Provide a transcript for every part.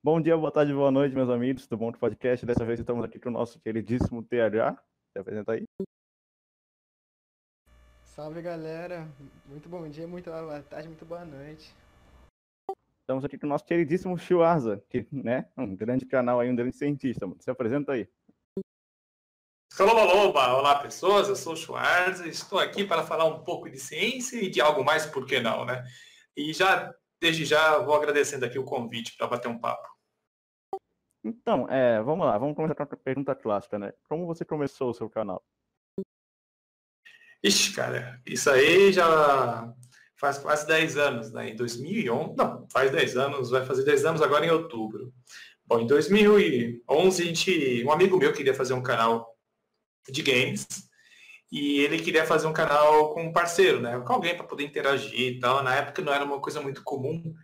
Bom dia, boa tarde, boa noite, meus amigos do Bom Podcast. Dessa vez estamos aqui com o nosso queridíssimo TH. Se apresenta aí. Salve galera, muito bom dia, muito boa tarde, muito boa noite. Estamos aqui com o nosso queridíssimo Chuarza, que né, um grande canal aí, um grande cientista. Mano. Se apresenta aí. Alô, alô, olá pessoas, eu sou o Schwarz e estou aqui para falar um pouco de ciência e de algo mais, por que não, né? E já, desde já, vou agradecendo aqui o convite para bater um papo. Então, é, vamos lá, vamos começar com a pergunta clássica, né? Como você começou o seu canal? Ixi, cara, isso aí já faz quase 10 anos, né? Em 2011, não, faz 10 anos, vai fazer 10 anos agora em outubro. Bom, em 2011, a gente, um amigo meu queria fazer um canal de games e ele queria fazer um canal com um parceiro, né? Com alguém para poder interagir e tal. Na época não era uma coisa muito comum.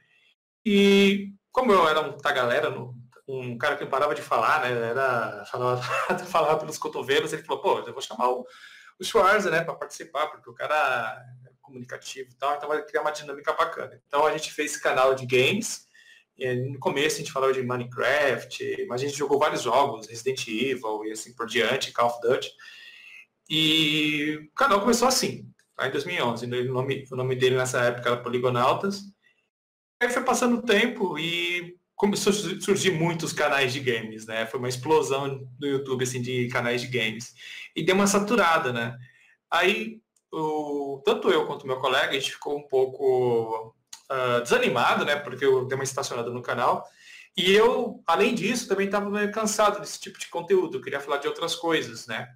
E como eu era um galera, um cara que não parava de falar, né? Era falava, falava pelos cotovelos, ele falou, pô, eu vou chamar o, o Schwarzer, né, para participar, porque o cara é comunicativo e tal, então vai criar uma dinâmica bacana. Então a gente fez esse canal de games. no começo a gente falava de Minecraft, mas a gente jogou vários jogos, Resident Evil e assim por diante, Call of Duty. E o canal começou assim, lá em 2011. O nome, o nome dele nessa época era Poligonautas. Aí foi passando o tempo e começou a surgir muitos canais de games, né? Foi uma explosão no YouTube, assim, de canais de games. E deu uma saturada, né? Aí, o, tanto eu quanto meu colega, a gente ficou um pouco uh, desanimado, né? Porque eu dei uma estacionada no canal. E eu, além disso, também estava meio cansado desse tipo de conteúdo. Eu queria falar de outras coisas, né?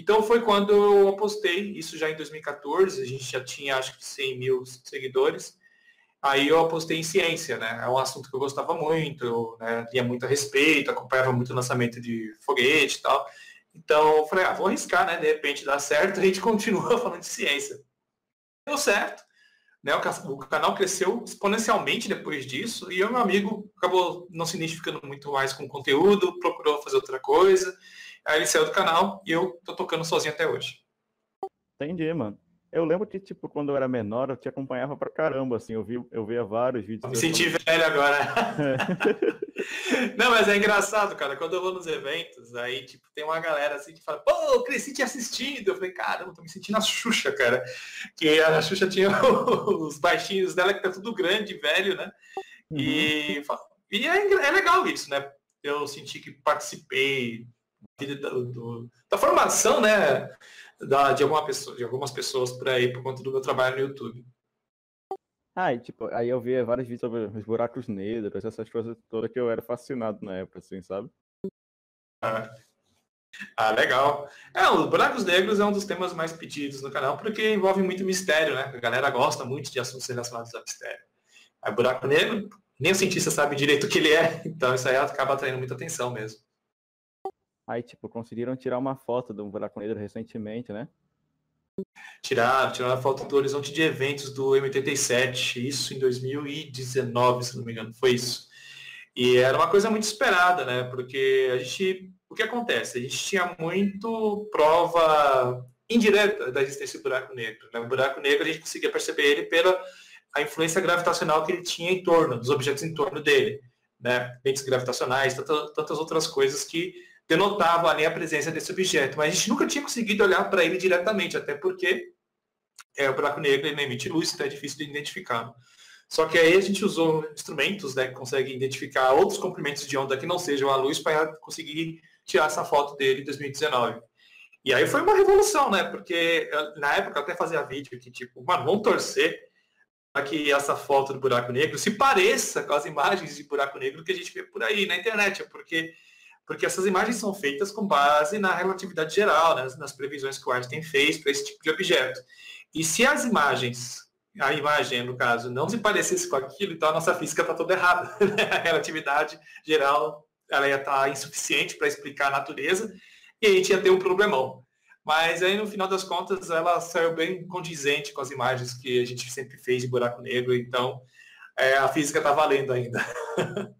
Então foi quando eu apostei, isso já em 2014, a gente já tinha acho que 100 mil seguidores. Aí eu apostei em ciência, né? É um assunto que eu gostava muito, eu né, lia muito a respeito, acompanhava muito o lançamento de foguete e tal. Então eu falei, ah, vou arriscar, né? De repente dá certo, a gente continua falando de ciência. Deu certo. Né, o canal cresceu exponencialmente depois disso e o meu amigo acabou não se identificando muito mais com o conteúdo, procurou fazer outra coisa, aí ele saiu do canal e eu tô tocando sozinho até hoje. Entendi, mano. Eu lembro que, tipo, quando eu era menor, eu te acompanhava pra caramba, assim, eu, vi, eu via vários vídeos. Me senti velho agora. Não, mas é engraçado, cara, quando eu vou nos eventos, aí, tipo, tem uma galera assim que fala, pô, eu cresci te assistindo. Eu falei, caramba, tô me sentindo a Xuxa, cara. Que a Xuxa tinha os baixinhos dela que tá tudo grande, velho, né? Uhum. E, e é, é legal isso, né? Eu senti que participei do, do, da formação, né? da, de, alguma pessoa, de algumas pessoas por aí por conta do meu trabalho no YouTube. Ah, e, tipo, aí eu via vários vídeos sobre os buracos negros, essas coisas todas que eu era fascinado na época, assim, sabe? Ah, ah, legal. É, os buracos negros é um dos temas mais pedidos no canal porque envolve muito mistério, né? A galera gosta muito de assuntos relacionados a mistério. Aí buraco negro, nem o cientista sabe direito o que ele é, então isso aí acaba atraindo muita atenção mesmo. Aí, tipo, conseguiram tirar uma foto do buraco negro recentemente, né? Tiraram, tiraram a foto do horizonte de eventos do M87, isso em 2019, se não me engano, foi isso. E era uma coisa muito esperada, né? Porque a gente. O que acontece? A gente tinha muito prova indireta da existência do buraco negro. Né? O buraco negro a gente conseguia perceber ele pela a influência gravitacional que ele tinha em torno, dos objetos em torno dele. Né? Ventos gravitacionais, tantas, tantas outras coisas que denotava ali a presença desse objeto, mas a gente nunca tinha conseguido olhar para ele diretamente, até porque é, o buraco negro ele emite luz, então é difícil de identificar. Só que aí a gente usou instrumentos né, que conseguem identificar outros comprimentos de onda que não sejam a luz para conseguir tirar essa foto dele em 2019. E aí foi uma revolução, né? Porque na época eu até fazia vídeo que, tipo, mano, vamos torcer para que essa foto do buraco negro se pareça com as imagens de buraco negro que a gente vê por aí na internet, porque porque essas imagens são feitas com base na relatividade geral, né, nas previsões que o Einstein fez para esse tipo de objeto. E se as imagens, a imagem, no caso, não se parecesse com aquilo, então a nossa física está toda errada. Né? a relatividade geral ela ia estar tá insuficiente para explicar a natureza e a gente ia ter um problemão. Mas aí, no final das contas, ela saiu bem condizente com as imagens que a gente sempre fez de buraco negro, então é, a física está valendo ainda.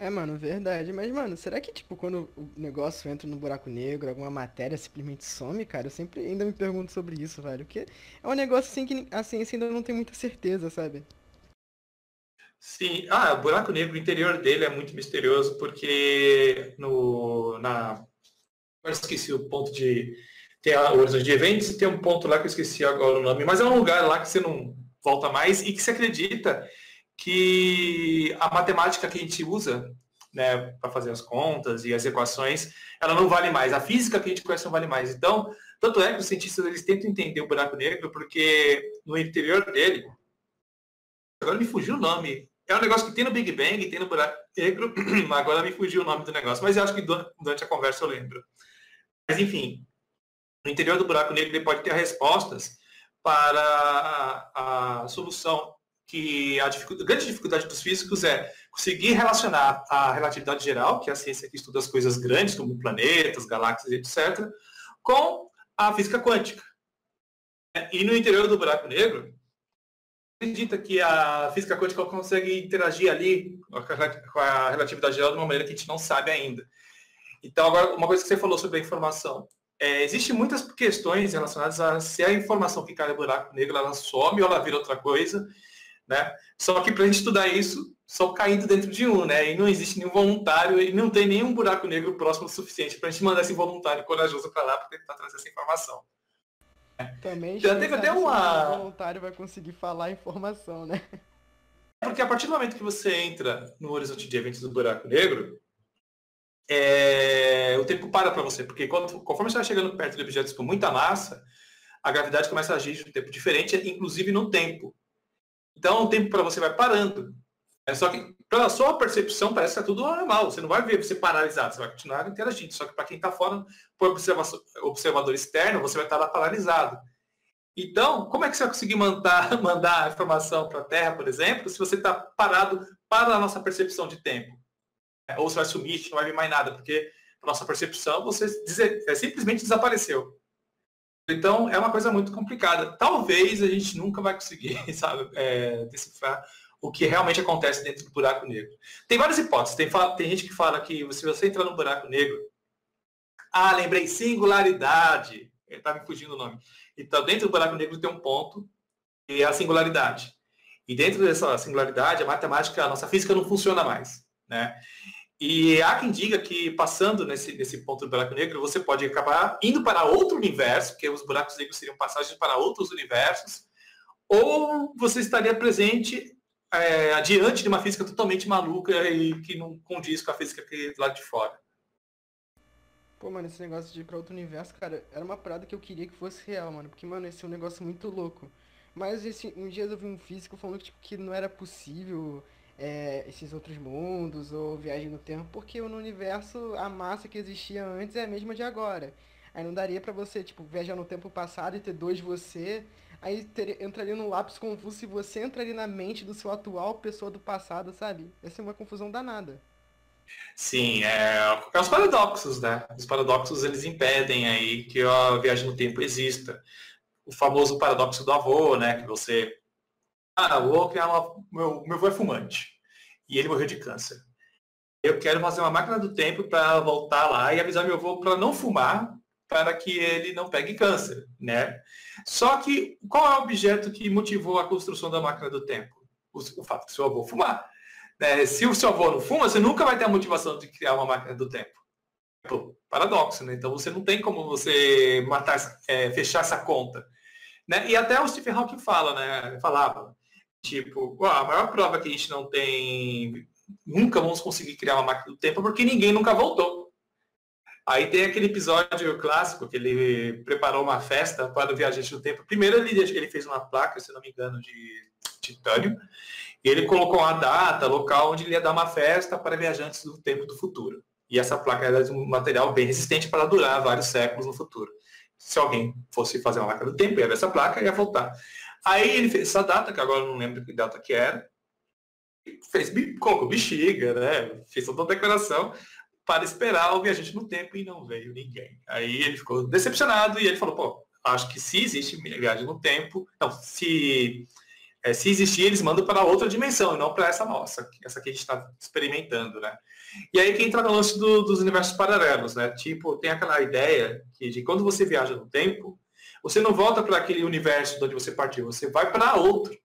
É, mano, verdade. Mas, mano, será que, tipo, quando o negócio entra no buraco negro, alguma matéria simplesmente some, cara? Eu sempre ainda me pergunto sobre isso, velho. Porque é um negócio assim que a ciência ainda não tem muita certeza, sabe? Sim, ah, o buraco negro, o interior dele é muito misterioso, porque no, na. Eu esqueci o ponto de. Tem a, horizonte de eventos e tem um ponto lá que eu esqueci agora o nome, mas é um lugar lá que você não volta mais e que se acredita que a matemática que a gente usa né, para fazer as contas e as equações, ela não vale mais. A física que a gente conhece não vale mais. Então, tanto é que os cientistas eles tentam entender o buraco negro porque no interior dele, agora me fugiu o nome, é um negócio que tem no Big Bang, tem no buraco negro, agora me fugiu o nome do negócio, mas eu acho que durante a conversa eu lembro. Mas enfim, no interior do buraco negro ele pode ter respostas para a, a solução que a, dificuldade, a grande dificuldade dos físicos é conseguir relacionar a relatividade geral, que é a ciência que estuda as coisas grandes, como planetas, galáxias, etc., com a física quântica. E no interior do buraco negro, acredita que a física quântica consegue interagir ali com a relatividade geral de uma maneira que a gente não sabe ainda. Então, agora, uma coisa que você falou sobre a informação. É, Existem muitas questões relacionadas a se a informação que cai no buraco negro ela some ou ela vira outra coisa. Né? Só que para a gente estudar isso, só caindo dentro de um, né? E não existe nenhum voluntário e não tem nenhum buraco negro próximo o suficiente para a gente mandar esse voluntário corajoso para lá para tentar trazer essa informação. Também Já teve até uma. O voluntário vai conseguir falar a informação, né? Porque a partir do momento que você entra no horizonte de eventos do buraco negro, é... o tempo para para você, porque quando, conforme você vai chegando perto de objetos com muita massa, a gravidade começa a agir de um tempo diferente, inclusive no tempo. Então, o tempo para você vai parando. É só que, pela sua percepção, parece que é tudo normal. Você não vai ver você paralisado, você vai continuar interagindo. Só que para quem está fora, por observador externo, você vai estar lá paralisado. Então, como é que você vai conseguir mandar, mandar a informação para a Terra, por exemplo, se você está parado para a nossa percepção de tempo? É, ou você vai sumir, não vai ver mais nada, porque a nossa percepção, você é, simplesmente desapareceu. Então, é uma coisa muito complicada. Talvez a gente nunca vai conseguir, sabe, é, decifrar o que realmente acontece dentro do buraco negro. Tem várias hipóteses. Tem, tem gente que fala que se você entrar no buraco negro, ah, lembrei, singularidade. Está me fugindo o nome. Então, dentro do buraco negro tem um ponto, que é a singularidade. E dentro dessa singularidade, a matemática, a nossa física não funciona mais. Né? E há quem diga que passando nesse, nesse ponto do buraco negro, você pode acabar indo para outro universo, porque os buracos negros seriam passagens para outros universos, ou você estaria presente é, adiante de uma física totalmente maluca e que não condiz com a física que lá de fora. Pô, mano, esse negócio de ir pra outro universo, cara, era uma parada que eu queria que fosse real, mano. Porque, mano, esse é um negócio muito louco. Mas esse, um dia eu vi um físico falando tipo, que não era possível é, esses outros mundos ou viagem no tempo, porque no universo a massa que existia antes é a mesma de agora. Aí não daria para você, tipo, viajar no tempo passado e ter dois você. Aí ter, entraria no lápis confuso se você entraria na mente do seu atual pessoa do passado, sabe? Essa é uma confusão danada. Sim, é, é os paradoxos, né? Os paradoxos eles impedem aí que a viagem no tempo exista. O famoso paradoxo do avô, né? Que você ah, vou criar uma. Meu, meu avô é fumante. E ele morreu de câncer. Eu quero fazer uma máquina do tempo para voltar lá e avisar meu avô para não fumar, para que ele não pegue câncer, né? Só que qual é o objeto que motivou a construção da máquina do tempo? O, o fato de seu avô fumar. Né? Se o seu avô não fuma, você nunca vai ter a motivação de criar uma máquina do tempo. Pô, paradoxo, né? Então você não tem como você matar, é, fechar essa conta. Né? E até o Stephen Hawking fala, né? Falava, Tipo, a maior prova que a gente não tem, nunca vamos conseguir criar uma máquina do tempo porque ninguém nunca voltou. Aí tem aquele episódio clássico que ele preparou uma festa para o viajante do tempo. Primeiro ele, ele fez uma placa, se não me engano, de titânio. E ele colocou a data, local onde ele ia dar uma festa para viajantes do tempo do futuro. E essa placa era de um material bem resistente para durar vários séculos no futuro. Se alguém fosse fazer uma máquina do tempo, ia ver essa placa e ia voltar. Aí ele fez essa data, que agora eu não lembro que data que era, fez colocou bexiga, né? Fez toda a decoração para esperar o viajante no tempo e não veio ninguém. Aí ele ficou decepcionado e ele falou, pô, acho que se existe viagem no tempo, não, se, é, se existir, eles mandam para outra dimensão, e não para essa nossa, essa que a gente está experimentando, né? E aí que entra no lance do, dos universos paralelos, né? Tipo, tem aquela ideia que de quando você viaja no tempo, você não volta para aquele universo de onde você partiu, você vai para outro.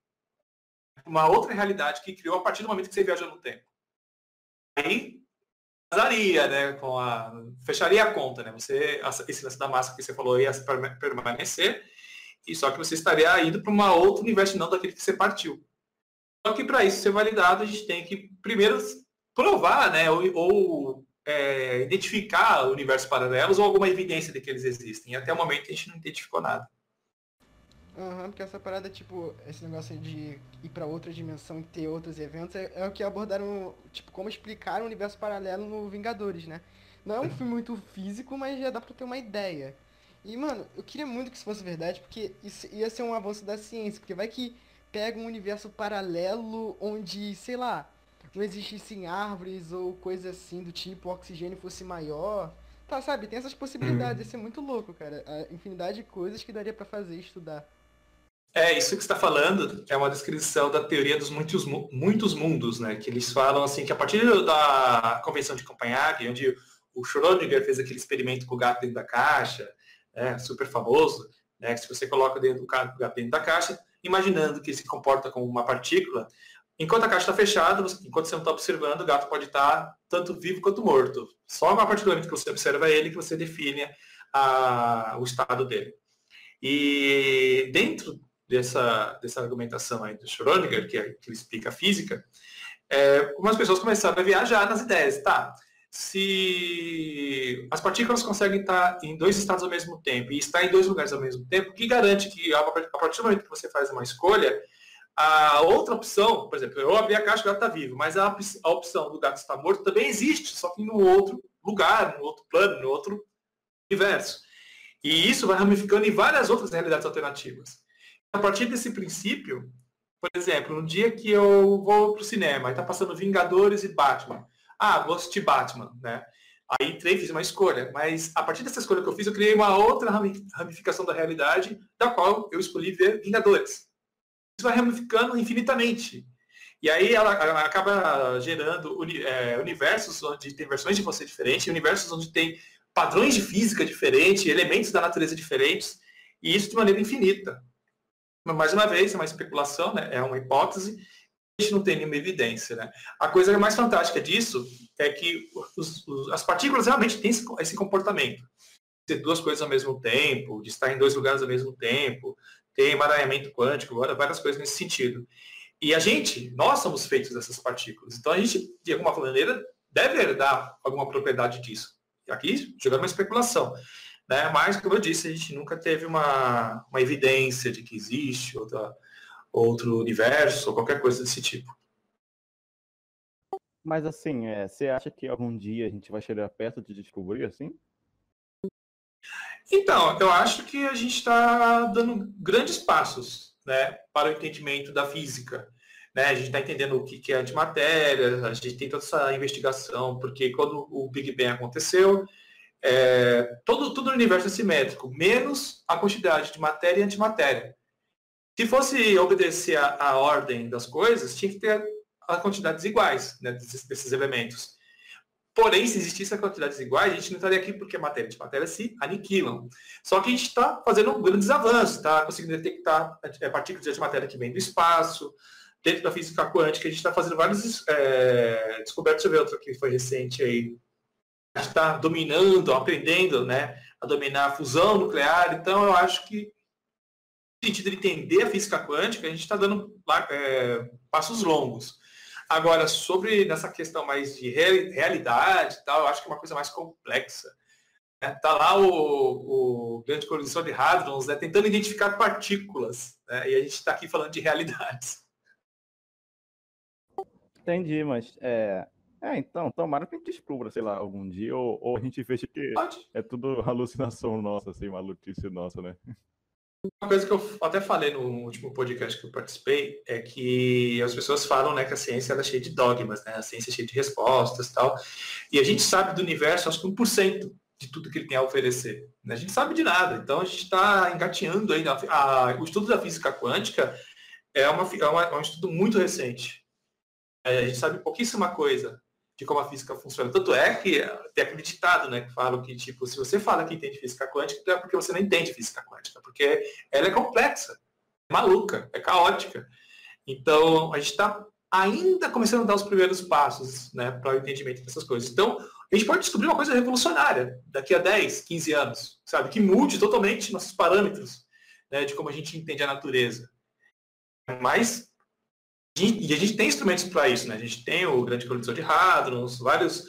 uma outra realidade que criou a partir do momento que você viaja no tempo. Aí casaria, né? Com a, fecharia a conta, né? Você, esse lance da máscara que você falou ia permanecer, e só que você estaria indo para uma outro universo não daquele que você partiu. Só que para isso ser validado, a gente tem que primeiro provar, né? Ou, ou é, identificar universos paralelos ou alguma evidência de que eles existem. E até o momento a gente não identificou nada. Aham, uhum, porque essa parada, tipo, esse negócio de ir para outra dimensão e ter outros eventos é, é, o que abordaram, tipo, como explicar o universo paralelo no Vingadores, né? Não é um filme muito físico, mas já dá pra ter uma ideia. E, mano, eu queria muito que isso fosse verdade, porque isso ia ser um avanço da ciência, porque vai que pega um universo paralelo onde, sei lá, não existissem árvores ou coisa assim do tipo, o oxigênio fosse maior. Tá, sabe? Tem essas possibilidades, uhum. ia ser muito louco, cara. A infinidade de coisas que daria para fazer e estudar. É, isso que está falando é uma descrição da teoria dos muitos, muitos mundos, né? Que eles falam assim que a partir da Convenção de Copenhague, onde o Schrödinger fez aquele experimento com o gato dentro da caixa, né, super famoso, né? Se você coloca dentro do gato dentro da caixa, imaginando que ele se comporta como uma partícula, enquanto a caixa está fechada, enquanto você não está observando, o gato pode estar tanto vivo quanto morto. Só a partir do momento que você observa ele que você define a, o estado dele. E dentro dessa, dessa argumentação aí do Schrödinger, que, é, que explica a física, é, algumas pessoas começaram a viajar nas ideias. Tá, se as partículas conseguem estar em dois estados ao mesmo tempo e estar em dois lugares ao mesmo tempo, o que garante que a partir do momento que você faz uma escolha, a outra opção, por exemplo, eu abri a caixa, o gato está vivo, mas a, a opção do gato estar morto também existe, só que no outro lugar, no outro plano, no outro universo. E isso vai ramificando em várias outras realidades alternativas a partir desse princípio, por exemplo, no dia que eu vou pro cinema e tá passando Vingadores e Batman. Ah, vou assistir Batman, né? Aí entrei, fiz uma escolha, mas a partir dessa escolha que eu fiz, eu criei uma outra ramificação da realidade, da qual eu escolhi ver Vingadores. Isso vai ramificando infinitamente. E aí ela, ela acaba gerando é, universos onde tem versões de você diferentes, universos onde tem padrões de física diferentes, elementos da natureza diferentes, e isso de maneira infinita mais uma vez, é uma especulação, né? é uma hipótese, a gente não tem nenhuma evidência. Né? A coisa mais fantástica disso é que os, os, as partículas realmente têm esse, esse comportamento. De duas coisas ao mesmo tempo, de estar em dois lugares ao mesmo tempo, tem emaranhamento quântico, várias coisas nesse sentido. E a gente, nós somos feitos dessas partículas. Então a gente, de alguma maneira, deve herdar alguma propriedade disso. Aqui, jogando uma especulação. Né? Mas, como eu disse, a gente nunca teve uma, uma evidência de que existe outra, outro universo ou qualquer coisa desse tipo. Mas assim, é, você acha que algum dia a gente vai chegar perto de descobrir assim? Então, eu acho que a gente está dando grandes passos né, para o entendimento da física. Né? A gente está entendendo o que é antimatéria, a gente tem toda essa investigação, porque quando o Big Bang aconteceu, é, todo, todo o universo é simétrico, menos a quantidade de matéria e antimatéria. Se fosse obedecer a, ordem das coisas, tinha que ter as quantidades iguais né, desses, desses, elementos. Porém, se existisse quantidades iguais, a gente não estaria aqui porque matéria e antimatéria se aniquilam. Só que a gente está fazendo grandes avanços, está conseguindo detectar é, partículas de antimatéria que vêm do espaço. Dentro da física quântica, a gente está fazendo vários é, descobertas. Ver outra que foi recente aí está dominando, aprendendo né, a dominar a fusão nuclear. Então, eu acho que, no sentido de entender a física quântica, a gente está dando é, passos longos. Agora, sobre nessa questão mais de realidade e tal, eu acho que é uma coisa mais complexa. Né? Tá lá o, o grande colisão de hadrons né, tentando identificar partículas, né? e a gente está aqui falando de realidades. Entendi, mas é, é, então, tomara que a gente descubra, sei lá, algum dia, ou, ou a gente veja que Pode. é tudo alucinação nossa, assim, maluquice nossa, né? Uma coisa que eu até falei no último podcast que eu participei é que as pessoas falam né, que a ciência é cheia de dogmas, né? A ciência é cheia de respostas e tal. E a gente sabe do universo, acho que 1% de tudo que ele tem a oferecer. Né? A gente sabe de nada. Então a gente está engateando ainda. A, o estudo da física quântica é, uma, é, uma, é um estudo muito recente. É, a gente sabe pouquíssima coisa de como a física funciona. Tanto é que tem aquele ditado, né, que falam que, tipo, se você fala que entende física quântica, é porque você não entende física quântica, porque ela é complexa, é maluca, é caótica. Então, a gente está ainda começando a dar os primeiros passos né, para o entendimento dessas coisas. Então, a gente pode descobrir uma coisa revolucionária daqui a 10, 15 anos, sabe? Que mude totalmente nossos parâmetros né, de como a gente entende a natureza. Mas, e a gente tem instrumentos para isso, né? A gente tem o grande colisor de hadrons, vários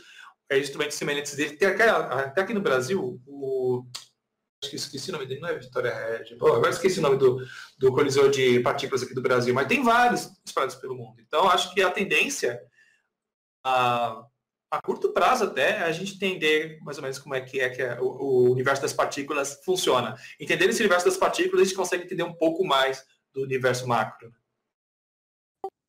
é, instrumentos semelhantes dele. Tem até, até aqui no Brasil, o acho que esqueci o nome dele, não é Vitória Red. Bom, agora esqueci o nome do, do colisor de partículas aqui do Brasil, mas tem vários espalhados pelo mundo. Então, acho que a tendência, a, a curto prazo até, é a gente entender mais ou menos como é que é que é, o, o, universo das partículas funciona. Entender esse universo das partículas, a gente consegue entender um pouco mais do universo macro.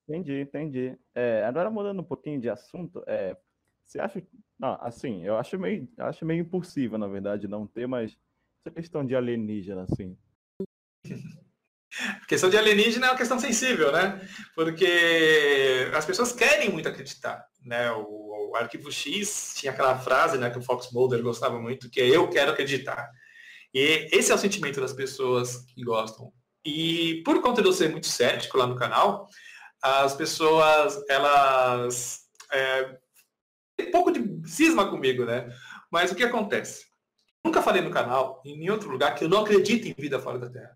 Entendi, entendi. É, agora mudando um pouquinho de assunto, é, você acha, não, assim, eu acho meio, acho meio impossível, na verdade, não ter, mas essa questão de alienígena, assim? A questão de alienígena é uma questão sensível, né? Porque as pessoas querem muito acreditar, né? O, o Arquivo X tinha aquela frase, né, que o Fox Mulder gostava muito, que é eu quero acreditar. E esse é o sentimento das pessoas que gostam. E por conta de eu ser muito cético lá no canal, as pessoas, elas é, tem um pouco de cisma comigo, né? Mas o que acontece? Nunca falei no canal, em nenhum outro lugar, que eu não acredito em vida fora da Terra.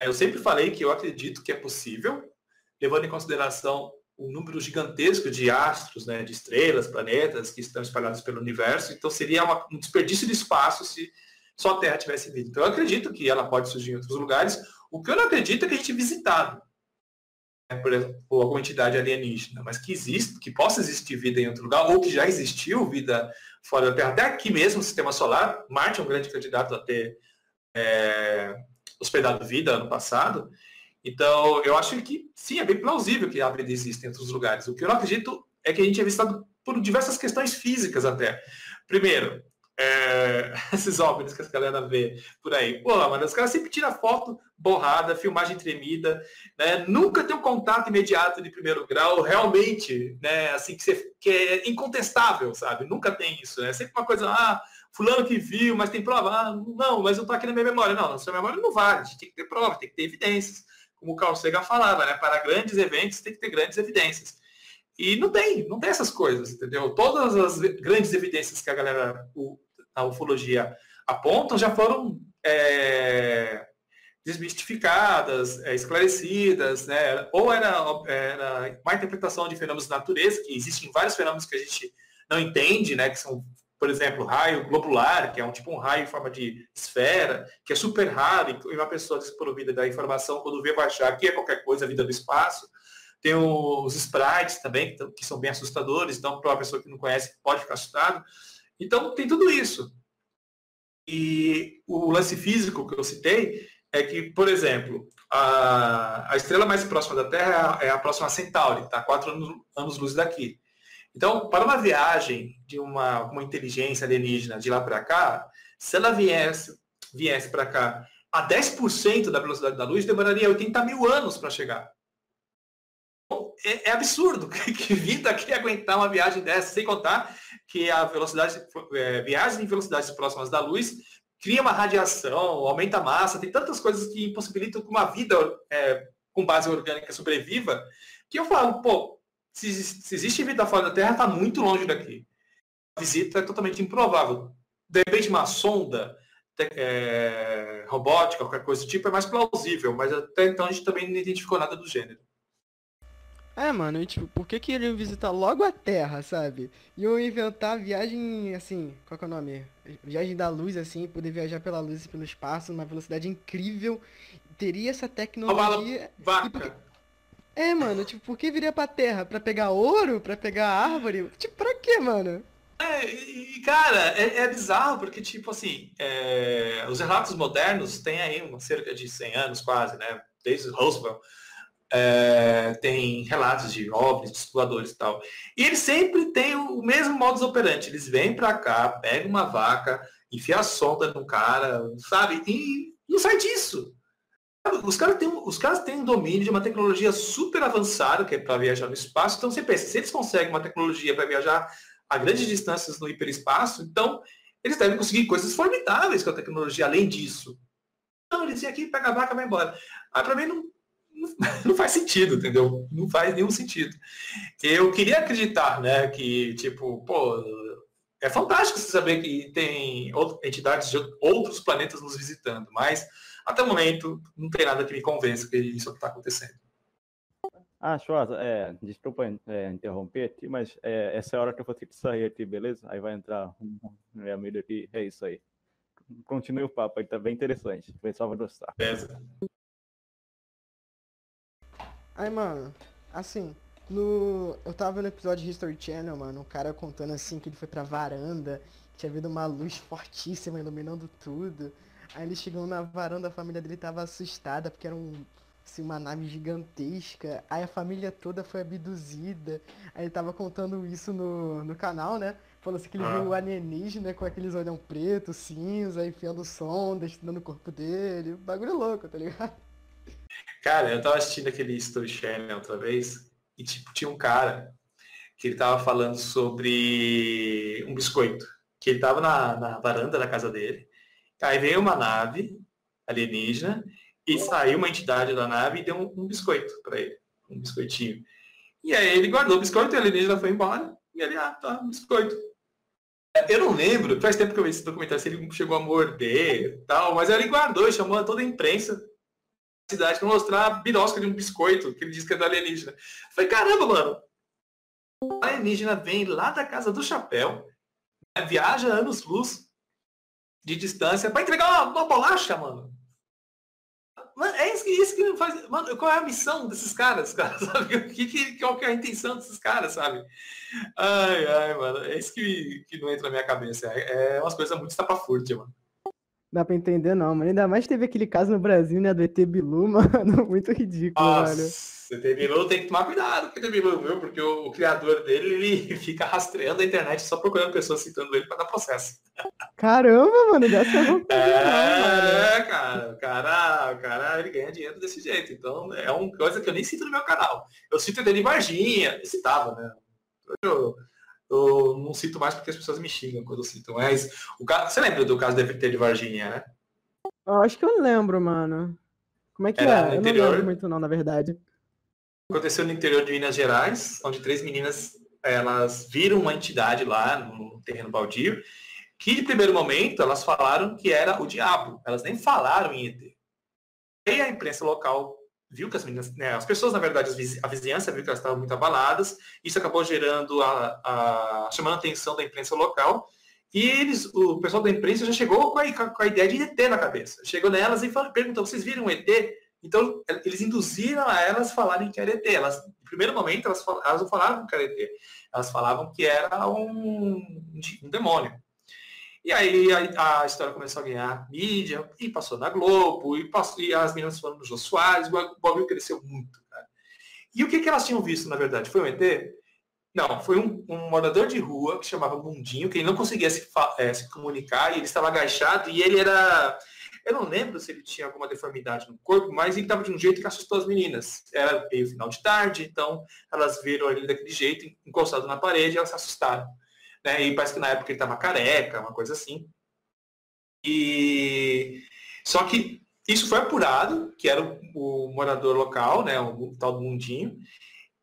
Eu sempre falei que eu acredito que é possível, levando em consideração o número gigantesco de astros, né, de estrelas, planetas que estão espalhados pelo universo. Então seria uma, um desperdício de espaço se só a Terra tivesse vida. Então eu acredito que ela pode surgir em outros lugares. O que eu não acredito é que a gente visitado né, por exemplo, alguma entidade alienígena, mas que existe, que possa existir vida em outro lugar, ou que já existiu vida fora da Terra, até aqui mesmo, no sistema solar, Marte é um grande candidato a ter é, hospedado vida ano passado. Então, eu acho que sim, é bem plausível que a vida exista em outros lugares. O que eu não acredito é que a gente é visitado por diversas questões físicas até. Primeiro, é, esses óbvios que a galera vê por aí. Pô, mas os caras sempre tiram foto borrada, filmagem tremida, né? Nunca tem um contato imediato de primeiro grau, realmente, né? Assim, que, você, que é incontestável, sabe? Nunca tem isso, né? Sempre uma coisa, ah, fulano que viu, mas tem prova. Ah, não, mas eu tô aqui na minha memória. Não, na sua memória não vale, a gente tem que ter prova, tem que ter evidências. Como o Carl Sagan falava, né? Para grandes eventos tem que ter grandes evidências. E não tem, não tem essas coisas, entendeu? Todas as grandes evidências que a galera, o, a ufologia apontam já foram é, desmistificadas, é, esclarecidas, né? ou era, era uma interpretação de fenômenos da natureza, que existem vários fenômenos que a gente não entende, né? que são, por exemplo, raio globular, que é um tipo um raio em forma de esfera, que é super raro, e uma pessoa desprovida da informação, quando vê, vai achar que é qualquer coisa, a vida do espaço. Tem os sprites também, que são bem assustadores, então, para uma pessoa que não conhece, pode ficar assustado. Então, tem tudo isso. E o lance físico que eu citei é que, por exemplo, a, a estrela mais próxima da Terra é a, é a próxima Centauri, está quatro anos, anos luz daqui. Então, para uma viagem de uma, uma inteligência alienígena de lá para cá, se ela viesse, viesse para cá a 10% da velocidade da luz, demoraria 80 mil anos para chegar é, é, absurdo que, que vir daqui aguentar uma viagem dessa, sem contar que a velocidade, é, viagens em velocidades próximas da luz cria uma radiação, aumenta a massa, tem tantas coisas que impossibilitam que uma vida é, com base orgânica sobreviva, que eu falo, pô, se, se existe vida fora da Terra, está muito longe daqui. A visita é totalmente improvável. De repente, uma sonda é, robótica, qualquer coisa do tipo, é mais plausível, mas até então a gente também não identificou nada do gênero. É, mano, e, tipo, por que que iriam visitar logo a Terra, sabe? Iam inventar viagem, assim, qual que é o nome? Viagem da luz, assim, poder viajar pela luz e pelo espaço numa velocidade incrível. Teria essa tecnologia. Vaca. É, mano, tipo, por que viria pra Terra? Pra pegar ouro? Pra pegar árvore? Tipo, pra quê, mano? É, e, cara, é, é bizarro porque, tipo assim, é... os relatos modernos têm aí uma, cerca de 100 anos quase, né? Desde Roosevelt é, tem relatos de OVNIs, de exploradores e tal. E eles sempre têm o mesmo modus operandi. Eles vêm para cá, pegam uma vaca, enfia a sonda no cara, sabe? E não sai disso. Os caras têm, os caras têm um domínio de uma tecnologia super avançada, que é para viajar no espaço. Então você pensa, se eles conseguem uma tecnologia para viajar a grandes distâncias no hiperespaço, então eles devem conseguir coisas formidáveis com a tecnologia além disso. Não, eles vêm aqui, pega a vaca e vai embora. Aí para mim não, não faz sentido, entendeu? Não faz nenhum sentido. Eu queria acreditar, né, que, tipo, pô, é fantástico você saber que tem entidades de outros planetas nos visitando, mas até o momento não tem nada que me convença que isso está acontecendo. Ah, Schwarza, é, desculpa é, interromper aqui, mas é, essa é a hora que eu vou ter que sair aqui, beleza? Aí vai entrar meu amigo aqui, é isso aí. Continue o papo aí, tá bem interessante. O pessoal vai gostar. Beleza. Aí, mano, assim, no. Eu tava vendo o episódio History Channel, mano, o cara contando assim que ele foi pra varanda, tinha havido uma luz fortíssima iluminando tudo. Aí ele chegou na varanda, a família dele tava assustada, porque era um, assim, uma nave gigantesca. Aí a família toda foi abduzida. Aí ele tava contando isso no, no canal, né? Falou assim que ele ah. viu o alienígena com aqueles olhão preto, cinza, enfiando sonda, estudando o corpo dele. Bagulho louco, tá ligado? Cara, eu tava assistindo aquele History Channel outra vez. E tipo, tinha um cara que ele tava falando sobre um biscoito. Que ele tava na, na varanda da casa dele. Aí veio uma nave alienígena e saiu uma entidade da nave e deu um, um biscoito para ele. Um biscoitinho. E aí ele guardou o biscoito, e a alienígena foi embora. E ele, ah, tá, biscoito. Eu não lembro, faz tempo que eu vi esse documentário, se ele chegou a morder tal, mas ele guardou chamou toda a imprensa cidade para mostrar a birosca de um biscoito, que ele diz que é da alienígena. Eu falei, caramba, mano. A alienígena vem lá da casa do chapéu, né, viaja anos-luz de distância para entregar uma, uma, bolacha, mano. mano é isso que, isso que faz. Mano, qual é a missão desses caras, cara? Sabe? Que, que, qual que é a intenção desses caras, sabe? Ai, ai, mano. É isso que, que não entra na minha cabeça. É, é umas coisas muito estapafúrdia, mano dá pra entender, não, mano. Ainda mais teve aquele caso no Brasil, né, do ET Bilu, mano. Muito ridículo, Nossa, velho. ET Bilu tem que tomar cuidado com o ET Bilu, viu? Porque o, o, criador dele, ele fica rastreando a internet só procurando pessoas citando ele pra dar processo. Caramba, mano, dessa. É, não, cara, o cara, o cara, ele ganha dinheiro desse jeito. Então, é uma coisa que eu nem cito no meu canal. Eu cito ele em Varginha, eu citava, né? Eu, eu não cito mais porque as pessoas me xingam quando eu cito. Mas o caso, você lembra do caso da FT de Varginha, né? Eu acho que eu lembro, mano. Como é que Era é? Eu interior, não lembro muito não, na verdade. Aconteceu no interior de Minas Gerais, onde três meninas elas viram uma entidade lá no terreno baldio, que de primeiro momento elas falaram que era o diabo. Elas nem falaram em ET. E a imprensa local viu que as meninas, né, as pessoas, na verdade, a vizinhança viu que elas estavam muito abaladas, isso acabou gerando a, a chamando a atenção da imprensa local, e eles, o pessoal da imprensa já chegou com a, com a ideia de ET na cabeça. Chegou nelas e falou, perguntou, vocês viram ET? Então, eles induziram a elas falarem que era ET. Elas, no primeiro momento, elas, elas não falavam que era ET. Elas falavam que era um, um demônio. E aí a, a, história começou a ganhar mídia, e passou na Globo, e, passou, e as meninas foram no Jô Soares, o bagulho cresceu muito. Cara. E o que, que elas tinham visto, na verdade? Foi um ET? Não, foi um, um morador de rua que chamava Mundinho, que ele não conseguia se, é, se comunicar, e ele estava agachado, e ele era... Eu não lembro se ele tinha alguma deformidade no corpo, mas ele estava de um jeito que assustou as meninas. Era meio final de tarde, então elas viram ele daquele jeito, encostado na parede, elas se assustaram né? E parece que na época ele estava careca, uma coisa assim. E só que isso foi apurado, que era o, morador local, né, o, tal do Mundinho.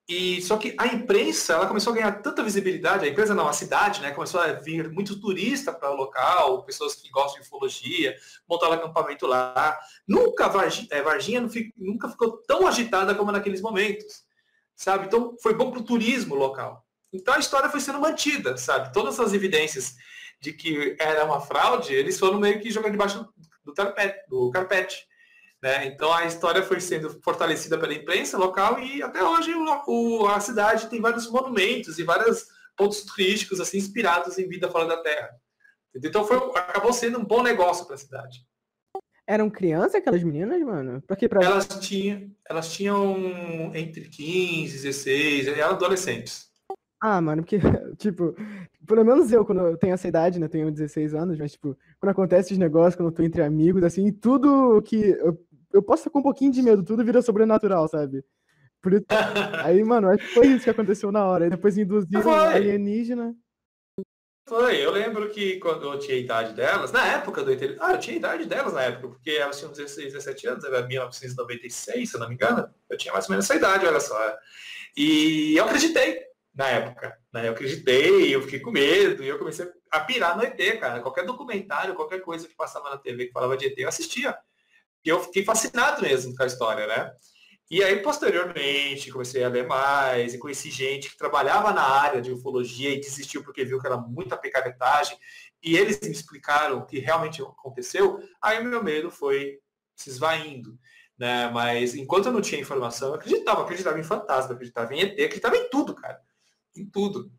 E só que a imprensa, ela começou a ganhar tanta visibilidade, a empresa não, a cidade, né, começou a vir muito turista para o local, pessoas que gostam de ufologia, montaram acampamento lá. Nunca Varginha, é, Varginha nunca ficou tão agitada como naqueles momentos, sabe? Então foi bom para o turismo local. Então a história foi sendo mantida, sabe? Todas as evidências de que era uma fraude, eles foram meio que jogando debaixo do carpete. Do carpete né? Então a história foi sendo fortalecida pela imprensa local e até hoje o, a cidade tem vários monumentos e vários pontos turísticos assim inspirados em vida fora da Terra. Então foi, acabou sendo um bom negócio para a cidade. Eram crianças aquelas meninas, mano? Porque pra... elas, tinham, elas tinham entre 15 16, eram adolescentes. Ah, mano, porque, tipo, pelo menos eu, quando eu tenho essa idade, né, tenho 16 anos, mas, tipo, quando acontece esses negócios, quando eu tô entre amigos, assim, tudo que eu, eu posso estar com um pouquinho de medo, tudo vira sobrenatural, sabe? Por isso, aí, mano, acho que foi isso que aconteceu na hora. Aí depois induziram alienígena. Foi, eu lembro que quando eu tinha a idade delas, na época do ET, ah, eu tinha a idade delas na época, porque elas tinham 16, 17 anos, era 1996, se eu não me engano, eu tinha mais ou menos essa idade, olha só. E eu acreditei na época, né? Eu acreditei, eu fiquei com medo, e eu comecei a pirar no ET, cara. Qualquer documentário, qualquer coisa que passava na TV que falava de ET, eu assistia. E eu fiquei fascinado mesmo com a história, né? E aí, posteriormente, comecei a ler mais e conheci gente que trabalhava na área de ufologia e desistiu porque viu que era muita picaretagem. E eles me explicaram o que realmente aconteceu. Aí meu medo foi se esvaindo. Né? Mas enquanto eu não tinha informação, eu acreditava, acreditava em fantasma, acreditava em ET, acreditava em tudo, cara. Em tudo.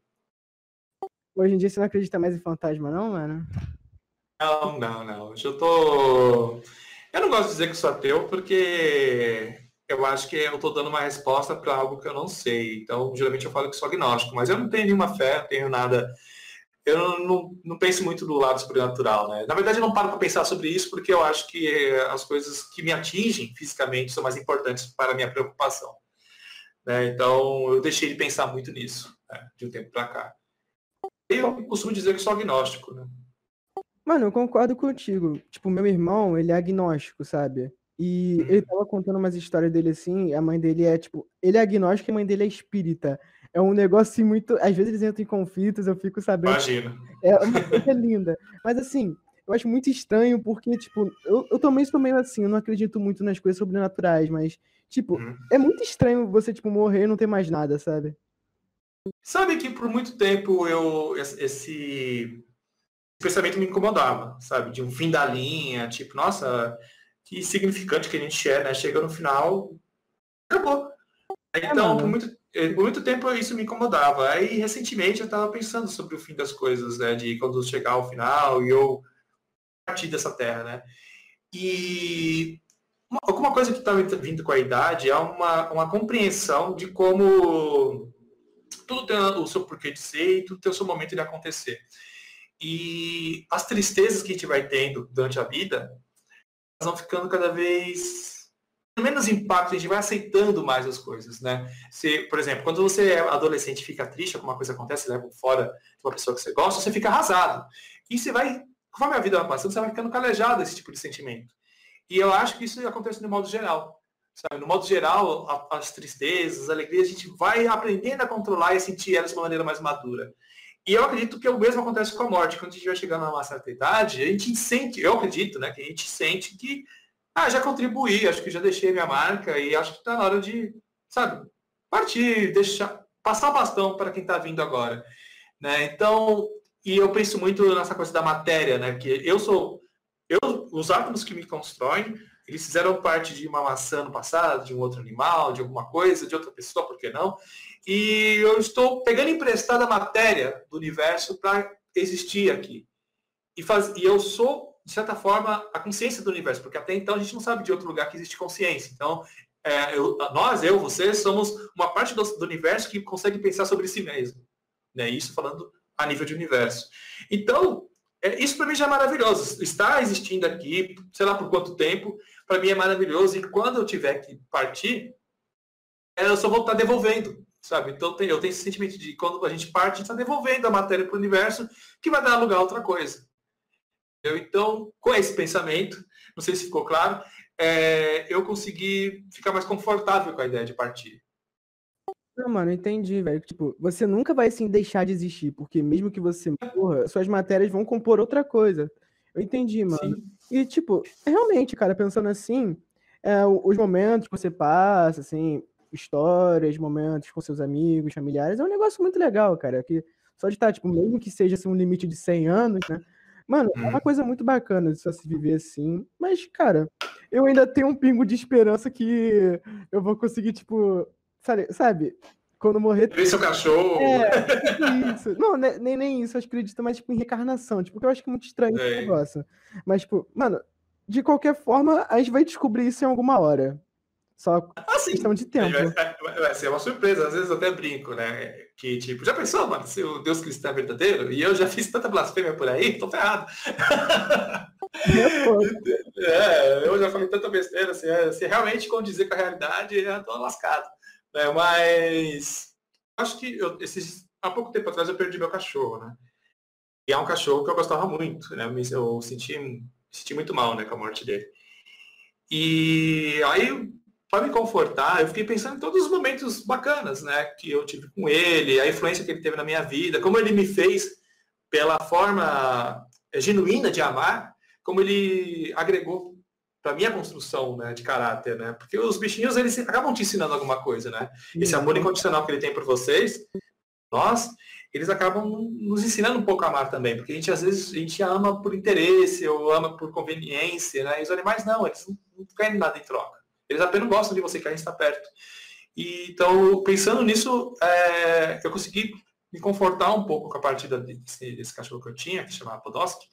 Hoje em dia você não acredita mais em fantasma, não, mano? Não, não, não. Hoje eu tô. Eu não gosto de dizer que sou ateu porque eu acho que eu estou dando uma resposta para algo que eu não sei. Então, geralmente eu falo que sou agnóstico, mas eu não tenho nenhuma fé, não tenho nada. Eu não, não, não penso muito do lado sobrenatural, né? Na verdade, eu não paro para pensar sobre isso porque eu acho que as coisas que me atingem fisicamente são mais importantes para a minha preocupação. Né? Então, eu deixei de pensar muito nisso, né? de um tempo para cá. Eu costumo dizer que sou agnóstico, né? Mano, eu concordo contigo. Tipo, meu irmão, ele é agnóstico, sabe? E ele tava contando umas histórias dele assim, a mãe dele é, tipo, ele é agnóstico e a mãe dele é espírita. É um negócio assim muito. Às vezes eles entram em conflitos, eu fico sabendo. Imagina. É uma coisa linda. Mas assim, eu acho muito estranho, porque, tipo, eu, eu também sou meio assim, eu não acredito muito nas coisas sobrenaturais, mas, tipo, uhum. é muito estranho você, tipo, morrer e não ter mais nada, sabe? Sabe que por muito tempo eu. Esse pensamento me incomodava, sabe? De um fim da linha, tipo, nossa que significante que a gente é, né? Chega no final, acabou. É, então, por, muito, eh, por muito tempo isso me incomodava. Aí, recentemente, eu estava pensando sobre o fim das coisas, né? De quando chegar ao final e eu partir dessa terra, né? E uma, alguma coisa que está vindo com a idade é uma, uma compreensão de como tudo tem o seu porquê de ser e tudo tem o seu momento de acontecer. E as tristezas que a gente vai tendo durante a vida, vão ficando cada vez menos impacto, a gente vai aceitando mais as coisas, né? Se, por exemplo, quando você é adolescente e fica triste, alguma coisa acontece, leva fora de uma pessoa que você gosta, você fica arrasado. E você vai, conforme a vida vai passando, você vai ficando calejado desse tipo de sentimento. E eu acho que isso acontece no modo geral. Sabe? No modo geral, a, as tristezas, as alegrias, a gente vai aprendendo a controlar e sentir elas de uma maneira mais madura. E eu acredito que o mesmo acontece com a morte. Quando a gente vai chegando a uma certa idade, a gente sente, eu acredito, né, que a gente sente que, ah, já contribuí, acho que já deixei minha marca e acho que está na hora de, sabe, partir, deixar, passar o bastão para quem está vindo agora. Né? Então, e eu penso muito nessa coisa da matéria, né, que eu sou, eu, os átomos que me constroem, eles fizeram parte de uma maçã no passado, de um outro animal, de alguma coisa, de outra pessoa, por que não? E eu estou pegando emprestada a matéria do universo para existir aqui. E, faz, e eu sou, de certa forma, a consciência do universo, porque até então a gente não sabe de outro lugar que existe consciência. Então, é, eu, nós, eu, você, somos uma parte do, do, universo que consegue pensar sobre si mesmo. Né? Isso falando a nível de universo. Então, é, isso para mim já é maravilhoso. Está existindo aqui, sei lá por quanto tempo, para mim é maravilhoso. E quando eu tiver que partir, eu só vou estar devolvendo sabe? Então eu tenho esse sentimento de quando a gente parte, a gente está devolvendo a matéria para o universo que vai dar lugar a outra coisa. Eu, então, com esse pensamento, não sei se ficou claro, é, eu consegui ficar mais confortável com a ideia de partir. Não, mano, entendi, velho. Tipo, você nunca vai assim deixar de existir, porque mesmo que você morra, suas matérias vão compor outra coisa. Eu entendi, mano. Sim. E, tipo, realmente, cara, pensando assim, é, os momentos que você passa, assim, histórias, momentos com seus amigos, familiares. É um negócio muito legal, cara. Que só de estar, tipo, mesmo que seja assim, um limite de 100 anos, né? Mano, é uma uhum. coisa muito bacana de só se viver assim. Mas, cara, eu ainda tenho um pingo de esperança que eu vou conseguir, tipo, sabe, sabe quando morrer. Ver seu cachorro. É, tipo isso. Não, né, nem, nem isso, eu acredito mais tipo, em reencarnação. Tipo, porque eu acho que é muito estranho é. esse negócio. Mas, tipo, mano, de qualquer forma, a gente vai descobrir isso em alguma hora. Só ah, questão de tempo. Vai, vai, ser uma surpresa, às vezes eu até brinco, né? Que tipo, já pensou, mano, se o Deus cristão é verdadeiro? E eu já fiz tanta blasfêmia por aí, tô ferrado. é, eu já falei tanta besteira, assim, é, se realmente condizer com a realidade, eu tô lascado. Né? Mas acho que eu, esses, há pouco tempo atrás eu perdi meu cachorro, né? E é um cachorro que eu gostava muito, né? Eu senti, senti muito mal, né, com a morte dele. E aí, para me confortar, eu fiquei pensando em todos os momentos bacanas, né, que eu tive com ele, a influência que ele teve na minha vida, como ele me fez pela forma genuína de amar, como ele agregou para minha construção né, de caráter, né? Porque os bichinhos eles acabam te ensinando alguma coisa, né? Esse amor incondicional que ele tem por vocês, nós, eles acabam nos ensinando um pouco a amar também, porque a gente às vezes a gente ama por interesse ou ama por conveniência, né? E os animais não, eles não, querem nada em troca. Eles apenas gostam de você, querem estar perto. E, então, pensando nisso, é, eu consegui me confortar um pouco com a partida desse, desse cachorro que eu tinha, que chamava Podolsky.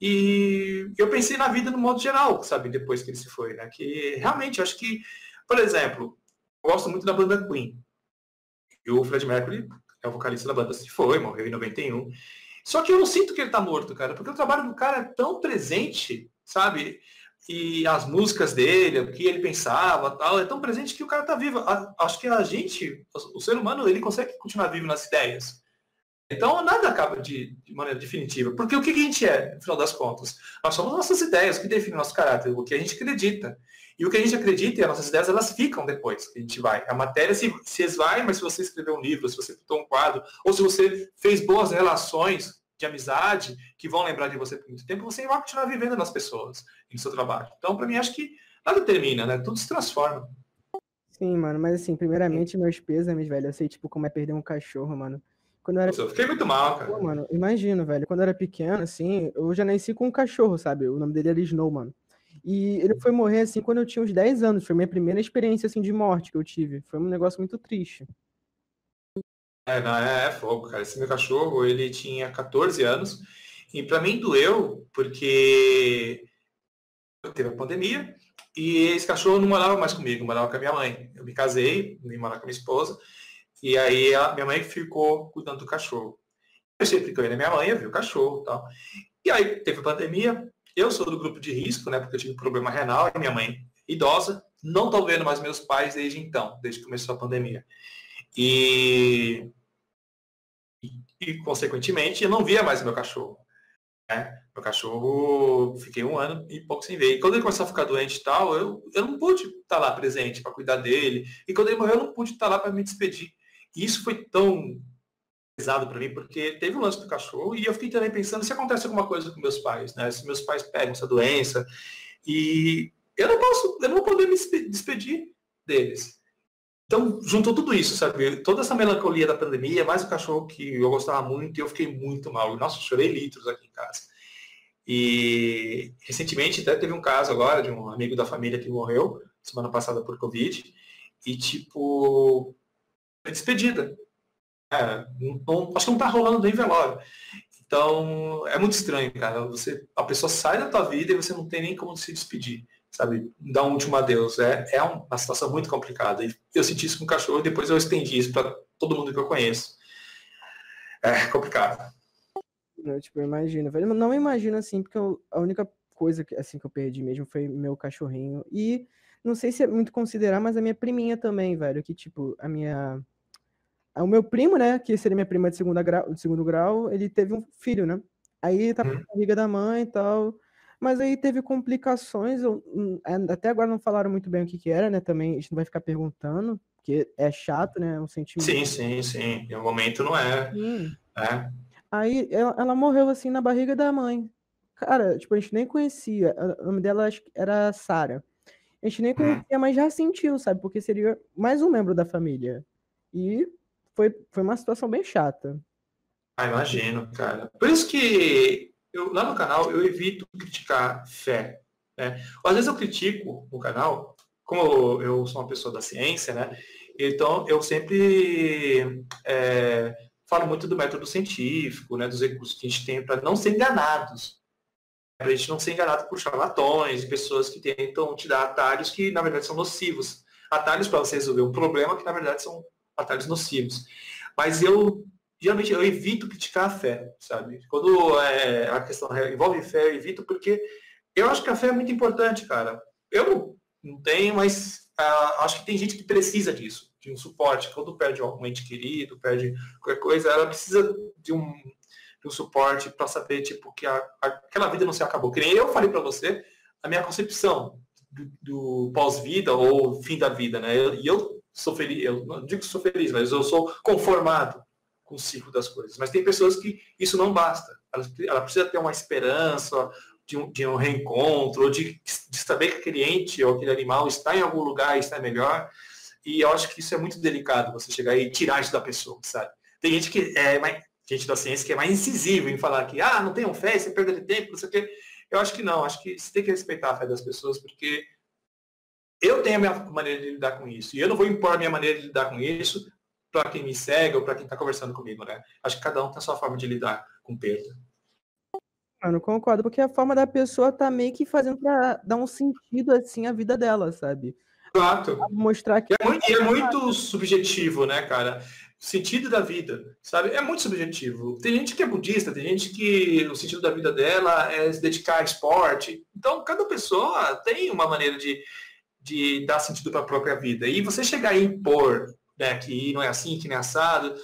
E eu pensei na vida no modo geral, sabe, depois que ele se foi, né? Que realmente, acho que, por exemplo, eu gosto muito da banda Queen. E o Fred Mercury é o vocalista da banda, se foi, morreu em 91. Só que eu não sinto que ele tá morto, cara, porque o trabalho do cara é tão presente, sabe? E as músicas dele, o que ele pensava, tal, é tão presente que o cara tá vivo. Acho que a gente, o ser humano, ele consegue continuar vivo nas ideias. Então nada acaba de, de, maneira definitiva. Porque o que a gente é, no final das contas? Nós somos nossas ideias, o que define o nosso caráter, o que a gente acredita. E o que a gente acredita e as nossas ideias, elas ficam depois que a gente vai. A matéria se, se esvai, mas se você escreveu um livro, se você pintou um quadro, ou se você fez boas relações de amizade que vão lembrar de você por muito tempo, você vai continuar vivendo nas pessoas, no seu trabalho. Então, para mim, acho que nada termina, né? Tudo se transforma. Sim, mano, mas assim, primeiramente, meus pêsames, velho. Eu sei, tipo, como é perder um cachorro, mano. Quando eu, era... eu fiquei muito mal, cara. Pô, mano, imagino, velho. Quando eu era pequeno, assim, eu já nasci com um cachorro, sabe? O nome dele era Snow, mano. E ele foi morrer, assim, quando eu tinha uns 10 anos. Foi minha primeira experiência, assim, de morte que eu tive. Foi um negócio muito triste. É, não, é, é fogo, cara. Esse meu cachorro, ele tinha 14 anos. E para mim doeu, porque teve a pandemia e esse cachorro não morava mais comigo, morava com a minha mãe. Eu me casei, me morava com a minha esposa. E aí a minha mãe ficou cuidando do cachorro. Eu sempre que eu ia na minha mãe, eu vi o cachorro e tal. E aí teve a pandemia, eu sou do grupo de risco, né? Porque eu tive problema renal e minha mãe idosa. Não estou vendo mais meus pais desde então, desde que começou a pandemia. E, e, e consequentemente, eu não via mais meu cachorro. Né? Meu cachorro, fiquei um ano e pouco sem ver. E quando ele começou a ficar doente e tal, eu, eu não pude estar lá presente para cuidar dele. E quando ele morreu, eu não pude estar lá para me despedir. Isso foi tão pesado para mim, porque teve o lance do cachorro e eu fiquei também pensando se acontece alguma coisa com meus pais, né? Se meus pais pegam essa doença e eu não posso, eu não vou poder me despedir deles. Então, juntou tudo isso, sabe? Toda essa melancolia da pandemia, mais o cachorro que eu gostava muito e eu fiquei muito mal. Nossa, chorei litros aqui em casa. E recentemente até teve um caso agora de um amigo da família que morreu semana passada por Covid. E tipo, despedida. É, não, acho que não tá rolando nem velório. Então, é muito estranho, cara. Você, a pessoa sai da tua vida e você não tem nem como se despedir, sabe? Dar um último adeus. É, é uma situação muito complicada. E eu senti isso com o cachorro e depois eu estendi isso para todo mundo que eu conheço. É complicado. Eu, tipo, eu imagino, velho. Não imagino assim, porque eu, a única coisa que, assim, que eu perdi mesmo foi meu cachorrinho. E não sei se é muito considerar, mas a minha priminha também, velho. Que, tipo, a minha o meu primo, né, que seria minha prima de, segunda grau, de segundo grau, ele teve um filho, né? Aí tava uhum. na barriga da mãe e tal. Mas aí teve complicações, eu, hum, até agora não falaram muito bem o que que era, né? Também a gente não vai ficar perguntando, porque é chato, né? É um sentimento. Sim, sim, sim. Em um momento não é. Hum. é. Aí ela, ela, morreu assim na barriga da mãe. Cara, tipo, a gente nem conhecia. O nome dela era Sara. A gente nem uhum. conhecia, mas já sentiu, sabe? Porque seria mais um membro da família. E foi, foi uma situação bem chata. Ah, imagino, cara. Por isso que eu, lá no canal eu evito criticar fé. Né? Às vezes eu critico o canal, como eu sou uma pessoa da ciência, né? Então eu sempre é, falo muito do método científico, né? Dos recursos que a gente tem para não ser enganados. Para a gente não ser enganado por charlatões, pessoas que tentam te dar atalhos que na verdade são nocivos. Atalhos para você resolver um problema que na verdade são atalhos nocivos. Mas eu, geralmente, eu evito criticar a fé, sabe? Quando é, a questão envolve fé, eu evito porque eu acho que a fé é muito importante, cara. Eu não tenho, mas uh, acho que tem gente que precisa disso, de um suporte. Quando perde algum ente querido, perde qualquer coisa, ela precisa de um, de um suporte para saber, tipo, que a, aquela vida não se acabou. Que nem eu falei para você, a minha concepção do, do pós-vida ou fim da vida, né? E eu, eu, sou feliz, eu não digo que sou feliz, mas eu sou conformado com o ciclo das coisas. Mas tem pessoas que isso não basta. Ela, ela precisa ter uma esperança de um, de um reencontro, de, de saber que aquele ente ou aquele animal está em algum lugar e está melhor. E eu acho que isso é muito delicado, você chegar e tirar isso da pessoa, sabe? Tem gente que é mais, gente da ciência que é mais incisivo em falar que, ah, não tenham fé, você perde tempo, não sei o quê. Eu acho que não, acho que você tem que respeitar a fé das pessoas, porque eu tenho a minha maneira de lidar com isso. E eu não vou impor a minha maneira de lidar com isso para quem me segue ou para quem está conversando comigo, né? Acho que cada um tem a sua forma de lidar com perda. Eu não concordo, porque a forma da pessoa tá meio que fazendo para dar um sentido assim à vida dela, sabe? Exato. Mostrar que. É, muito, é muito subjetivo, né, cara? O sentido da vida, sabe? É muito subjetivo. Tem gente que é budista, tem gente que o sentido da vida dela é se dedicar a esporte. Então, cada pessoa tem uma maneira de, de dar sentido para a própria vida. E você chegar a impor né, que não é assim, que nem é assado,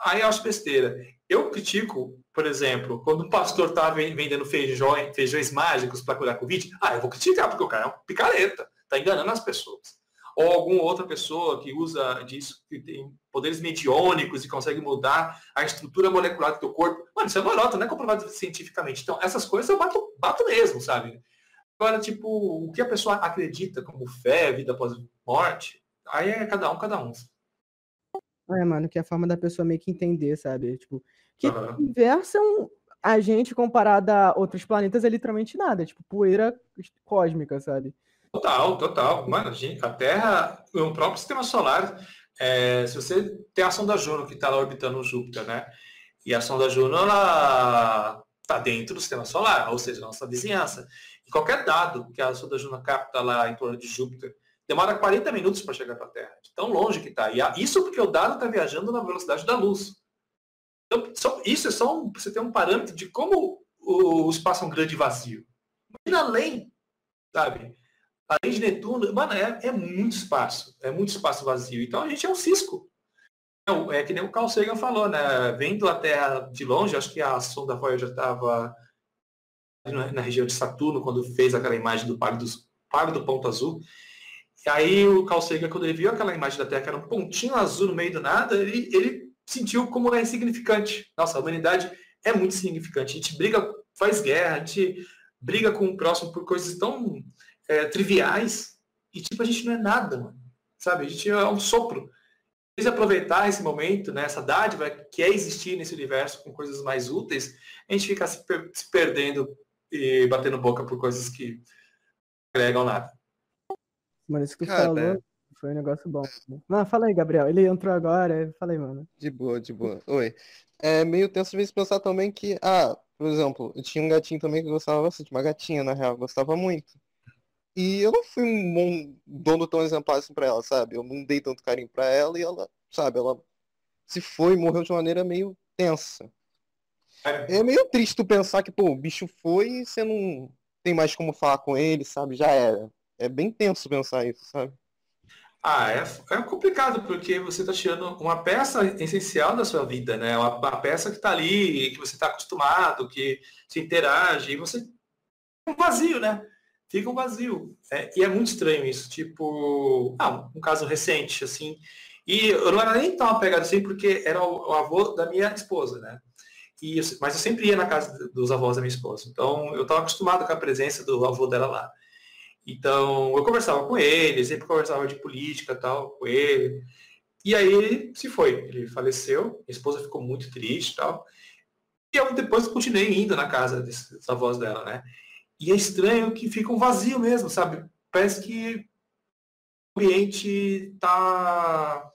aí eu acho besteira. Eu critico, por exemplo, quando um pastor está vendendo feijões, feijões mágicos para curar Covid, ah, eu vou criticar, porque o cara é um picareta, está enganando as pessoas ou alguma outra pessoa que usa disso, que tem poderes mediônicos e consegue mudar a estrutura molecular do teu corpo. Mano, isso é lorota, não é comprovado cientificamente. Então, essas coisas eu bato, bato mesmo, sabe? Agora, tipo, o que a pessoa acredita como fé, vida após morte, aí é cada um, cada um. É, mano, que é a forma da pessoa meio que entender, sabe? Tipo, que uhum. universo é a gente comparado a outros planetas é literalmente nada, é tipo poeira cósmica, sabe? Total, total. Mano, a, gente, a Terra, o próprio sistema solar, é, se você tem a sonda Juno que está lá orbitando o Júpiter, né? E a sonda Juno, ela está dentro do sistema solar, ou seja, nossa vizinhança. Qualquer dado que a sonda Juno capta lá em torno de Júpiter, demora 40 minutos para chegar para a Terra, de tão longe que está. E isso porque o dado está viajando na velocidade da luz. Então, isso é só um, você ter um parâmetro de como o, espaço é um grande vazio. Imagina além, sabe? Além de Netuno, mano, é, é muito espaço, é muito espaço vazio. Então a gente é um cisco. É, é que nem o Carl Sagan falou, né? Vendo a Terra de longe, acho que a sonda Voyager estava na, região de Saturno, quando fez aquela imagem do Parque, dos, Parque do Ponto Azul. E aí o Carl Sagan, quando ele viu aquela imagem da Terra, que era um pontinho azul no meio do nada, ele, ele sentiu como é insignificante. Nossa, a humanidade é muito significante. A gente briga, faz guerra, a gente briga com o próximo por coisas tão é, triviais e tipo a gente não é nada, mano. Sabe? A gente é um sopro. Se aproveitar esse momento, né, essa dádiva que é existir nesse universo com coisas mais úteis, a gente fica se, per se perdendo e batendo boca por coisas que agregam nada. Mano, isso que você falou foi um negócio bom. Não, fala aí, Gabriel. Ele entrou agora. Fala aí, mano. De boa, de boa. Oi. É meio tenso às vezes pensar também que, ah, por exemplo, eu tinha um gatinho também que eu gostava bastante, uma gatinha, na real, gostava muito. E eu não fui um bom dono tão exemplar assim pra ela, sabe? Eu não dei tanto carinho pra ela e ela, sabe, ela se foi e morreu de maneira meio tensa. É, meio triste tu pensar que, pô, o bicho foi e você não tem mais como falar com ele, sabe? Já era. É bem tenso pensar isso, sabe? Ah, é, é complicado, porque você está tirando uma peça essencial da sua vida, né? Uma, uma peça que está ali, que você está acostumado, que se interage, e você um vazio, né? fica um vazio. É, e é muito estranho isso. Tipo, ah, um caso recente, assim. E eu não era nem tão apegado assim, porque era o, o avô da minha esposa, né? E, mas eu sempre ia na casa dos avós da minha esposa. Então, eu estava acostumado com a presença do avô dela lá. Então, eu conversava com ele, sempre conversava de política tal com ele. E aí ele se foi. Ele faleceu, minha esposa ficou muito triste tal. E eu depois continuei indo na casa desses avós dela, né? E é estranho que fica um vazio mesmo, sabe? Parece que o ambiente tá.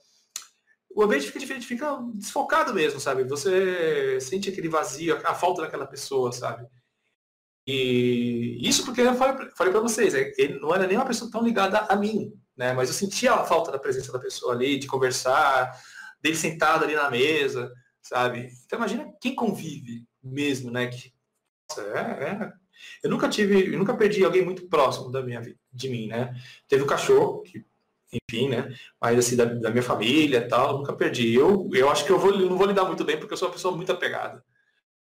O ambiente fica diferente, fica desfocado mesmo, sabe? Você sente aquele vazio, a falta daquela pessoa, sabe? E isso porque eu falei, para vocês, é, ele não era nem uma pessoa tão ligada a mim, né? Mas eu sentia a falta da presença da pessoa ali, de conversar, dele sentado ali na mesa, sabe? Então imagina quem convive mesmo, né? Que, nossa, é, é eu nunca tive, eu nunca perdi alguém muito próximo da minha de mim, né? Teve o cachorro, que, enfim, né? Mas assim, da, da minha família tal, nunca perdi. Eu, eu acho que eu vou, não vou lidar muito bem, porque eu sou uma pessoa muito apegada.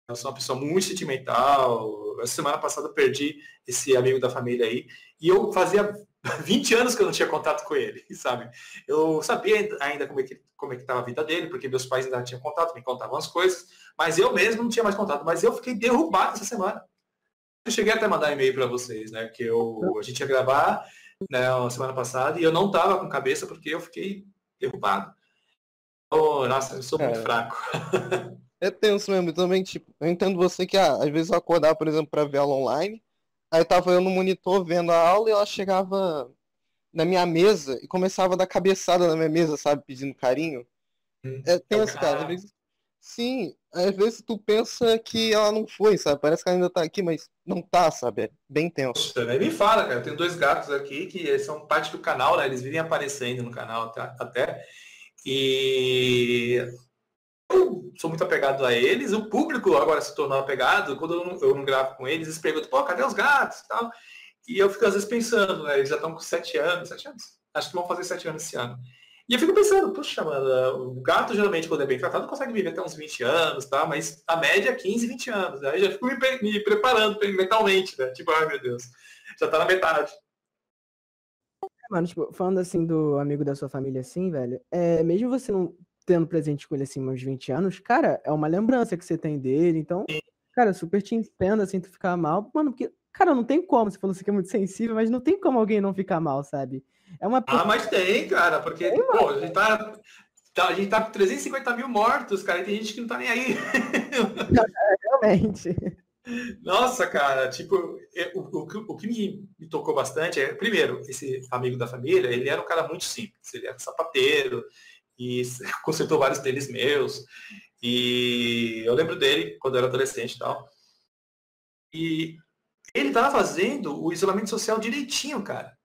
Eu sou uma pessoa muito sentimental. Essa semana passada eu perdi esse amigo da família aí. E eu fazia 20 anos que eu não tinha contato com ele, sabe? Eu sabia ainda como é que como é que estava a vida dele, porque meus pais ainda tinham contato, me contavam as coisas, mas eu mesmo não tinha mais contato. Mas eu fiquei derrubado essa semana. Eu cheguei até a mandar e-mail para vocês, né? Que eu, a gente ia gravar né, semana passada e eu não tava com cabeça porque eu fiquei derrubado. Oh, nossa, eu sou muito é. fraco. é tenso mesmo também, tipo, eu entendo você que ah, às vezes eu acordava, por exemplo, para ver aula online, aí tava eu no monitor vendo a aula e ela chegava na minha mesa e começava a dar cabeçada na minha mesa, sabe, pedindo carinho. Hum. É tenso, cara. Às vezes, sim, às vezes tu pensa que ela não foi, sabe? Parece que ela ainda tá aqui, mas não tá, sabe? É bem tenso. Também me fala, cara. Eu tenho dois gatos aqui que são parte do canal, né? Eles vivem aparecendo no canal até. E eu sou muito apegado a eles. O público agora se tornou apegado. Quando eu não, eu não gravo com eles, eles perguntam, pô, cadê os gatos e tal? E eu fico às vezes pensando, né? Eles já estão com sete anos, sete anos. Acho que vão fazer sete anos esse ano. E eu fico pensando, puxa, mano, o gato geralmente, quando é bem tratado, consegue viver até uns 20 anos, tá? Mas a média é 15, 20 anos. Né? Aí já fico me, me preparando mentalmente, né? Tipo, ai meu Deus, já tá na metade. Mano, tipo, falando assim do amigo da sua família assim, velho, é, mesmo você não tendo presente com ele assim uns 20 anos, cara, é uma lembrança que você tem dele, então, cara, super te entendo assim, tu ficar mal, mano, porque, cara, não tem como, você falou assim que é muito sensível, mas não tem como alguém não ficar mal, sabe? É uma Ah, mas tem, cara, porque, tem, pô, a gente tá, tá, a gente tá com 350 mil mortos, cara, e tem gente que não tá nem aí. Realmente. Nossa, cara, tipo, é, o, o, o que me, me, tocou bastante é, primeiro, esse amigo da família, ele era um cara muito simples, ele era sapateiro e consertou vários tênis meus. E eu lembro dele quando eu era adolescente e tal. E ele tava fazendo o isolamento social direitinho, cara.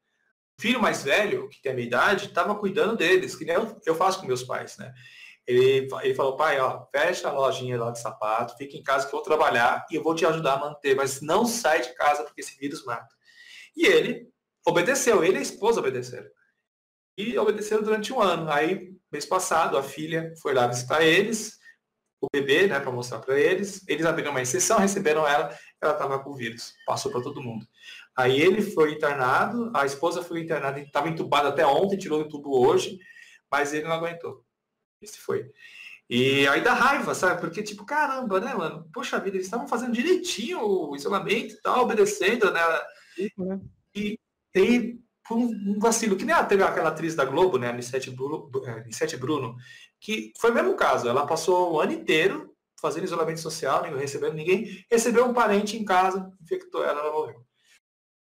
Filho mais velho, que tem a minha idade, tava cuidando deles, que nem eu, eu faço com meus pais, né? Ele, ele falou, pai, ó, fecha a lojinha lá de sapato, fica em casa que eu vou trabalhar e eu vou te ajudar a manter, mas não sai de casa porque esse vírus mata. E ele obedeceu, ele e a esposa obedeceram. E obedeceram durante um ano. Aí, mês passado, a filha foi lá visitar eles, o bebê, né, para mostrar para eles. Eles abriram uma exceção, receberam ela, ela estava com o vírus, passou para todo mundo. Aí ele foi internado, a esposa foi internada, estava entubada até ontem, tirou o tubo hoje, mas ele não aguentou. Esse foi. E aí dá raiva, sabe? Porque, tipo, caramba, né, mano? Poxa vida, eles estavam fazendo direitinho o isolamento e tal, obedecendo, né? E, e um vacilo, que nem teve aquela atriz da Globo, né, Anissete Bruno, Anissete Bruno, que foi o mesmo caso. Ela passou o ano inteiro fazendo isolamento social, não recebendo ninguém, recebeu um parente em casa, infectou ela, ela morreu.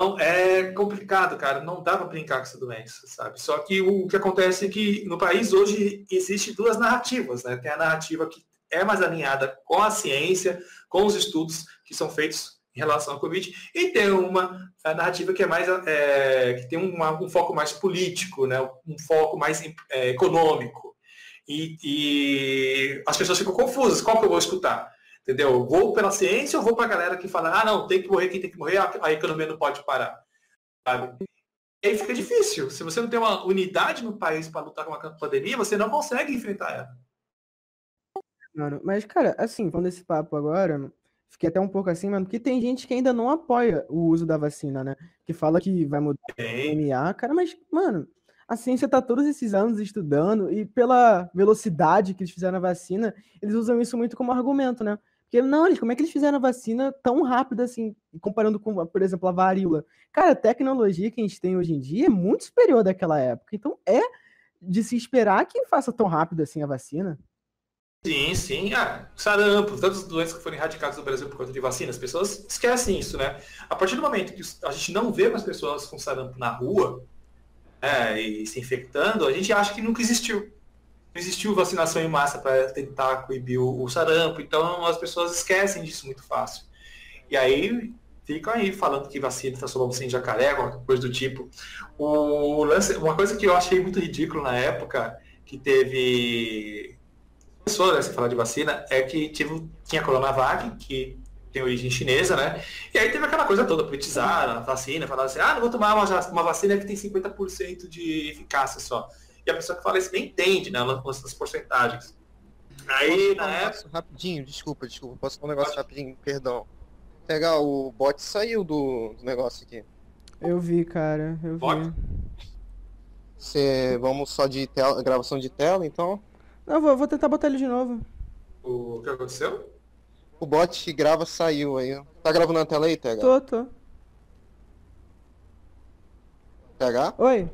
Então, é complicado, cara. Não dá para brincar com essa doença, sabe? Só que o que acontece é que no país hoje existe duas narrativas, né? Tem a narrativa que é mais alinhada com a ciência, com os estudos que são feitos em relação ao Covid, e tem uma narrativa que é mais é, que tem um foco mais político, né? Um foco mais é, econômico. E, e as pessoas ficam confusas. Qual que eu vou escutar? Entendeu? Vou pela ciência ou vou para a galera que fala, ah, não, tem que morrer quem tem que morrer, a, economia não pode parar. Sabe? E aí fica difícil. Se você não tem uma unidade no país para lutar com a pandemia, você não consegue enfrentar ela. Mano, mas, cara, assim, falando desse papo agora, fiquei até um pouco assim, mano, porque tem gente que ainda não apoia o uso da vacina, né? Que fala que vai mudar o DNA, cara, mas, mano, a ciência tá todos esses anos estudando e pela velocidade que eles fizeram a vacina, eles usam isso muito como argumento, né? Porque, não, eles, como é que eles fizeram a vacina tão rápido assim, comparando com, por exemplo, a varíola? Cara, a tecnologia que a gente tem hoje em dia é muito superior daquela época. Então, é de se esperar que faça tão rápido assim a vacina. Sim, sim. Ah, sarampo, tantas doenças que foram erradicadas no Brasil por conta de vacina, as pessoas esquecem isso, né? A partir do momento que a gente não vê mais pessoas com sarampo na rua é, e se infectando, a gente acha que nunca existiu existiu vacinação em massa para tentar coibir o, o, sarampo, então as pessoas esquecem disso muito fácil. E aí ficam aí falando que vacina está sob sem jacaré, alguma coisa do tipo. O lance, uma coisa que eu achei muito ridículo na época, que teve pessoa, né, se falar de vacina, é que tive, tinha a Coronavac, que tem origem chinesa, né? E aí teve aquela coisa toda, politizar a vacina, falar assim, ah, não vou tomar uma, uma vacina que tem 50% de eficácia só. E a pessoa que fala isso nem entende, né? Ela lança as porcentagens. Aí, na um época. rapidinho, desculpa, desculpa. Posso falar um negócio rapidinho, perdão. Pegar o bot saiu do, do negócio aqui. Eu vi, cara. Eu vi. Pode? Cê, vamos só de tela, gravação de tela, então. Não, vou, vou tentar botar ele de novo. O que aconteceu? O bot que grava saiu aí. Tá gravando na tela aí, TH? Tô, tô. TH? Oi.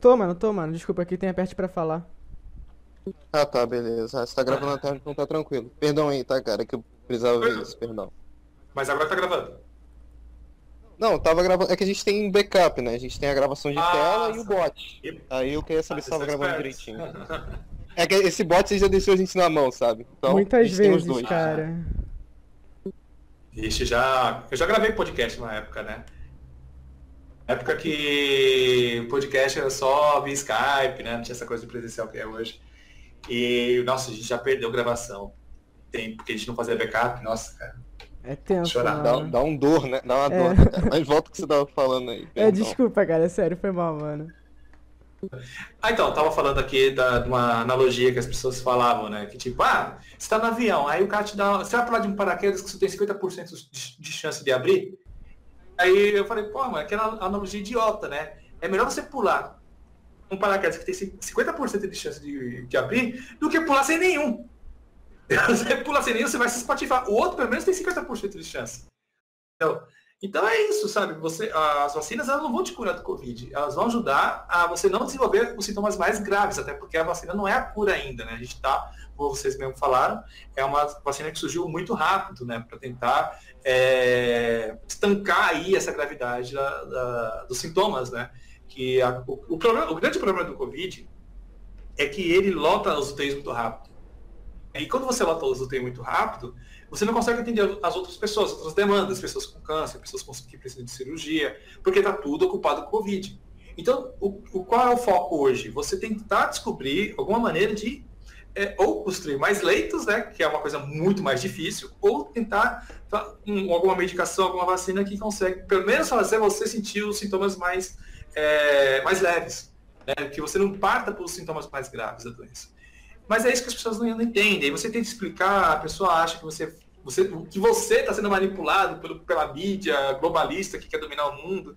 Tô, mano, tô, mano. Desculpa, aqui tem aperte pra falar. Ah, tá, beleza. Ah, Você tá gravando na tela, então tá tranquilo. Perdão aí, tá, cara, que eu precisava ver isso, perdão. Mas agora tá gravando. Não, tava gravando. É que a gente tem backup, né? A gente tem a gravação de Ah, tela e o bot. E- Aí eu queria saber Ah, se tava gravando direitinho. É que esse bot você já deixou a gente na mão, sabe? Então, a Muitas gente tem os vezes, dois. cara. Ixi, já. Eu já gravei podcast na época, né? Na época que o podcast era só via Skype, né? Não tinha essa coisa de presencial que é hoje. E, nossa, a gente já perdeu gravação. Tem, porque a gente não fazia backup, nossa, cara. É tenso, Chorar, Dá, mano. dá um dor, né? Dá uma É. dor. né, cara? Mas volta o que você tava falando aí. É, perdão. desculpa, cara. Sério, foi mal, mano. Ah, então, eu tava falando aqui da, de uma analogia que as pessoas falavam, né? Que tipo, ah, você tá no avião, aí o cara te dá. Você vai pular de um paraquedas que você tem 50% de, de chance de abrir? Aí eu falei, pô, mano, aquela analogia idiota, né? É melhor você pular um paraquedas que tem 50% de chance de, de abrir do que pular sem nenhum. Você pula sem nenhum, você vai se espatifar. O outro, pelo menos, tem 50% de chance. Então, então é isso, sabe? Você, as vacinas elas não vão te curar do Covid. Elas vão ajudar a você não desenvolver os sintomas mais graves, até porque a vacina não é a cura ainda, né? A gente está, como vocês mesmo falaram, é uma vacina que surgiu muito rápido, né? Para tentar é, estancar aí essa gravidade da- da- dos sintomas, né? Que a- o, o problema- o grande problema do Covid é que ele lota os UTIs muito rápido. E quando você lota os UTIs muito rápido, você não consegue atender as outras pessoas, outras demandas, pessoas com câncer, pessoas que precisam de cirurgia, porque está tudo ocupado com Covid. Então, o, o- qual é o foco hoje? Você tentar descobrir alguma maneira de é, ou construir mais leitos, né, que é uma coisa muito mais difícil, ou tentar um, alguma medicação, alguma vacina que consegue, pelo menos, fazer você sentir os sintomas mais, é, mais leves, né, que você não parta pelos sintomas mais graves da doença. Mas é isso que as pessoas não, entendem. Aí você tenta explicar, a pessoa acha que você você, que você está sendo manipulado pelo, pela mídia globalista que quer dominar o mundo.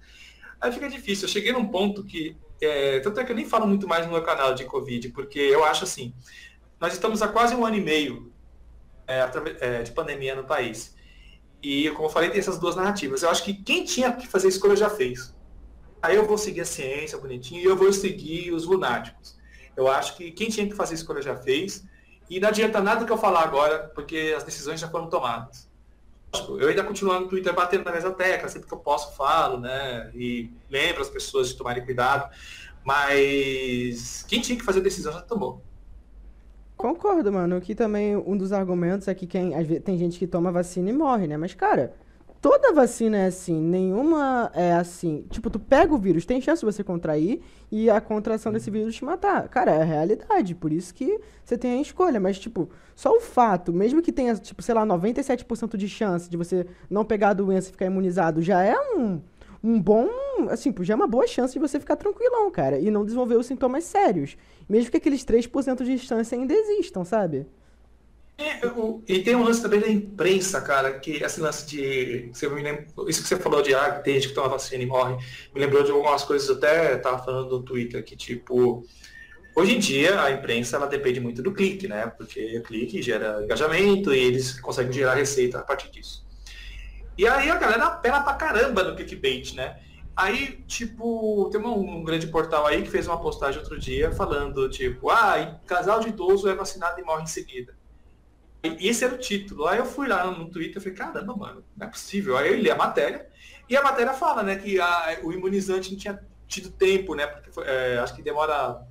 Aí fica difícil. Eu cheguei num ponto que. É, tanto é que eu nem falo muito mais no meu canal de Covid, porque eu acho assim. Nós estamos há quase um ano e meio é, é, de pandemia no país. E, como eu falei, tem essas duas narrativas. Eu acho que quem tinha que fazer a escolha já fez. Aí eu vou seguir a ciência bonitinho e eu vou seguir os lunáticos. Eu acho que quem tinha que fazer a escolha já fez. E não adianta nada que eu falar agora, porque as decisões já foram tomadas. Eu ainda continuo no Twitter batendo na mesma tecla, sempre que eu posso falo, né? E lembro as pessoas de tomarem cuidado. Mas quem tinha que fazer a decisão já tomou. Concordo, mano. Que também um dos argumentos é que quem, às vezes, tem gente que toma vacina e morre, né? Mas, cara, toda vacina é assim. Nenhuma é assim. Tipo, tu pega o vírus, tem chance de você contrair e a contração desse vírus te matar. Cara, é a realidade. Por isso que você tem a escolha. Mas, tipo, só o fato, mesmo que tenha, tipo, sei lá, 97% de chance de você não pegar a doença e ficar imunizado, já é um, um bom. Assim, já é uma boa chance de você ficar tranquilão, cara. E não desenvolver os sintomas sérios. Mesmo que aqueles 3% de distância ainda existam, sabe? É, E tem um lance também da imprensa, cara, que esse lance de. Lembra, isso que você falou de ah, tem gente que toma vacina e morre, me lembrou de algumas coisas, até estava falando no Twitter, que tipo. Hoje em dia a imprensa ela depende muito do clique, né? Porque o clique gera engajamento e eles conseguem gerar receita a partir disso. E aí a galera apela pra caramba no clickbait, né? Aí, tipo, tem um, um grande portal aí que fez uma postagem outro dia falando, tipo, ah, casal de idoso é vacinado e morre em seguida. E esse era o título. Aí eu fui lá no Twitter e falei, caramba, mano, não é possível. Aí eu li a matéria, e a matéria fala, né, que a- o imunizante não tinha tido tempo, né? Porque foi- é, acho que demora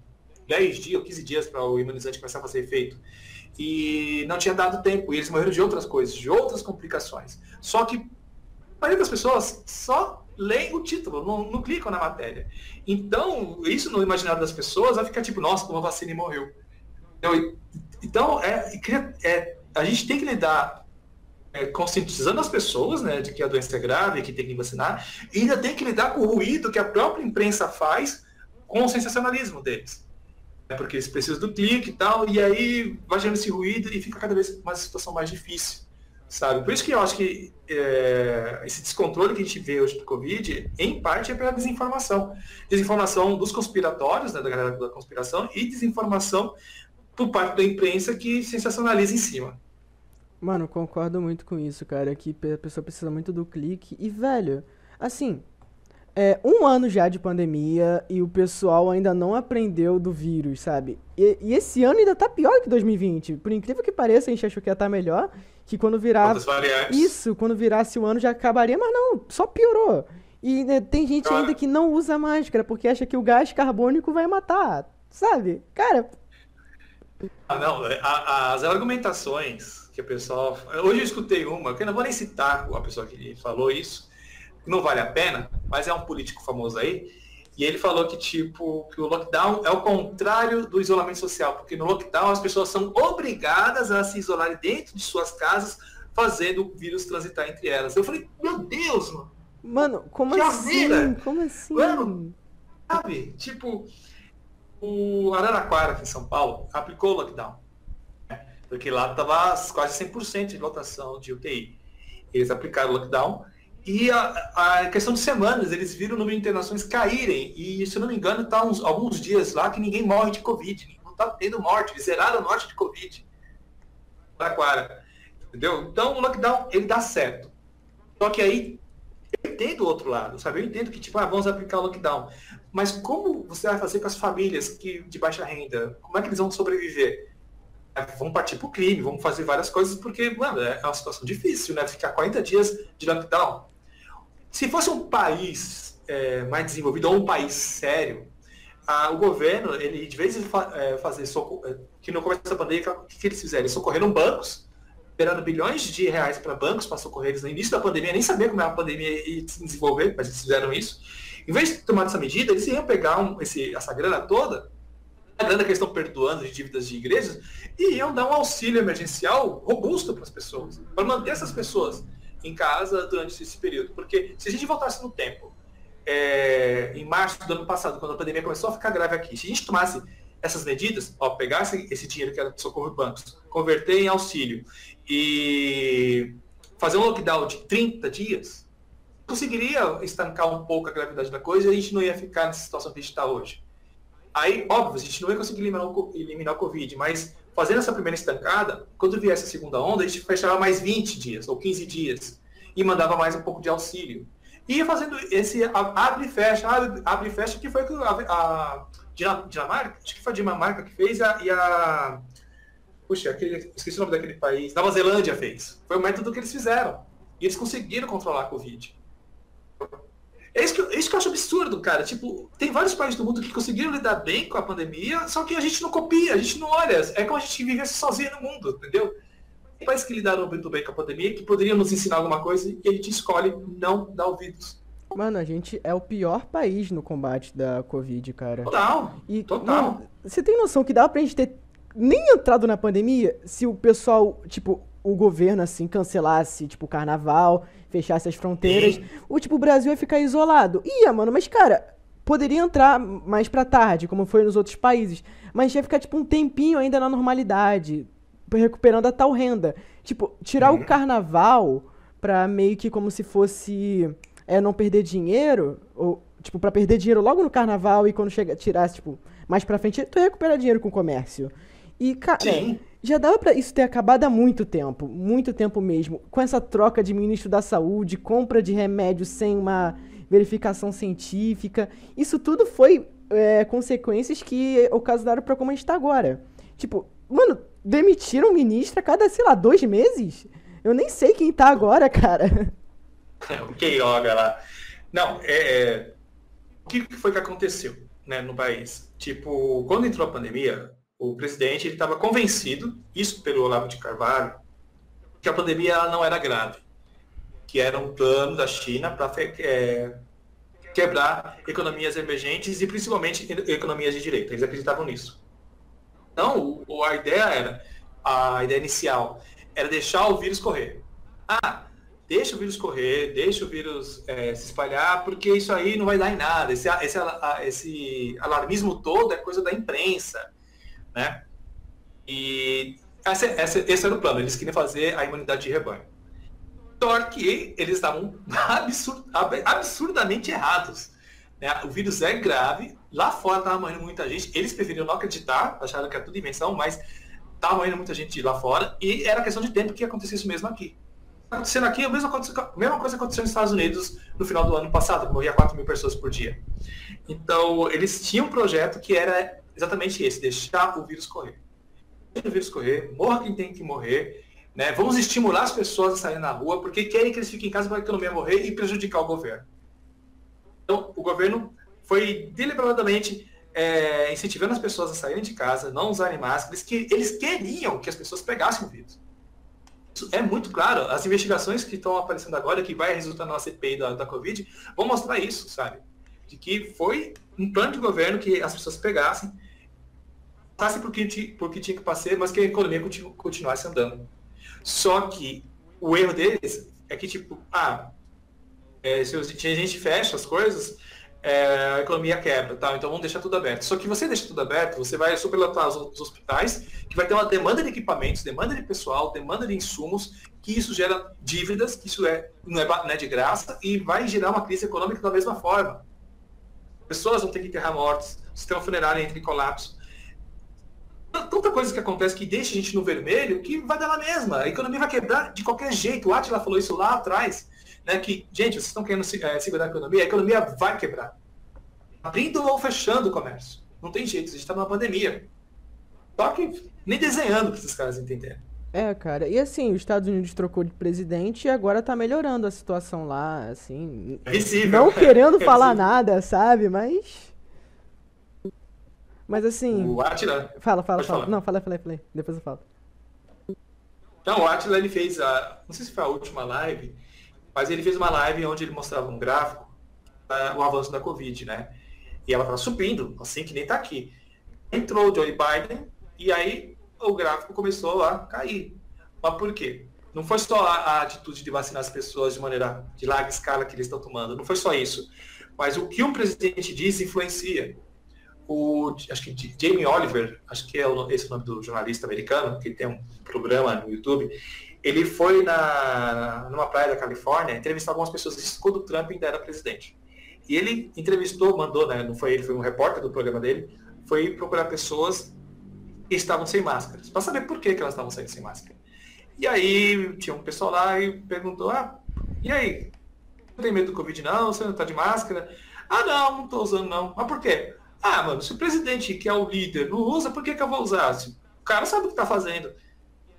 10 dias ou 15 dias para o imunizante começar a fazer efeito. E não tinha dado tempo, e eles morreram de outras coisas, de outras complicações. Só que a maioria das pessoas só leem o título, não, não clicam na matéria. Então, isso no imaginário das pessoas vai ficar tipo, nossa, tomou vacina e morreu. Então, é, é, a gente tem que lidar é, conscientizando as pessoas né, de que a doença é grave, que tem que vacinar, e ainda tem que lidar com o ruído que a própria imprensa faz com o sensacionalismo deles. Né, porque eles precisam do clique e tal, e aí vai gerando esse ruído e fica cada vez uma situação mais difícil, sabe? Por isso que eu acho que é, esse descontrole que a gente vê hoje do Covid, em parte é pela desinformação. Desinformação dos conspiratórios, né, da galera da conspiração, e desinformação por parte da imprensa que sensacionaliza em cima. Mano, concordo muito com isso, cara. Que a pessoa precisa muito do clique. E, velho, assim, é um ano já de pandemia e o pessoal ainda não aprendeu do vírus, sabe? E, e esse ano ainda tá pior que 2020. Por incrível que pareça, a gente achou que ia estar tá melhor. Que quando virar. Isso, quando virasse o ano já acabaria, mas não, só piorou. E né, tem gente ah. ainda que não usa máscara porque acha que o gás carbônico vai matar, sabe? Cara. Ah, não, é, as argumentações que o pessoal. Hoje eu escutei uma, que eu não vou nem citar a pessoa que falou isso, não vale a pena, mas é um político famoso aí, e ele falou que tipo que o lockdown é o contrário do isolamento social, porque no lockdown as pessoas são obrigadas a se isolarem dentro de suas casas, fazendo o vírus transitar entre elas. Eu falei, meu Deus, mano. Mano, como que assim? Vida? Como assim? Mano, sabe? Tipo, o Araraquara, aqui em São Paulo, aplicou o lockdown porque lá estava quase 100% de lotação de UTI. Eles aplicaram o lockdown e a, a, questão de semanas, eles viram o número de internações caírem. E, se eu não me engano, está alguns dias lá que ninguém morre de Covid. Não está tendo morte. Zeraram a morte de Covid. Taquara. Entendeu? Então, o lockdown, ele dá certo. Só que aí, eu entendo o outro lado, sabe? Eu entendo que, tipo, ah, vamos aplicar o lockdown. Mas como você vai fazer com as famílias que, de baixa renda? Como é que eles vão sobreviver? É, vamos partir para o crime, vamos fazer várias coisas, porque, mano, é uma situação difícil, né? Ficar 40 dias de lockdown. Se fosse um país é, mais desenvolvido ou um país sério, a, o governo, ele de vez em é, fazer é, que no começo da pandemia, o que, que eles fizeram? Eles socorreram bancos, liberando bilhões de reais para bancos para socorrer eles no início da pandemia, nem sabia como era a pandemia e se desenvolver, mas eles fizeram isso. Em vez de tomar essa medida, eles iam pegar um, esse, essa grana toda grana que eles estão perdoando de dívidas de igrejas, e iam dar um auxílio emergencial robusto para as pessoas, para manter essas pessoas em casa durante esse período. Porque se a gente voltasse no tempo, é, em março do ano passado, quando a pandemia começou a ficar grave aqui, se a gente tomasse essas medidas, ó, pegasse esse dinheiro que era de socorro bancos, converter em auxílio e fazer um lockdown de 30 dias, conseguiria estancar um pouco a gravidade da coisa e a gente não ia ficar nessa situação que a gente está hoje. Aí, óbvio, a gente não vai conseguir eliminar o, eliminar o Covid, mas fazendo essa primeira estancada, quando viesse a segunda onda, a gente fechava mais 20 dias ou 15 dias e mandava mais um pouco de auxílio. E fazendo esse abre e fecha, abre, abre e fecha, que foi a, a Dinamarca, acho que foi a Dinamarca que fez a, e a. Puxa, aquele, esqueci o nome daquele país. Nova Zelândia fez. Foi o método que eles fizeram. E eles conseguiram controlar a Covid. É isso, que, é isso que eu acho absurdo, cara. Tipo, tem vários países do mundo que conseguiram lidar bem com a pandemia, só que a gente não copia, a gente não olha. É como a gente vivesse sozinho no mundo, entendeu? Tem países que lidaram muito bem com a pandemia, que poderiam nos ensinar alguma coisa e a gente escolhe não dar ouvidos. Mano, a gente é o pior país no combate da Covid, cara. Total. E, total. Mano, você tem noção que dá pra gente ter nem entrado na pandemia se o pessoal, tipo, o governo, assim, cancelasse, tipo, o carnaval, fechasse as fronteiras, Sim. o, tipo, o Brasil ia ficar isolado. Ia, mano, mas, cara, poderia entrar mais pra tarde, como foi nos outros países, mas ia ficar, tipo, um tempinho ainda na normalidade, recuperando a tal renda. Tipo, tirar o carnaval pra meio que como se fosse é, não perder dinheiro, ou, tipo, pra perder dinheiro logo no carnaval e quando chega, tirasse, tipo, mais pra frente, tu recupera dinheiro com o comércio. E, cara, Sim. Já dava para isso ter acabado há muito tempo, muito tempo mesmo. Com essa troca de ministro da saúde, compra de remédios sem uma verificação científica. Isso tudo foi é, consequências que ocasionaram para como a gente tá agora. Tipo, mano, demitiram ministro a cada, sei lá, dois meses? Eu nem sei quem tá agora, cara. ok, olha lá. Não, é, é, o que foi que aconteceu né, no país? Tipo, quando entrou a pandemia, o presidente estava convencido, isso pelo Olavo de Carvalho, que a pandemia não era grave, que era um plano da China para é, quebrar economias emergentes e principalmente economias de direita. Eles acreditavam nisso. Então, a ideia era, a ideia inicial era deixar o vírus correr. Ah, deixa o vírus correr, deixa o vírus é, se espalhar, porque isso aí não vai dar em nada. Esse, esse, esse alarmismo todo é coisa da imprensa, né? E esse, esse, esse era o plano, eles queriam fazer a imunidade de rebanho. Só que eles estavam absurd, absurdamente errados. Né? O vírus é grave, lá fora estava morrendo muita gente, eles preferiram não acreditar, acharam que era tudo invenção, mas estava morrendo muita gente lá fora, e era questão de tempo que acontecesse isso mesmo aqui acontecendo aqui, a mesma, a mesma coisa aconteceu nos Estados Unidos no final do ano passado, que morria 4 mil pessoas por dia. Então, eles tinham um projeto que era exatamente esse, deixar o vírus correr. Deixa o vírus correr, morra quem tem que morrer, né? vamos estimular as pessoas a saírem na rua, porque querem que eles fiquem em casa para a economia morrer e prejudicar o governo. Então, o governo foi deliberadamente é, incentivando as pessoas a saírem de casa, não usarem máscaras, que eles queriam que as pessoas pegassem o vírus é muito claro. As investigações que estão aparecendo agora, que vai resultar na CPI da, da Covid, vão mostrar isso, sabe? De que foi um plano de governo que as pessoas pegassem, passassem por que, por que tinha que passar, mas que a economia continu, continuasse andando. Só que o erro deles é que, tipo, ah, é, se a gente fecha as coisas, é, a economia quebra, tá? Então vamos deixar tudo aberto. Só que você deixa tudo aberto, você vai superlotar os, os hospitais, que vai ter uma demanda de equipamentos, demanda de pessoal, demanda de insumos, que isso gera dívidas, que isso é, não, é, não é de graça, e vai gerar uma crise econômica da mesma forma. Pessoas vão ter que enterrar mortos, o sistema funerário entra em colapso. Tanta coisa que acontece que deixa a gente no vermelho que vai dar na mesma. A economia vai quebrar de qualquer jeito. O Atila falou isso lá atrás né, que, gente, vocês estão querendo é, segurar a economia, a economia vai quebrar. Abrindo ou fechando o comércio. Não tem jeito, a gente está numa pandemia. Só que nem desenhando para esses caras entenderem. É, cara. E assim, os Estados Unidos trocou de presidente e agora tá melhorando a situação lá, assim. É visível. Não querendo é falar nada, sabe? Mas. Mas assim. O Atila. Fala, fala, fala. Falar. Não, fala, fala, fala. Depois eu falo. Então, o Atila ele fez a. Não sei se foi a última live mas ele fez uma live onde ele mostrava um gráfico uh, o avanço da Covid, né? E ela estava subindo, assim que nem está aqui. Entrou o Joe Biden e aí o gráfico começou a cair. Mas por quê? Não foi só a, a atitude de vacinar as pessoas de maneira de larga escala que eles estão tomando, não foi só isso. Mas o que um presidente diz influencia. O, acho que Jamie Oliver, acho que é esse o nome do jornalista americano, que tem um programa no YouTube, ele foi na, numa praia da Califórnia entrevistar algumas pessoas, isso quando o Trump ainda era presidente. E ele entrevistou, mandou, né, não foi ele, foi um repórter do programa dele, foi procurar pessoas que estavam sem máscaras, para saber por que, que elas estavam saindo sem máscara. E aí tinha um pessoal lá e perguntou, ah, e aí? Não tem medo do Covid não? Você não está de máscara? Ah, não, não estou usando não. Mas por quê? Ah, mano, se o presidente, que é o líder, não usa, por que, que eu vou usar? O cara sabe o que está fazendo.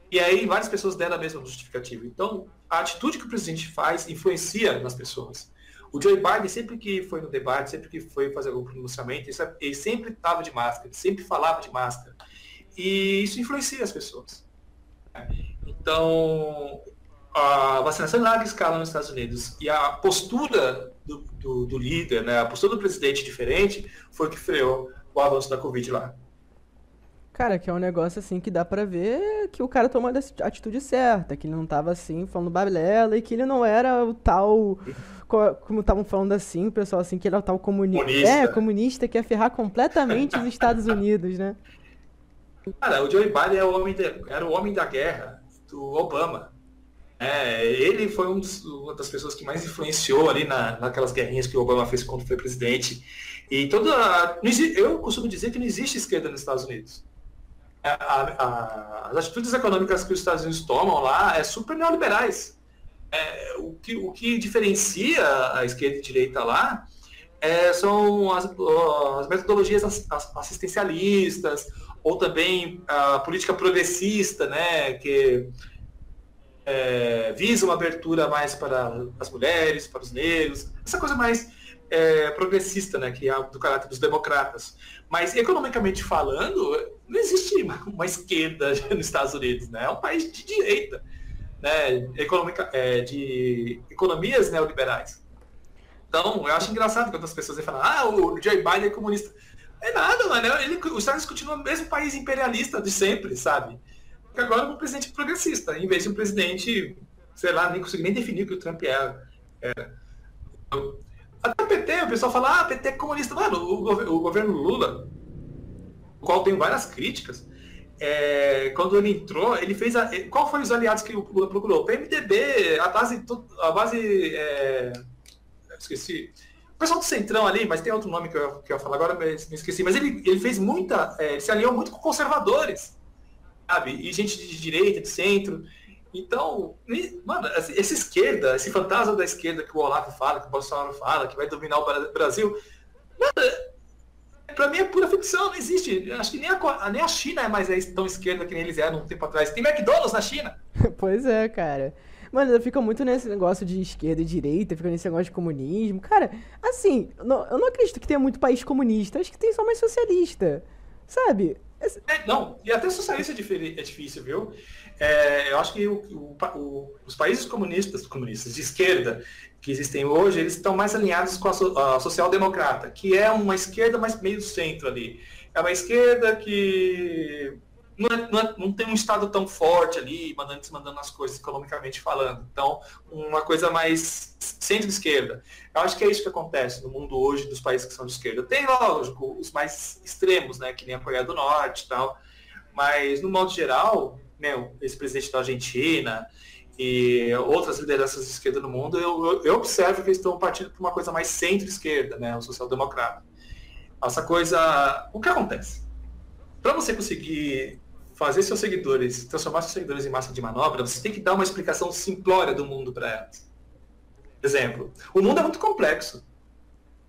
E aí várias pessoas deram a mesma justificativa. Então, a atitude que o presidente faz influencia nas pessoas. O Joe Biden, sempre que foi no debate, sempre que foi fazer algum pronunciamento, ele sempre estava de máscara, sempre falava de máscara. E isso influencia as pessoas. Então, a vacinação em larga escala nos Estados Unidos e a postura do, do, líder, né, a postura do presidente diferente, foi o que freou o avanço da Covid lá. Cara, que é um negócio assim que dá pra ver que o cara tomou a atitude certa, que ele não tava assim falando balela e que ele não era o tal. Como estavam falando assim, o pessoal assim, que ele era o tal comunista. comunista. É, comunista que ia ferrar completamente os Estados Unidos, né? Cara, o Joe Biden é o homem de, era o homem da guerra do Obama. É, ele foi um dos, uma das pessoas que mais influenciou ali na, naquelas guerrinhas que o Obama fez quando foi presidente. E toda. Eu costumo dizer que não existe esquerda nos Estados Unidos a, a, as atitudes econômicas que os Estados Unidos tomam lá é super neoliberais. É, o, que, o que diferencia a esquerda e a direita lá é, são as, as metodologias assistencialistas ou também a política progressista, né, que é, visa uma abertura mais para as mulheres, para os negros, essa coisa mais é, progressista, né, que é do caráter dos democratas. Mas economicamente falando, não existe uma esquerda nos Estados Unidos, né? É um país de direita, né? Econômica, é, de economias neoliberais. Então, eu acho engraçado quando as pessoas falam, ah, o Joe Biden é comunista. É nada, mano. Ele, os Estados Unidos continua o mesmo país imperialista de sempre, sabe? Porque agora é um presidente progressista, em vez de um presidente sei lá, nem consegui nem definir o que o Trump era. era. Até o PT, o pessoal fala, ah, PT é comunista. Mano, o, o governo Lula, o qual tem várias críticas, é, quando ele entrou, ele fez a, qual foi os aliados que o Lula procurou? O PMDB, a base, a base, é, esqueci, o pessoal do Centrão ali, mas tem outro nome que eu, que eu falo agora, mas me esqueci, mas ele, ele fez muita, é, se alinhou muito com conservadores, sabe, e gente de direita, de centro, então, mano, essa esquerda, esse fantasma da esquerda que o Olavo fala, que o Bolsonaro fala, que vai dominar o Brasil, pra mim é pura ficção, não existe. Acho que nem a, nem a China é mais tão esquerda que nem eles eram um tempo atrás. Tem McDonald's na China. pois é, cara. Mano, fica muito nesse negócio de esquerda e direita, fica nesse negócio de comunismo. Cara, assim, eu não acredito que tenha muito país comunista, acho que tem só mais socialista. Sabe? É, não, e até socialista é, é difícil, viu? É, eu acho que o, o, o, os países comunistas, comunistas de esquerda que existem hoje, eles estão mais alinhados com a, a social-democrata, que é uma esquerda mais meio centro ali. É uma esquerda que não, é, não, é, não, tem um Estado tão forte ali, mandando desmandando as coisas economicamente falando. Então, uma coisa mais centro-esquerda. Eu acho que é isso que acontece no mundo hoje dos países que são de esquerda. Tem, lógico, os mais extremos, né, que nem a Coreia do Norte e tal. Mas, no modo geral, né, esse presidente da Argentina e outras lideranças de esquerda no mundo, eu, eu observo que eles estão partindo para uma coisa mais centro-esquerda, né, o social-democrata. Essa coisa... O que acontece? Para você conseguir fazer seus seguidores, transformar seus seguidores em massa de manobra, você tem que dar uma explicação simplória do mundo para elas. Exemplo, o mundo é muito complexo.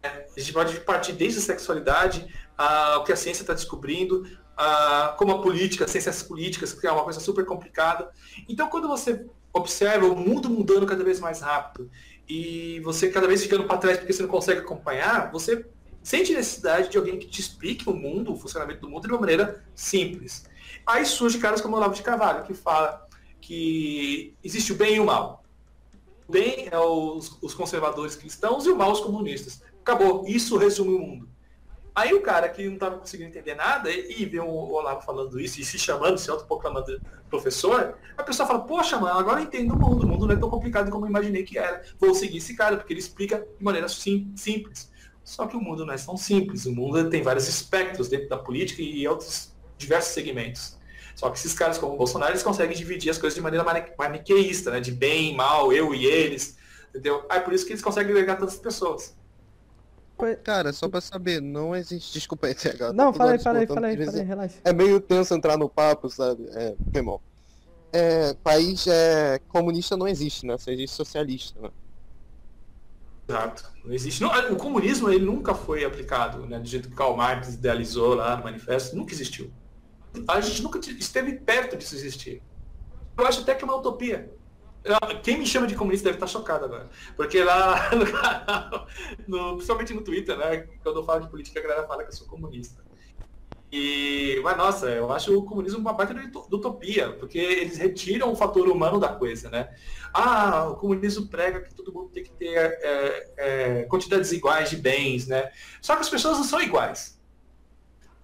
A gente pode partir desde a sexualidade, a, o que a ciência está descobrindo, ah, como a política, ciências políticas, que é uma coisa super complicada. Então, quando você observa o mundo mudando cada vez mais rápido e você cada vez ficando para trás porque você não consegue acompanhar, você sente necessidade de alguém que te explique o mundo, o funcionamento do mundo de uma maneira simples. Aí surge caras como o Olavo de Carvalho, que fala que existe o bem e o mal. Bem é os, os conservadores cristãos e o mal os comunistas. Acabou. Isso resume o mundo. Aí o cara que não estava conseguindo entender nada e vê o Olavo falando isso e se chamando, se autoproclamando professor, a pessoa fala, poxa, mano, agora eu entendo o mundo, o mundo não é tão complicado como eu imaginei que era. Vou seguir esse cara, porque ele explica de maneira sim, simples. Só que o mundo não é tão simples. O mundo tem vários espectros dentro da política e outros diversos segmentos. Só que esses caras como o Bolsonaro, eles conseguem dividir as coisas de maneira maniqueísta, né? De bem, mal, eu e eles. Entendeu? Aí por isso que eles conseguem agregar tantas pessoas. Cara, só pra saber, não existe. Desculpa aí, TH. Não, fala aí, fala aí, fala aí, fala aí, relaxa. É meio tenso entrar no papo, sabe? É, foi mal. É, país é, comunista não existe, né? Só existe socialista, né? Exato. Não existe. Não, o comunismo ele nunca foi aplicado, né? Do jeito que Karl Marx idealizou lá no manifesto, nunca existiu. A gente nunca esteve perto disso existir. Eu acho até que é uma utopia. Quem me chama de comunista deve estar chocado agora. Porque lá no canal, no, principalmente no Twitter, né? Quando eu falo de política, a galera fala que eu sou comunista. E, mas nossa, eu acho o comunismo uma baita de utopia, porque eles retiram o fator humano da coisa, né? Ah, o comunismo prega que todo mundo tem que ter é, é, quantidades iguais de bens, né? Só que as pessoas não são iguais.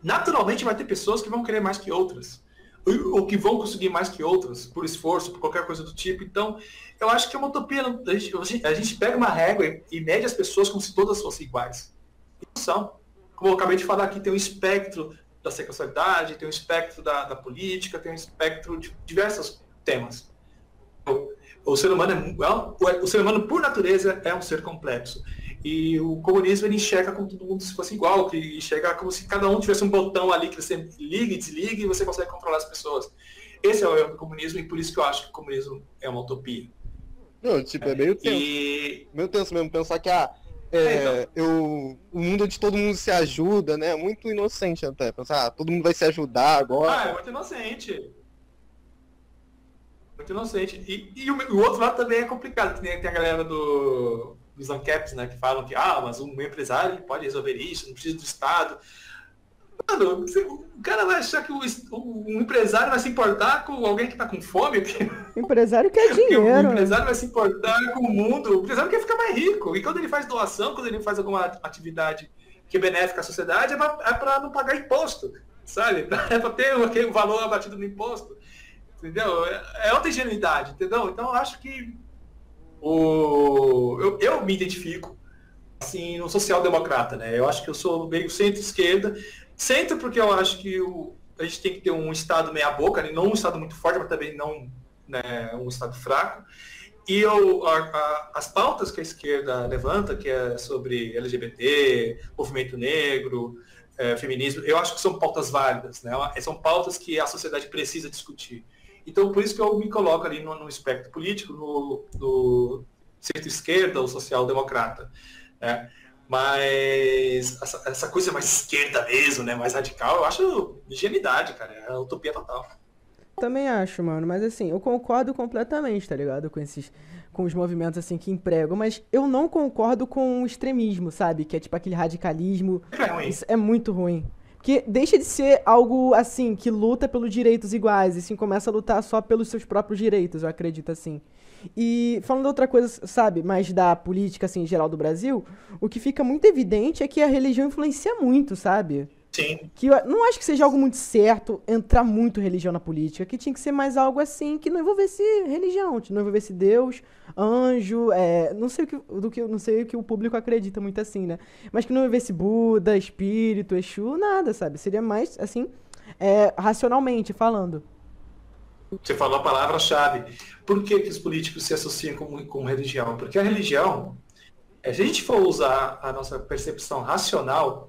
Naturalmente vai ter pessoas que vão querer mais que outras ou que vão conseguir mais que outras, por esforço, por qualquer coisa do tipo. Então, eu acho que é uma utopia. A gente, a gente pega uma régua e, mede as pessoas como se todas fossem iguais. E não são. Como eu acabei de falar aqui, tem um espectro da sexualidade, tem um espectro da, da política, tem um espectro de diversos temas. O, o ser humano é, é o ser humano por natureza é um ser complexo. E o comunismo ele enxerga como todo mundo se fosse igual, que enxerga como se cada um tivesse um botão ali que você liga e desliga e você consegue controlar as pessoas. Esse é o erro do comunismo e por isso que eu acho que o comunismo é uma utopia. Não, tipo, é meio tenso. E... Meio tenso mesmo pensar que ah, é, é, então. eu, o mundo onde todo mundo se ajuda, né? Muito inocente até. Pensar, ah, todo mundo vai se ajudar agora. Ah, é muito inocente. Muito inocente. E, e o, o, outro lado também é complicado, tem, tem a galera do os ANCAPs, né, que falam que, ah, mas um empresário pode resolver isso, não precisa do Estado. Mano, o cara vai achar que o, o, empresário vai se importar com alguém que está com fome? O empresário quer dinheiro. o empresário vai se importar com o mundo. O empresário quer ficar mais rico. E quando ele faz doação, quando ele faz alguma atividade que é benéfica à sociedade, é para é não pagar imposto, sabe? É para ter aquele valor abatido no imposto. entendeu? É, é outra ingenuidade, entendeu? Então eu acho que o, eu, eu me identifico assim no social-democrata, né? Eu acho que eu sou meio centro-esquerda, centro porque eu acho que o, a gente tem que ter um estado meia boca, né? não um estado muito forte, mas também não né, um estado fraco. E eu, a, a, as pautas que a esquerda levanta, que é sobre LGBT, movimento negro, é, feminismo, eu acho que são pautas válidas, né? São pautas que a sociedade precisa discutir. Então, por isso que eu me coloco ali no, no espectro político, no, no centro-esquerda ou social-democrata. Né? Mas essa, essa, coisa mais esquerda mesmo, né? mais radical, eu acho ingenuidade, cara. É utopia total. Também acho, mano, mas assim, eu concordo completamente, tá ligado? Com esses. Com os movimentos assim que empregam, mas eu não concordo com o extremismo, sabe? Que é tipo aquele radicalismo. É ruim. Isso é muito ruim. Porque deixa de ser algo assim, que luta pelos direitos iguais, e sim começa a lutar só pelos seus próprios direitos, eu acredito assim. E falando outra coisa, sabe, mais da política assim, geral do Brasil, o que fica muito evidente é que a religião influencia muito, sabe? Sim. Que eu não acho que seja algo muito certo entrar muito religião na política, que tinha que ser mais algo assim, que não envolvesse religião, que não envolvesse Deus, anjo, é, não sei o que, do que não sei o que o público acredita muito assim, né? Mas que não envolvesse Buda, espírito, Exu, nada, sabe? Seria mais assim, é, racionalmente falando. Você falou a palavra-chave. Por que, que os políticos se associam com, com religião? Porque a religião, se a gente for usar a nossa percepção racional,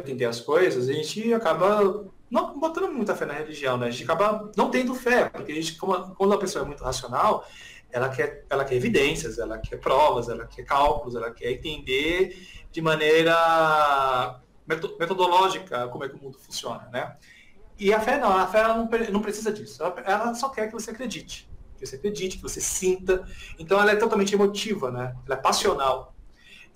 entender as coisas, a gente acaba não botando muita fé na religião, né? A gente acaba não tendo fé, porque a gente, quando a pessoa é muito racional, ela quer, ela quer evidências, ela quer provas, ela quer cálculos, ela quer entender de maneira metodológica como é que o mundo funciona, né? E a fé não, a fé não, não precisa disso. Ela, ela, só quer que você acredite, que você acredite, que você sinta. Então ela é totalmente emotiva, né? Ela é passional.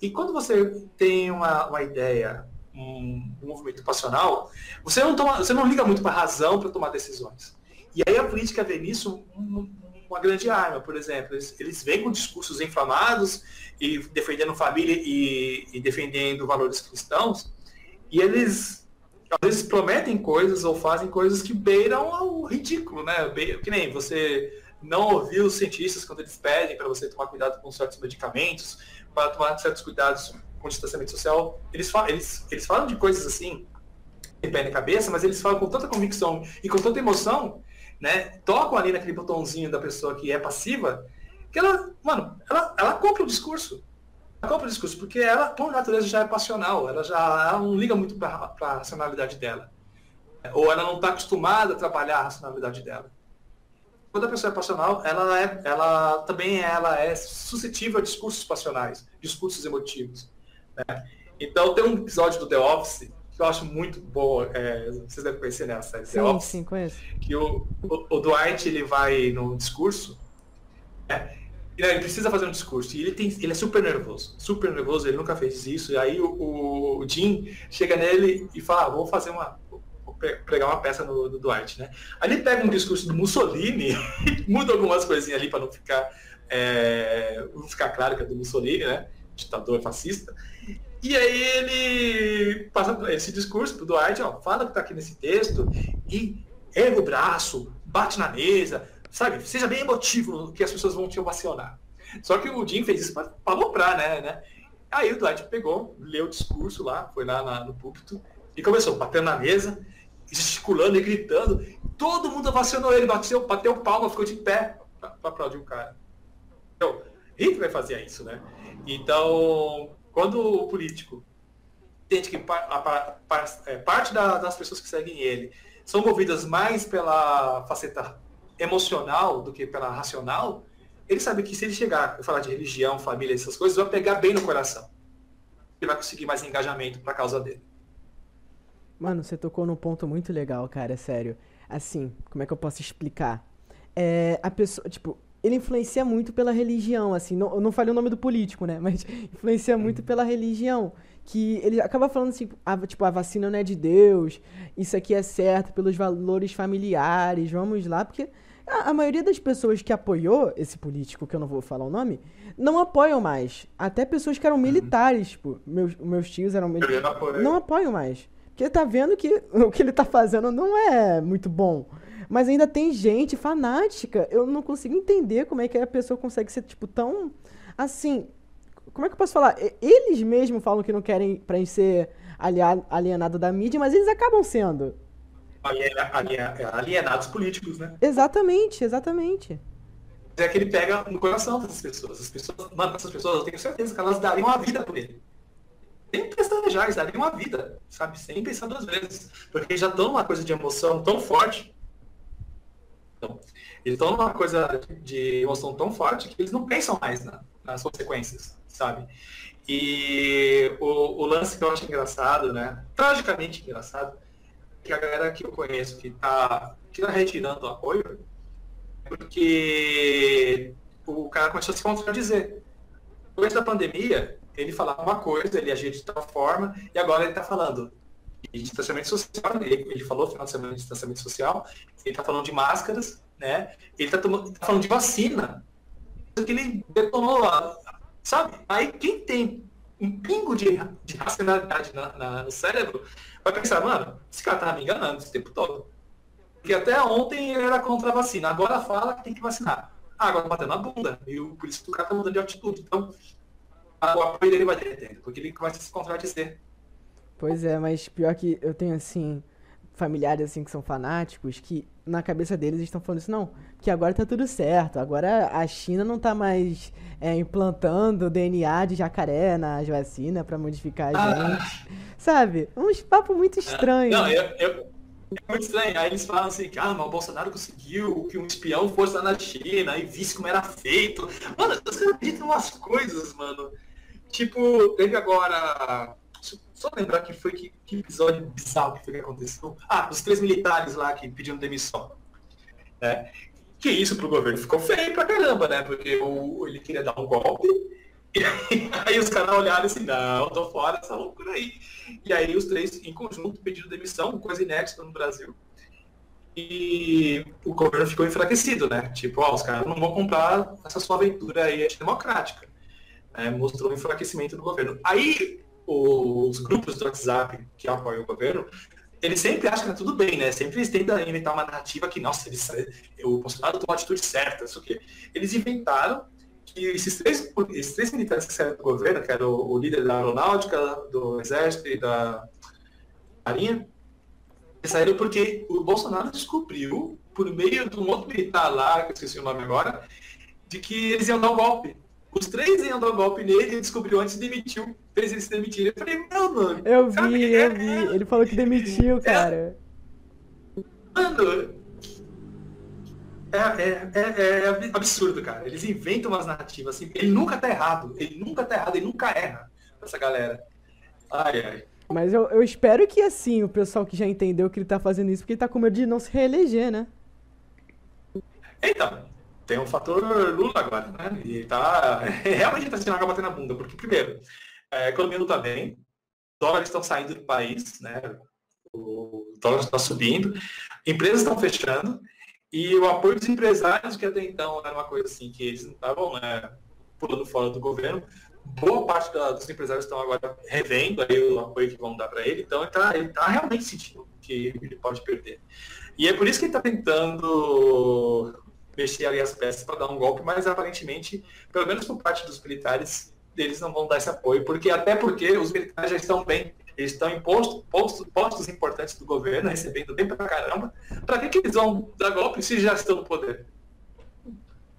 E quando você tem uma, uma ideia um, movimento passional, você não, toma, você não liga muito para a razão para tomar decisões. E aí a política vê nisso um, uma grande arma, por exemplo. Eles, eles vêm com discursos inflamados e defendendo família e, e defendendo valores cristãos, e eles às vezes prometem coisas ou fazem coisas que beiram ao ridículo, né? Que nem você não ouvir os cientistas quando eles pedem para você tomar cuidado com certos medicamentos, para tomar certos cuidados com distanciamento social, eles, falam, eles, eles falam de coisas assim, em pé na cabeça, mas eles falam com tanta convicção e com tanta emoção, né? Tocam ali naquele botãozinho da pessoa que é passiva, que ela, mano, ela, ela compra o discurso. Ela compra o discurso, porque ela, por natureza, já é passional, ela já ela não liga muito para a racionalidade dela. Ou ela não está acostumada a trabalhar a racionalidade dela quando a pessoa é passional, ela, é, ela também ela é suscetível a discursos passionais, discursos emotivos. Né? Então tem um episódio do The Office que eu acho muito bom, é, vocês devem conhecer né, série sim, The Office. Sim, conheço. Que o, o, o, Dwight ele vai no discurso, né, e ele precisa fazer um discurso, e ele, tem, ele é super nervoso, super nervoso, ele nunca fez isso, e aí o, o Jim chega nele e fala, ah, vou fazer uma, vou pregar uma peça no, no Dwight, né? Aí ele pega um discurso do Mussolini, muda algumas coisinhas ali para não ficar, é, não ficar claro que é do Mussolini, né? Ditador fascista, e aí ele passa esse discurso pro Dwight, ó, fala que tá aqui nesse texto e erga o braço, bate na mesa, sabe? Seja bem emotivo que as pessoas vão te ovacionar. Só que o Jim fez isso para aloprar, né, né? Aí o Dwight pegou, leu o discurso lá, foi lá na, no púlpito e começou batendo na mesa, gesticulando e gritando. Todo mundo ovacionou ele, bateu, bateu palma, ficou de pé para aplaudir o cara. Então, Hitler fazia isso, né? Então, quando o político entende que é, parte das pessoas que seguem ele são movidas mais pela faceta emocional do que pela racional, ele sabe que se ele chegar e falar de religião, família, essas coisas, vai pegar bem no coração. Ele vai conseguir mais engajamento para a causa dele. Mano, você tocou num ponto muito legal, cara, sério. Assim, como é que eu posso explicar? É, a pessoa, tipo, ele influencia muito pela religião, assim, não, eu não falei o nome do político, né, mas influencia muito uhum. pela religião, que ele acaba falando assim, a, tipo, a vacina não é de Deus, isso aqui é certo pelos valores familiares, vamos lá, porque a, a maioria das pessoas que apoiou esse político, que eu não vou falar o nome, não apoiam mais, até pessoas que eram uhum. militares, tipo, meus, meus tios eram militares, não apoiam mais, porque tá vendo que o que ele tá fazendo não é muito bom, Mas ainda tem gente fanática. Eu não consigo entender como é que a pessoa consegue ser, tipo, tão. Assim. Como é que eu posso falar? Eles mesmos falam que não querem pra ser alienado da mídia, mas eles acabam sendo. Aliena- Alienados políticos, né? Exatamente, exatamente. É que ele pega no coração dessas pessoas. As pessoas, mano, essas pessoas, eu tenho certeza que elas dariam a vida por ele. Sem pestanejar, eles dariam a vida, sabe? Sem pensar duas vezes. Porque já estão numa coisa de emoção tão forte. Então, eles estão numa coisa de emoção tão forte que eles não pensam mais na- nas consequências, sabe? E o, o lance que eu acho engraçado, né? Tragicamente engraçado, é que a galera que eu conheço que tá, que tá retirando o apoio, porque o cara começou a se contradizer. Depois da pandemia, ele falava uma coisa, ele agia de tal forma, e agora ele está falando de distanciamento social, ele, ele falou final de semana de distanciamento social, ele está falando de máscaras, né? Ele está tá falando de vacina. Que ele detonou sabe? Aí quem tem um pingo de, de racionalidade na- na- no cérebro vai pensar, mano, esse cara tava me enganando esse tempo todo. Porque até ontem ele era contra a vacina, agora fala que tem que vacinar. Ah, agora tá batendo na bunda. E o- por isso que o cara tá mudando de atitude. Então, a- o apoio dele vai derretendo, porque ele começa a se contradizer. Pois é, mas pior que eu tenho, assim, familiares, assim, que são fanáticos, que na cabeça deles eles estão falando isso, não, que agora tá tudo certo, agora a China não tá mais é, implantando DNA de jacaré nas vacinas pra modificar a Ah. gente, sabe? Uns papos muito estranhos. Não, eu, eu, é muito estranho. Aí eles falam assim, ah, mas o Bolsonaro conseguiu que um espião fosse lá na China e visse como era feito. Mano, os caras acreditam em umas coisas, mano. Tipo, teve agora. Só lembrar que foi que, que episódio bizarro que foi que aconteceu. Ah, os três militares lá que pediram demissão. Né? Que isso pro governo ficou feio pra caramba, né? Porque o, ele queria dar um golpe. E aí, aí os caras olharam assim, não, tô fora dessa loucura aí. E aí os três, em conjunto, pediram demissão, coisa inédita no Brasil. E o governo ficou enfraquecido, né? Tipo, ó, os caras não vão comprar essa sua aventura aí antidemocrática. Né? Mostrou o enfraquecimento do governo. Aí os grupos do WhatsApp que apoiam o governo, eles sempre acham que tá tudo bem, né? Sempre eles tentam inventar uma narrativa que, nossa, eles, o Bolsonaro tomou a atitude certa, isso o quê. Eles inventaram que esses três, esses três militares que saíram do governo, que era o, o líder da aeronáutica, do exército e da marinha, saíram porque o Bolsonaro descobriu, por meio de um outro militar lá, que eu esqueci o nome agora, de que eles iam dar um golpe. Os três iam dar um golpe nele, ele descobriu antes e demitiu. Fez eles se demitirem. Eu falei, não, mano. Eu vi, é- eu vi. Ele falou que demitiu, cara. Mano, é, é, é, é absurdo, cara. Eles inventam umas narrativas assim. Ele nunca tá errado. Ele nunca tá errado, ele nunca erra. Essa galera. Ai, ai. Mas eu, eu espero que, assim, o pessoal que já entendeu que ele tá fazendo isso, porque ele tá com medo de não se reeleger, né? Então, tem um fator Lula agora, né? E tá. Realmente tá sendo água bater na bunda, porque, primeiro, a economia não tá bem, dólares estão saindo do país, né? O dólar está subindo, empresas estão fechando, e o apoio dos empresários, que até então era uma coisa assim, que eles não estavam né, pulando fora do governo, boa parte da- dos empresários estão agora revendo aí o apoio que vão dar para ele, então ele está tá realmente sentindo que ele pode perder. E é por isso que ele está tentando mexer ali as peças para dar um golpe, mas aparentemente, pelo menos por parte dos militares, eles não vão dar esse apoio, porque até porque os militares já estão bem, eles estão em posto- postos, postos importantes do governo, recebendo bem pra caramba. Para que, que eles vão dar golpe se já estão no poder?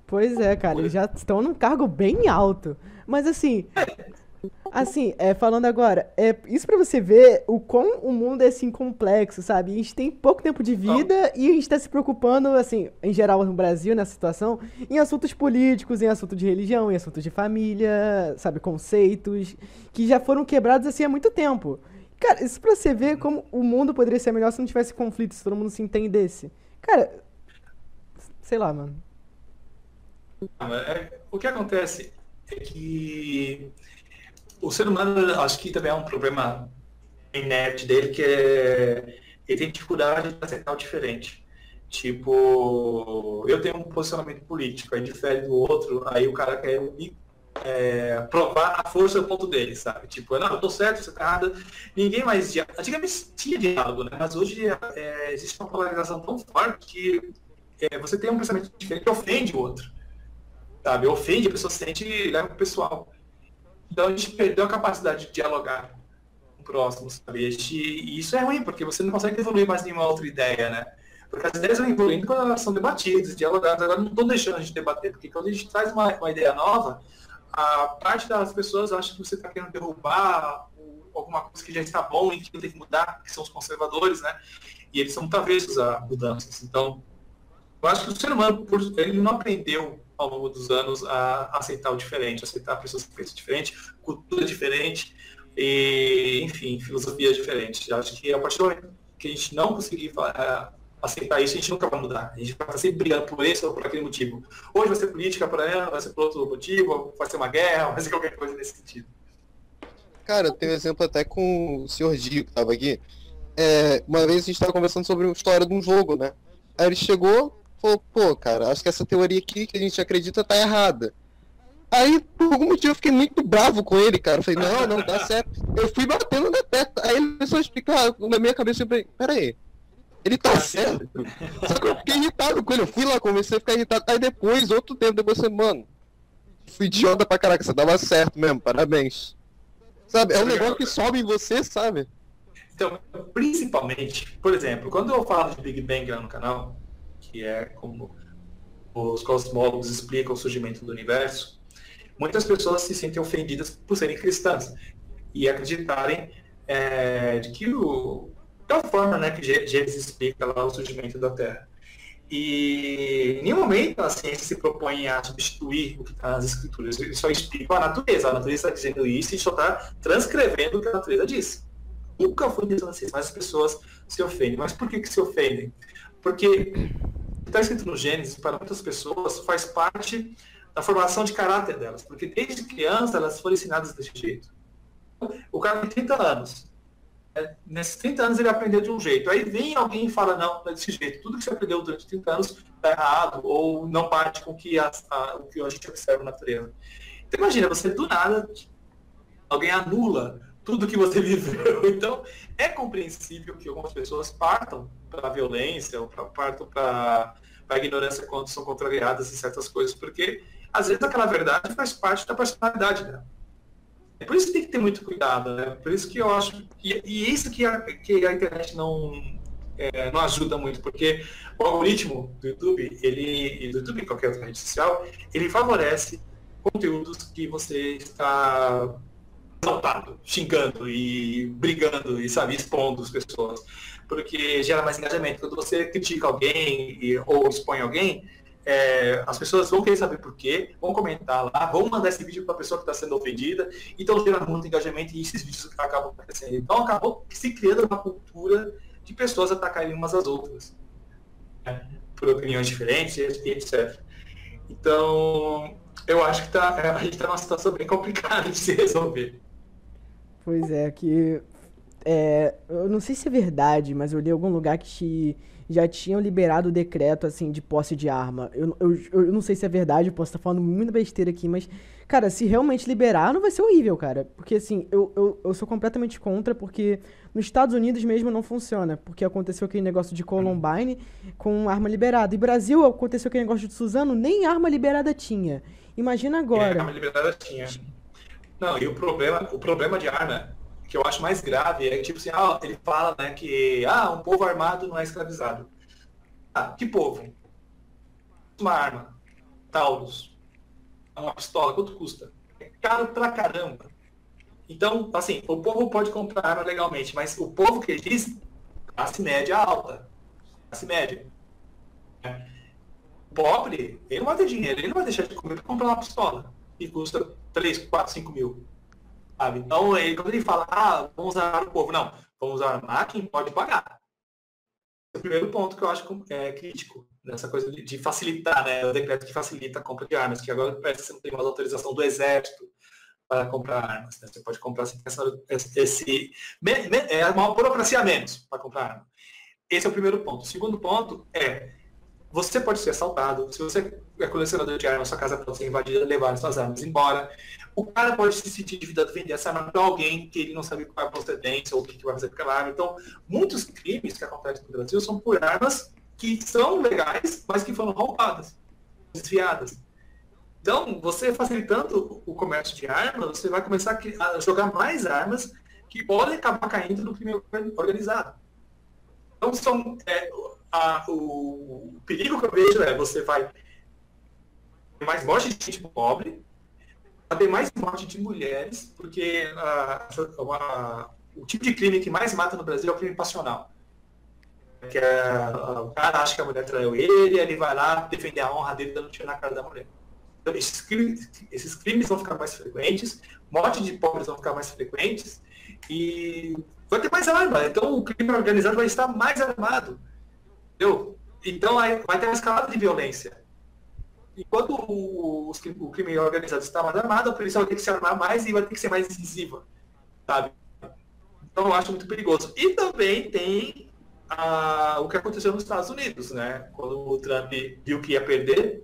Pois é, cara, eles já estão num cargo bem alto. Mas assim, assim, é, falando agora, é isso pra você ver o quão o mundo é assim complexo, sabe? A gente tem pouco tempo de vida e a gente tá se preocupando, assim, em geral no Brasil, nessa situação, em assuntos políticos, em assuntos de religião, em assuntos de família, sabe, conceitos que já foram quebrados assim há muito tempo. Cara, isso pra você ver como o mundo poderia ser melhor se não tivesse conflito, se todo mundo se entendesse. Cara, sei lá, mano. Mas é- O que acontece é que o ser humano, acho que também é um problema inerte dele, que é ele tem dificuldade de aceitar o diferente. Tipo, eu tenho um posicionamento político, aí difere do outro, aí o cara quer me é, provar a força do ponto dele, sabe? Tipo, não, eu tô certo, você tá errado. Ninguém mais. Dia... Antigamente tinha diálogo, né? Mas hoje é, existe uma polarização tão forte que é, você tem um pensamento diferente que ofende o outro. Sabe? Ofende, a pessoa sente e leva pro pessoal. Então a gente perdeu a capacidade de dialogar com o próximo, sabe? E isso é ruim, porque você não consegue evoluir mais nenhuma outra ideia, né? Porque as ideias vão evoluindo quando elas são debatidas, dialogadas. Agora não estão deixando a gente debater, porque quando a gente traz uma, uma ideia nova, a parte das pessoas acha que você está querendo derrubar alguma coisa que já está bom e que tem que mudar, que são os conservadores, né? E eles são muito avessos a mudanças. Então, eu acho que o ser humano, ele não aprendeu ao longo dos anos a aceitar o diferente, aceitar pessoas que pensam diferente, cultura diferente, e, enfim, filosofias diferentes. Eu acho que a partir do momento que a gente não conseguir uh, aceitar isso, a gente nunca vai mudar. A gente vai estar sempre brigando por esse ou por aquele motivo. Hoje vai ser política para ela, vai ser por outro motivo, vai ser uma guerra, vai ser qualquer coisa nesse sentido. Cara, tem um exemplo até com o senhor Dio que estava aqui. É, uma vez a gente estava conversando sobre a história de um jogo, né? Aí ele chegou, falou, pô, cara, acho que essa teoria aqui que a gente acredita tá errada. Aí, por algum motivo, eu fiquei muito bravo com ele, cara. Eu falei, não, não, tá certo. Eu fui batendo na testa. Aí ele começou a explicar, na minha cabeça, eu falei, pera aí, ele tá certo. Só que eu fiquei irritado com ele. Eu fui lá, comecei a ficar irritado. Aí depois, outro tempo, depois você, mano, fui idiota pra caraca, você dava certo mesmo, parabéns. Sabe, é um negócio que sobe em você, sabe? Então, principalmente, por exemplo, quando eu falo de Big Bang lá no canal, que é como os cosmólogos explicam o surgimento do universo, muitas pessoas se sentem ofendidas por serem cristãs e acreditarem é, de que o, da forma né, que Gênesis explica lá o surgimento da Terra. E em nenhum momento a ciência se propõe a substituir o que está nas escrituras. Ele só explica a natureza. A natureza está dizendo isso e só está transcrevendo o que a natureza disse. Nunca foi intenção ciência, mas as pessoas se ofendem. Mas por que, que se ofendem? Porque está escrito no Gênesis, para muitas pessoas, faz parte da formação de caráter delas. Porque desde criança elas foram ensinadas desse jeito. O cara tem 30 anos é, nesses 30 anos ele aprendeu de um jeito. Aí vem alguém e fala, não, não é desse jeito. Tudo que você aprendeu durante 30 anos está errado, ou não parte com que a, a, o que a gente observa na natureza. Então imagina, você do nada, alguém anula tudo que você viveu. Então, é compreensível que algumas pessoas partam para a violência, ou pra, partam para a ignorância quando são contrariadas em certas coisas, porque às vezes aquela verdade faz parte da personalidade dela. É por isso que tem que ter muito cuidado, né? Por isso que eu acho. E, e isso que a, que a internet não, é, não ajuda muito, porque o algoritmo do YouTube, ele, e do YouTube qualquer outra rede social, ele favorece conteúdos que você está exaltado, xingando e brigando e, sabe, expondo as pessoas. Porque gera mais engajamento. Quando você critica alguém e, ou expõe alguém, é, as pessoas vão querer saber por quê, vão comentar lá, vão mandar esse vídeo para a pessoa que está sendo ofendida, então gera muito engajamento e esses vídeos acabam acontecendo. Então acabou se criando uma cultura de pessoas atacarem umas às outras, né? por opiniões diferentes, etc. Então, eu acho que tá, a gente está numa situação bem complicada de se resolver. Pois é, que é, eu não sei se é verdade, mas eu li em algum lugar que já tinham liberado o decreto, assim, de posse de arma. Eu, eu, eu não sei se é verdade, eu posso estar falando muita besteira aqui, mas, cara, se realmente liberar, não vai ser horrível, cara. Porque, assim, eu, eu, eu sou completamente contra, porque nos Estados Unidos mesmo não funciona. Porque aconteceu aquele negócio de Columbine com arma liberada. E Brasil aconteceu aquele negócio de Suzano, nem arma liberada tinha. Imagina agora. É, arma liberada tinha. Não, e o problema, o problema de arma que eu acho mais grave é tipo assim, ah, ele fala né, que ah, um povo armado não é escravizado. Ah, que povo? Uma arma, Taurus, uma pistola, quanto custa? É caro pra caramba. Então, assim, o povo pode comprar arma legalmente, mas o povo que diz, classe média alta, classe média. É. Pobre, ele não vai ter dinheiro, ele não vai deixar de comer para comprar uma pistola, que custa 3, 4, 5 mil. Sabe? Então, ele, quando ele fala, ah, vamos usar o povo, não, vamos usar quem pode pagar. Esse é o primeiro ponto que eu acho é, crítico, nessa coisa de, de, facilitar, né? O decreto que facilita a compra de armas, que agora parece que você não tem mais autorização do exército para comprar armas. Né? Você pode comprar sem esse. É uma burocracia a menos para comprar. Esse é o primeiro ponto. O segundo ponto é você pode ser assaltado. Se você é colecionador de armas, sua casa pode ser invadida, levar suas armas embora. O cara pode se sentir endividado vender essa arma para alguém que ele não sabe qual é a procedência ou o que, que vai fazer com aquela arma. Então, muitos crimes que acontecem no Brasil são por armas que são legais, mas que foram roubadas, desviadas. Então, você facilitando o comércio de armas, você vai começar a jogar mais armas que podem acabar caindo no crime organizado. Então, são, é, a, o, o, perigo que eu vejo é você vai ter mais morte de gente pobre, vai ter mais morte de mulheres, porque a, a, o tipo de crime que mais mata no Brasil é o crime passional. Que é, o cara acha que a mulher traiu ele, ele vai lá defender a honra dele dando tiro na cara da mulher. Então, esses crimes, esses crimes vão ficar mais frequentes, morte de pobres vão ficar mais frequentes e vai ter mais arma. Então o crime organizado vai estar mais armado. Entendeu? Então vai ter uma escalada de violência. Enquanto o, o crime organizado está mais armado, a polícia vai ter que se armar mais e vai ter que ser mais incisiva. Sabe? Então eu acho muito perigoso. E também tem o que aconteceu nos Estados Unidos, né? Quando o Trump viu que ia perder,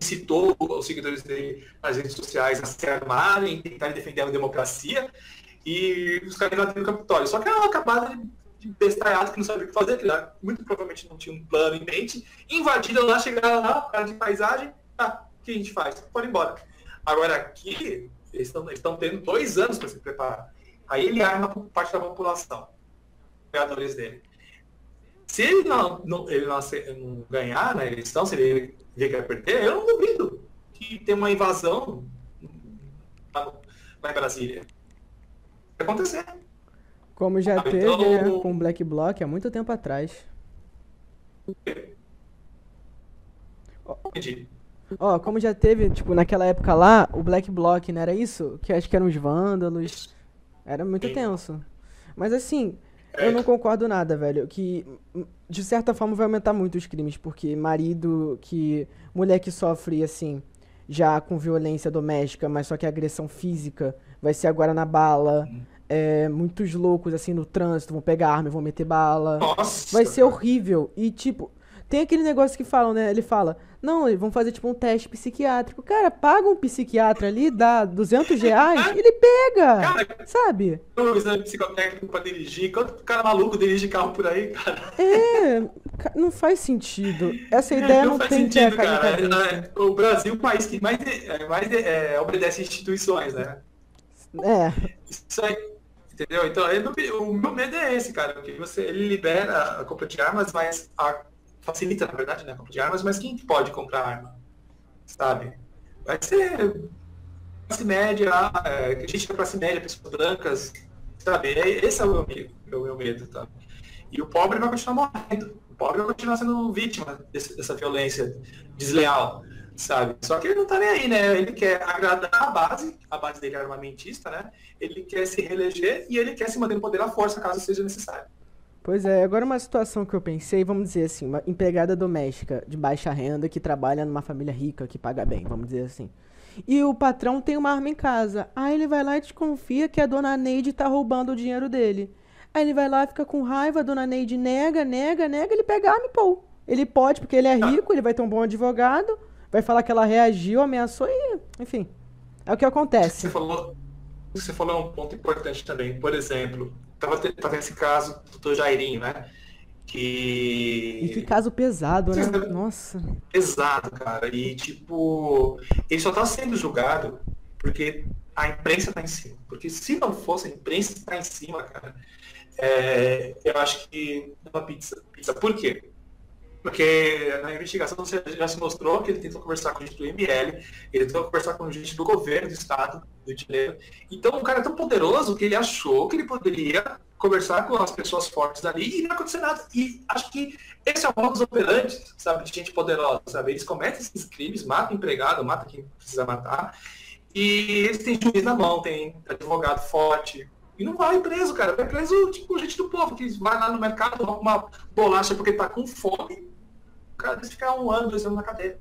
citou os seguidores dele nas redes sociais a se armarem, tentarem defender a democracia, e os caras invadiram o Capitólio. Só que era uma camada de bestalhado que não sabia o que fazer, que muito provavelmente não tinha um plano em mente, invadiram lá, chegaram lá, cara de paisagem, tá, o que a gente faz? Ir embora. Agora aqui, eles estão tendo dois anos para se preparar. Aí ele arma parte da população, criadores dele. Se ele não, não ele não, não ganhar na eleição, se ele que vai perder, eu não duvido que tem uma invasão lá, lá em Brasília. Vai acontecer. Como já ah, teve então... né, com o Black Bloc há muito tempo atrás. Entendi. Ó, como já teve, tipo, naquela época lá, o Black Bloc, não era isso? Que acho que eram os vândalos. Era muito Sim. tenso. Mas assim, eu não concordo nada, velho. Que de certa forma vai aumentar muito os crimes, porque marido que. Mulher que sofre, assim, já com violência doméstica, mas só que agressão física, vai ser agora na bala. Hum. É, muitos loucos, assim, no trânsito, vão pegar arma e vão meter bala. Nossa. Vai ser horrível. E, tipo, tem aquele negócio que falam, né? Ele fala, não, vão fazer tipo um teste psiquiátrico. Cara, paga um psiquiatra ali, dá 200 reais, ele pega, cara, sabe? Um exame psicotécnico pra dirigir. Quanto cara maluco dirige carro por aí, cara? É, não faz sentido. Essa ideia não, não tem sentido, cara. É, o Brasil é o país que mais, é, mais é, obedece instituições, né? É. Isso aí, entendeu? Então, o meu medo é esse, cara, porque você, ele libera a compra de armas, mas a facilita, na verdade, né, a compra de armas, mas quem pode comprar arma? Sabe? Vai ser classe média, é, gente da classe média, pessoas brancas, sabe? É, esse é o meu o meu medo, tá? E o pobre vai continuar morrendo. O pobre vai continuar sendo vítima desse, dessa violência desleal, sabe? Só que ele não tá nem aí, né? Ele quer agradar a base, a base dele é armamentista, né? Ele quer se reeleger e ele quer se manter no poder à força, caso seja necessário. Pois é, agora uma situação que eu pensei, vamos dizer assim, uma empregada doméstica de baixa renda que trabalha numa família rica, que paga bem, vamos dizer assim. E o patrão tem uma arma em casa. Aí ele vai lá e desconfia que a dona Neide tá roubando o dinheiro dele. Aí ele vai lá, fica com raiva, a dona Neide nega, nega, nega, ele pega a arma e pô. Ele pode, porque ele é rico, ele vai ter um bom advogado, vai falar que ela reagiu, ameaçou e. Enfim. É o que acontece. Você falou, você falou um ponto importante também. Por exemplo, tava, tava esse caso do Jairinho, né? Que. E que caso pesado, né? Nossa. Pesado, cara. E tipo, ele só tá sendo julgado porque a imprensa tá em cima. Porque se não fosse a imprensa tá em cima, cara, é, eu acho que é uma pizza. pizza. Por quê? Porque na investigação já se mostrou que ele tentou conversar com gente do ML, ele tentou conversar com gente do governo do estado do Janeiro. Então, um cara tão poderoso que ele achou que ele poderia conversar com as pessoas fortes ali e não acontecer nada. E acho que esse é o modus operandi, sabe, de gente poderosa, sabe? Eles cometem esses crimes, matam empregado, matam quem precisa matar, e eles têm juiz na mão, tem advogado forte, e não vai preso, cara. Vai preso, tipo, gente do povo, que vai lá no mercado, rouba uma bolacha porque tá com fome. O cara deve ficar um ano, dois anos na cadeia.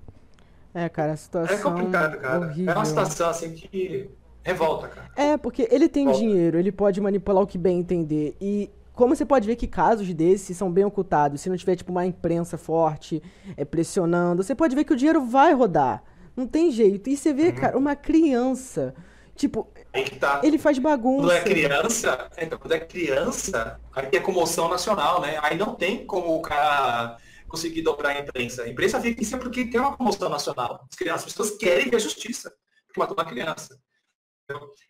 É, cara, a situação. É complicado, cara. Horrível. É uma situação assim que revolta, cara. É, porque ele tem Volta. dinheiro, ele pode manipular o que bem entender. E como você pode ver que casos desses são bem ocultados, se não tiver tipo uma imprensa forte é, pressionando, você pode ver que o dinheiro vai rodar. Não tem jeito. E você vê, cara, uma criança, tipo, que tá. ele faz bagunça. Quando é criança, então, quando é criança, aí tem comoção nacional, né? Aí não tem como o cara conseguir dobrar a imprensa. A imprensa fica em cima porque tem uma comoção nacional. As, crianças, as pessoas querem ver justiça, porque matou uma criança.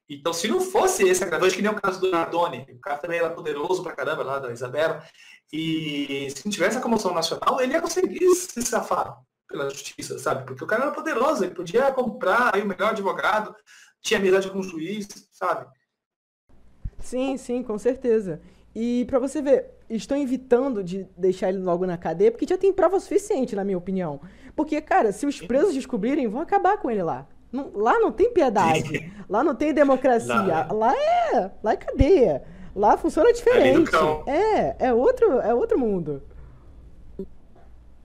Então, se não fosse esse agravante, que nem o caso do Nardoni, o cara também era poderoso pra caramba lá da Isabela, e se não tivesse a comoção nacional, ele ia conseguir se safar pela justiça, sabe? Porque o cara era poderoso, ele podia comprar aí o melhor advogado, tinha amizade com o juiz, sabe? Sim, sim, com certeza. E pra você ver, estão evitando de deixar ele logo na cadeia porque já tem prova suficiente, na minha opinião. Porque, cara, se os presos descobrirem, vão acabar com ele lá. Não- lá não tem piedade. Lá não tem democracia. Lá- Lá é, lá é cadeia. Lá funciona diferente. É, é outro, é outro mundo.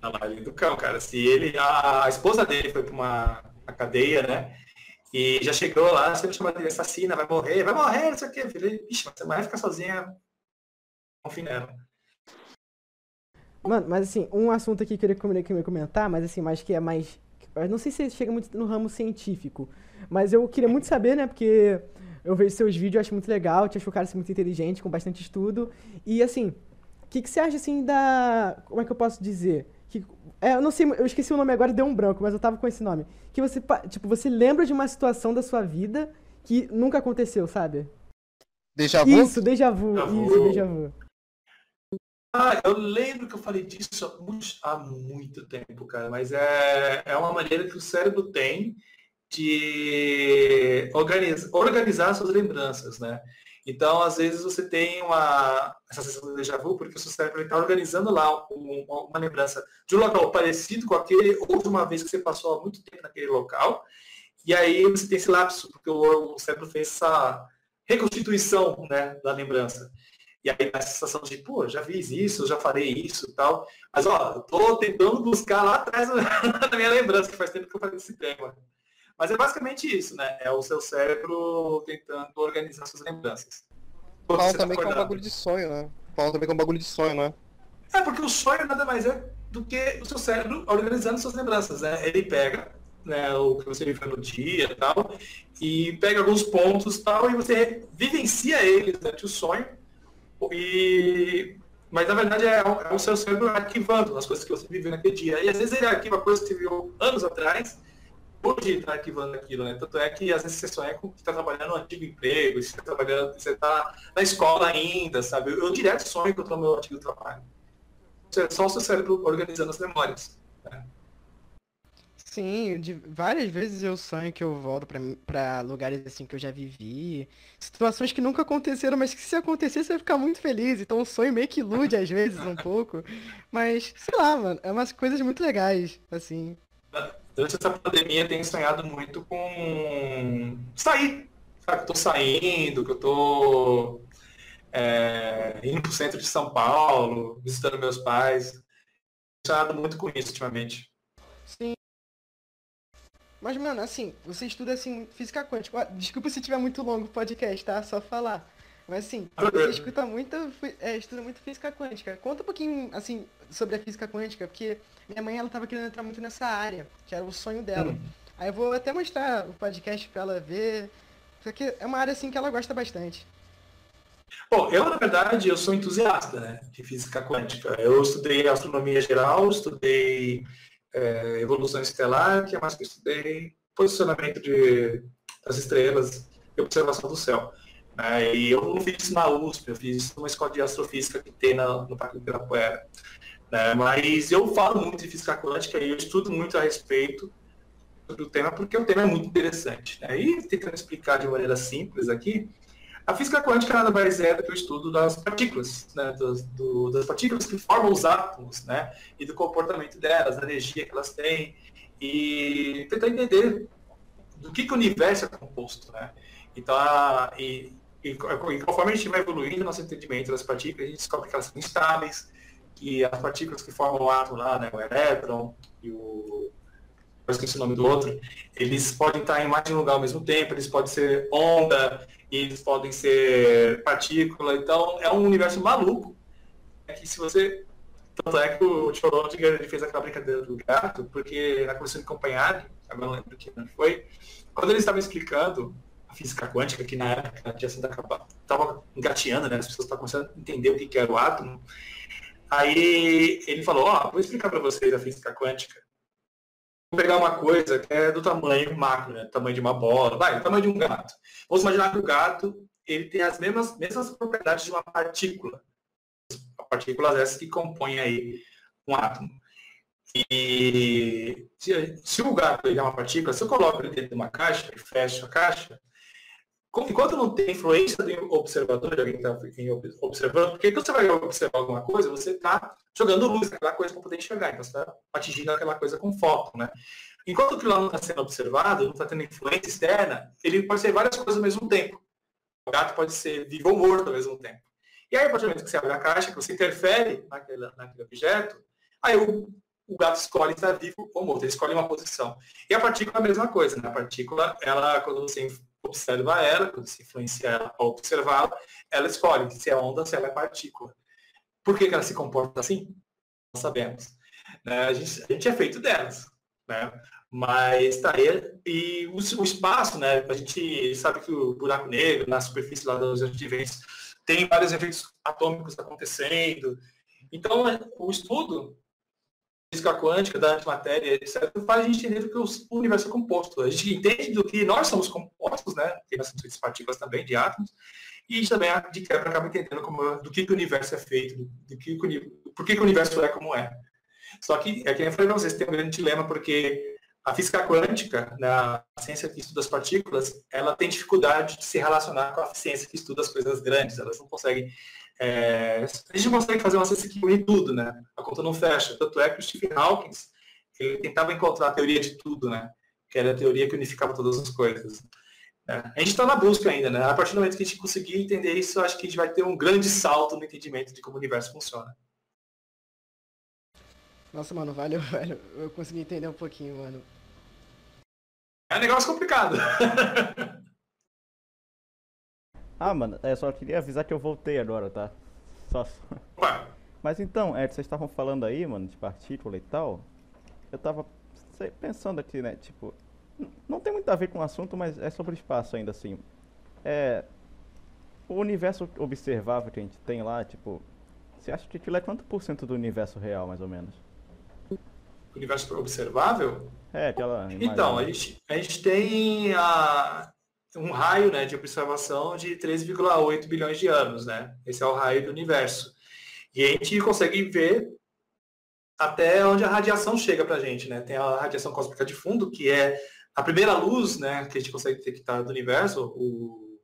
Tá lá ali do cão, cara. Se ele, a, a esposa dele foi pra uma, uma cadeia, né? E já chegou lá, sendo chamada de assassina, vai morrer, vai morrer, não sei o quê. Falei, Ixi, mas você vai ficar sozinha, nela. Mano, mas assim, um assunto aqui que eu queria que eu ia comentar, mas assim, mas que é mais. Eu não sei se chega muito no ramo científico, mas eu queria muito saber, né? Porque eu vejo seus vídeos, eu acho muito legal, te acho o cara assim, muito inteligente, com bastante estudo. E assim, o que, que você acha assim da. Como é que eu posso dizer? Que, é, eu não sei, eu esqueci o nome agora, deu um branco, mas eu tava com esse nome. Que você, tipo, você lembra de uma situação da sua vida que nunca aconteceu, sabe? Déjà vu? Isso, déjà vu, Déjà vu. isso, déjà vu. Ah, eu lembro que eu falei disso há muito, há muito tempo, cara, mas é, é uma maneira que o cérebro tem de organizar, organizar suas lembranças, né? Então, às vezes, você tem uma, essa sensação de déjà vu porque o seu cérebro está organizando lá um- uma lembrança de um local parecido com aquele, ou de uma vez que você passou há muito tempo naquele local, e aí você tem esse lapso, porque o, o cérebro fez essa reconstituição né, da lembrança. E aí dá a sensação de, pô, já fiz isso, já farei isso e tal. Mas, ó, eu tô tentando buscar lá atrás da minha lembrança, que faz tempo que eu falei desse tema. Mas é basicamente isso, né? É o seu cérebro tentando organizar suas lembranças. Falam tá também que é um bagulho de sonho, né? Falam também que é um bagulho de sonho, né? É, porque o sonho nada mais é do que o seu cérebro organizando suas lembranças, né? Ele pega né, o que você viveu no dia e tal, e pega alguns pontos e tal, e você vivencia eles durante o sonho, e... mas na verdade é é o seu cérebro arquivando as coisas que você viveu naquele dia. E às vezes ele arquiva coisas que viveu anos atrás, hoje está arquivando aquilo, né? Tanto é que às vezes você sonha com que está trabalhando no antigo emprego, você está trabalhando, você está na escola ainda, sabe? Eu, eu direto sonho que eu estou no meu antigo trabalho. É só o seu cérebro organizando as memórias. Sim, de, várias vezes eu sonho que eu volto pra lugares assim que eu já vivi. Situações que nunca aconteceram, mas que se acontecer você vai ficar muito feliz. Então o sonho meio que ilude às vezes um pouco. Mas, sei lá, mano, é umas coisas muito legais, assim. Durante essa pandemia eu tenho sonhado muito com sair. Sabe, que eu tô saindo, que eu tô é, indo pro centro de São Paulo, visitando meus pais. Tenho sonhado muito com isso ultimamente. Sim. Mas, mano, assim, você estuda assim física quântica. Desculpa se tiver muito longo o podcast, tá? Só falar. Mas assim, você escuta muito, é, estuda muito física quântica. Conta um pouquinho, assim, sobre a física quântica, porque minha mãe, ela tava querendo entrar muito nessa área, que era o sonho dela. Aí eu vou até mostrar o podcast pra ela ver, porque é uma área, assim, que ela gosta bastante. Bom, eu, na verdade, eu sou entusiasta né, de física quântica. Eu estudei astronomia geral, estudei é, evolução estelar, que é mais que eu estudei posicionamento de, das estrelas e observação do céu. É, e eu não fiz na USP, eu fiz numa escola de astrofísica que tem na, no Parque do Ibirapuera. né, mas eu falo muito de física quântica e eu estudo muito a respeito do tema porque o tema é muito interessante. Né? E tentando explicar de maneira simples aqui, a física quântica nada mais é do que o estudo das partículas, né? das, do- das partículas que formam os átomos, né? E do comportamento delas, da energia que elas têm, e tentar entender do que, que o universo é composto, né? Então, a, e, e, conforme a gente vai evoluindo nosso entendimento das partículas, a gente descobre que elas são instáveis, que as partículas que formam o átomo lá, né? O elétron e o eu esqueci o nome do outro, eles podem estar em mais de um lugar ao mesmo tempo, eles podem ser onda, eles podem ser partícula, então é um universo maluco. É que se você. Tanto é que o Schrödinger fez aquela brincadeira do gato, porque na comissão de acompanhar, agora não lembro que foi, quando ele estava explicando a física quântica, que na época já estava engateando, né? As pessoas estavam começando a entender o que era o átomo. Aí ele falou, ó, oh, vou explicar para vocês a física quântica. Pegar uma coisa que é do tamanho macro, né? Tamanho de uma bola, vai, tamanho de um gato. Vamos imaginar que o gato ele tem as mesmas, mesmas propriedades de uma partícula. Partículas essas que compõem aí um átomo. E se, se o gato é uma partícula, se eu coloco ele dentro de uma caixa e fecho a caixa, enquanto não tem influência do observador, de alguém está observando, porque quando você vai observar alguma coisa, você está jogando luz, aquela coisa para poder enxergar, então você está atingindo aquela coisa com foco, né? Enquanto aquilo não está sendo observado, não está tendo influência externa, ele pode ser várias coisas ao mesmo tempo. O gato pode ser vivo ou morto ao mesmo tempo. E aí, a partir do momento que você abre a caixa, que você interfere naquele, naquele objeto, aí o, o gato escolhe estar vivo ou morto, ele escolhe uma posição. E a partícula é a mesma coisa, né? A partícula, ela, quando você observa ela, quando se influencia ela ao observá-la, ela escolhe se é onda, se ela é partícula. Por que, que ela se comporta assim? Não sabemos. Né? A, gente, a gente é feito delas. Né? Mas tá aí, e o, o, espaço, né? A gente sabe que o buraco negro, na superfície lá dos eventos, tem vários efeitos atômicos acontecendo. Então, o estudo física quântica, da antimatéria, etc., faz a gente entender que o universo é composto. A gente entende do que nós somos compostos, né? Que nós somos partículas também, de átomos, e a gente também, de quebra, acaba entendendo como, do que, que o universo é feito, do, do que, que o, por que, que o universo é como é. Só que, é que eu falei para vocês, tem um grande dilema, porque a física quântica, na ciência que estuda as partículas, ela tem dificuldade de se relacionar com a ciência que estuda as coisas grandes. Elas não conseguem é, a gente consegue fazer uma que une tudo, né? A conta não fecha. Tanto é que o Stephen Hawking ele tentava encontrar a teoria de tudo, né? Que era a teoria que unificava todas as coisas. É, a gente está na busca ainda, né? A partir do momento que a gente conseguir entender isso, acho que a gente vai ter um grande salto no entendimento de como o universo funciona. Nossa, mano, valeu, velho. Eu consegui entender um pouquinho, mano. É um negócio complicado. Ah, mano, é, só queria avisar que eu voltei agora, tá? Só. Ué. Mas então, é, vocês estavam falando aí, mano, de partícula e tal. Eu tava pensando aqui, né? Tipo, não tem muito a ver com o assunto, mas é sobre espaço ainda assim. É. O universo observável que a gente tem lá, tipo. Você acha que aquilo é quanto por cento do universo real, mais ou menos? Universo observável? É, aquela. Então, a gente, a gente tem a um raio né, de observação de 3,8 bilhões de anos. Né? Esse é o raio do universo. E a gente consegue ver até onde a radiação chega para a gente. Né? Tem a radiação cósmica de fundo, que é a primeira luz né, que a gente consegue detectar do universo. O,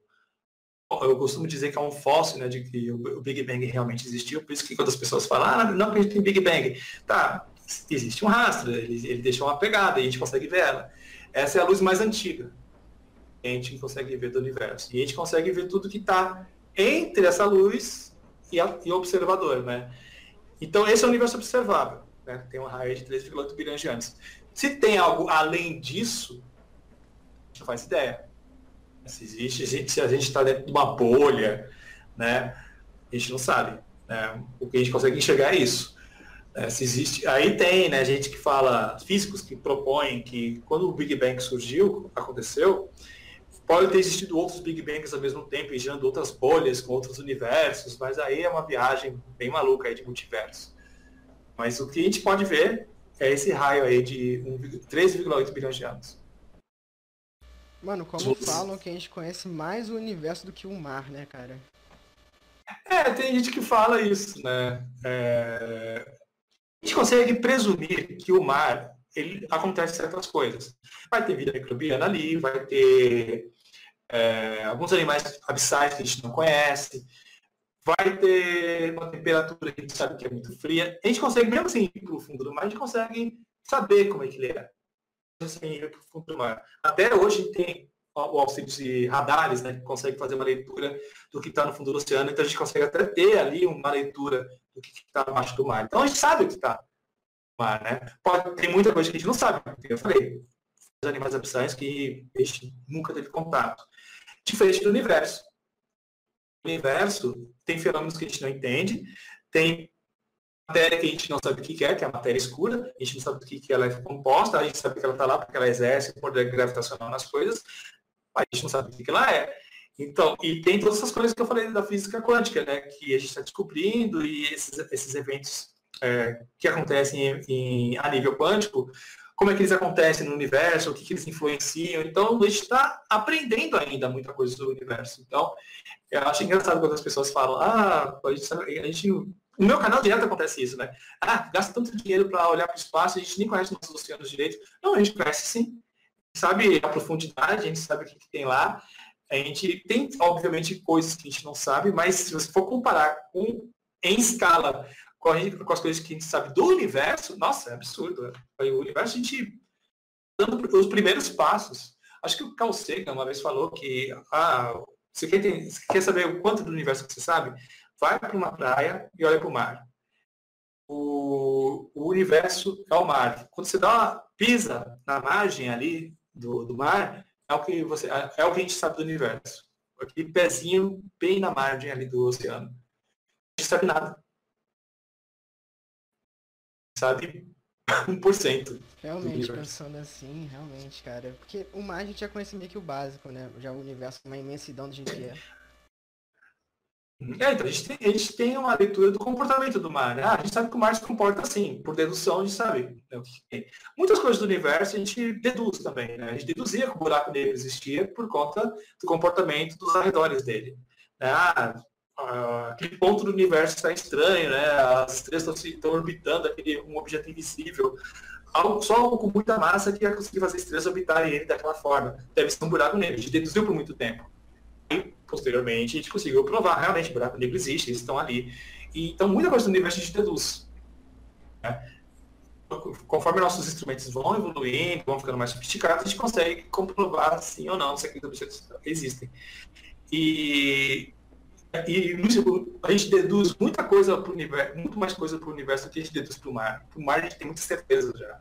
eu costumo dizer que é um fóssil né, de que o Big Bang realmente existiu. Por isso que quando as pessoas falam, ah, não, que a gente tem Big Bang. Tá, existe um rastro, ele, ele deixa uma pegada e a gente consegue ver ela. Essa é a luz mais antiga a gente consegue ver do universo. E a gente consegue ver tudo que está entre essa luz e, o observador, né? Então, esse é o universo observável, né? Tem uma raio de 3,8 bilhões de anos. Se tem algo além disso, a gente não faz ideia. Se existe, se a gente está dentro de uma bolha, né? A gente não sabe. Né? O que a gente consegue enxergar é isso. É, se existe, aí tem, né, gente que fala, físicos que propõem que quando o Big Bang surgiu, aconteceu, Pode ter existido outros Big Bangs ao mesmo tempo, e gerando outras bolhas com outros universos, mas aí é uma viagem bem maluca aí de multiverso. Mas o que a gente pode ver é esse raio aí de 3,8 bilhões de anos. Mano, como falam que a gente conhece mais o universo do que o mar, né, cara? É, tem gente que fala isso, né? É... A gente consegue presumir que o mar ele acontece certas coisas. Vai ter vida microbiana ali, vai ter é, alguns animais abissais que a gente não conhece, vai ter uma temperatura que a gente sabe que é muito fria. A gente consegue, mesmo assim, ir para o fundo do mar, a gente consegue saber como é que ele é. Assim, ir fundo do mar. Até hoje tem o auxílio de radares, né, que consegue fazer uma leitura do que está no fundo do oceano, então a gente consegue até ter ali uma leitura do que está abaixo do mar. Então a gente sabe o que está. mar, né? Pode, tem muita coisa que a gente não sabe, eu falei, os animais abissais que a gente nunca teve contato. Diferente do universo. O universo tem fenômenos que a gente não entende, tem matéria que a gente não sabe o que é, que é a matéria escura, a gente não sabe do que, ela é composta, a gente sabe que ela está lá porque ela exerce o poder gravitacional nas coisas, a gente não sabe o que ela é. Então, e tem todas essas coisas que eu falei da física quântica, né, que a gente está descobrindo e esses, esses eventos é, que acontecem em, em, a nível quântico, como é que eles acontecem no universo, o que, que eles influenciam. Então, a gente está aprendendo ainda muita coisa do universo. Então, eu acho engraçado quando as pessoas falam, ah, a gente, a gente no meu canal direto acontece isso, né? Ah, gasta tanto dinheiro para olhar para o espaço, a gente nem conhece nossos oceanos direito. Não, a gente conhece sim. Sabe a profundidade, a gente sabe o que, que tem lá. A gente tem, obviamente, coisas que a gente não sabe, mas se você for comparar com, em escala com, as coisas que a gente sabe do universo, nossa, é absurdo. Né? O universo, a gente dando os primeiros passos. Acho que o Carl Sagan uma vez falou que ah, você quer, ter, você quer saber o quanto do universo que você sabe? Vai para uma praia e olha para o mar. O, universo é o mar. Quando você dá uma pisa na margem ali do, do mar, é o que você é o que a gente sabe do universo. Aquele pezinho bem na margem ali do oceano. A gente sabe nada. Sabe 1%. Realmente, pensando assim, realmente, cara. Porque o mar a gente já conhece meio que o básico, né? Já o universo, uma imensidão do jeito que é. É, então a gente, tem, a gente tem uma leitura do comportamento do mar. Né? Ah, a gente sabe que o mar se comporta assim, por dedução a gente sabe. Né? Muitas coisas do universo a gente deduz também. Né? A gente deduzia que o buraco negro existia por conta do comportamento dos arredores dele. Né? Ah, aquele ponto do universo está estranho, né? as estrelas estão, orbitando aquele, um objeto invisível. Algo, só algo com muita massa que ia conseguir fazer estrelas orbitarem ele daquela forma. Deve ser um buraco negro. A gente deduziu por muito tempo. E, posteriormente, a gente conseguiu provar, realmente, buraco negro existe, eles estão ali. E, então, muita coisa do universo a gente deduz. Né? Conforme nossos instrumentos vão evoluindo, vão ficando mais sofisticados, a gente consegue comprovar sim ou não se aqueles objetos existem. E, e a gente deduz muita coisa para o universo, muito mais coisa para o universo do que a gente deduz para o mar. Para o mar a gente tem muita certeza já.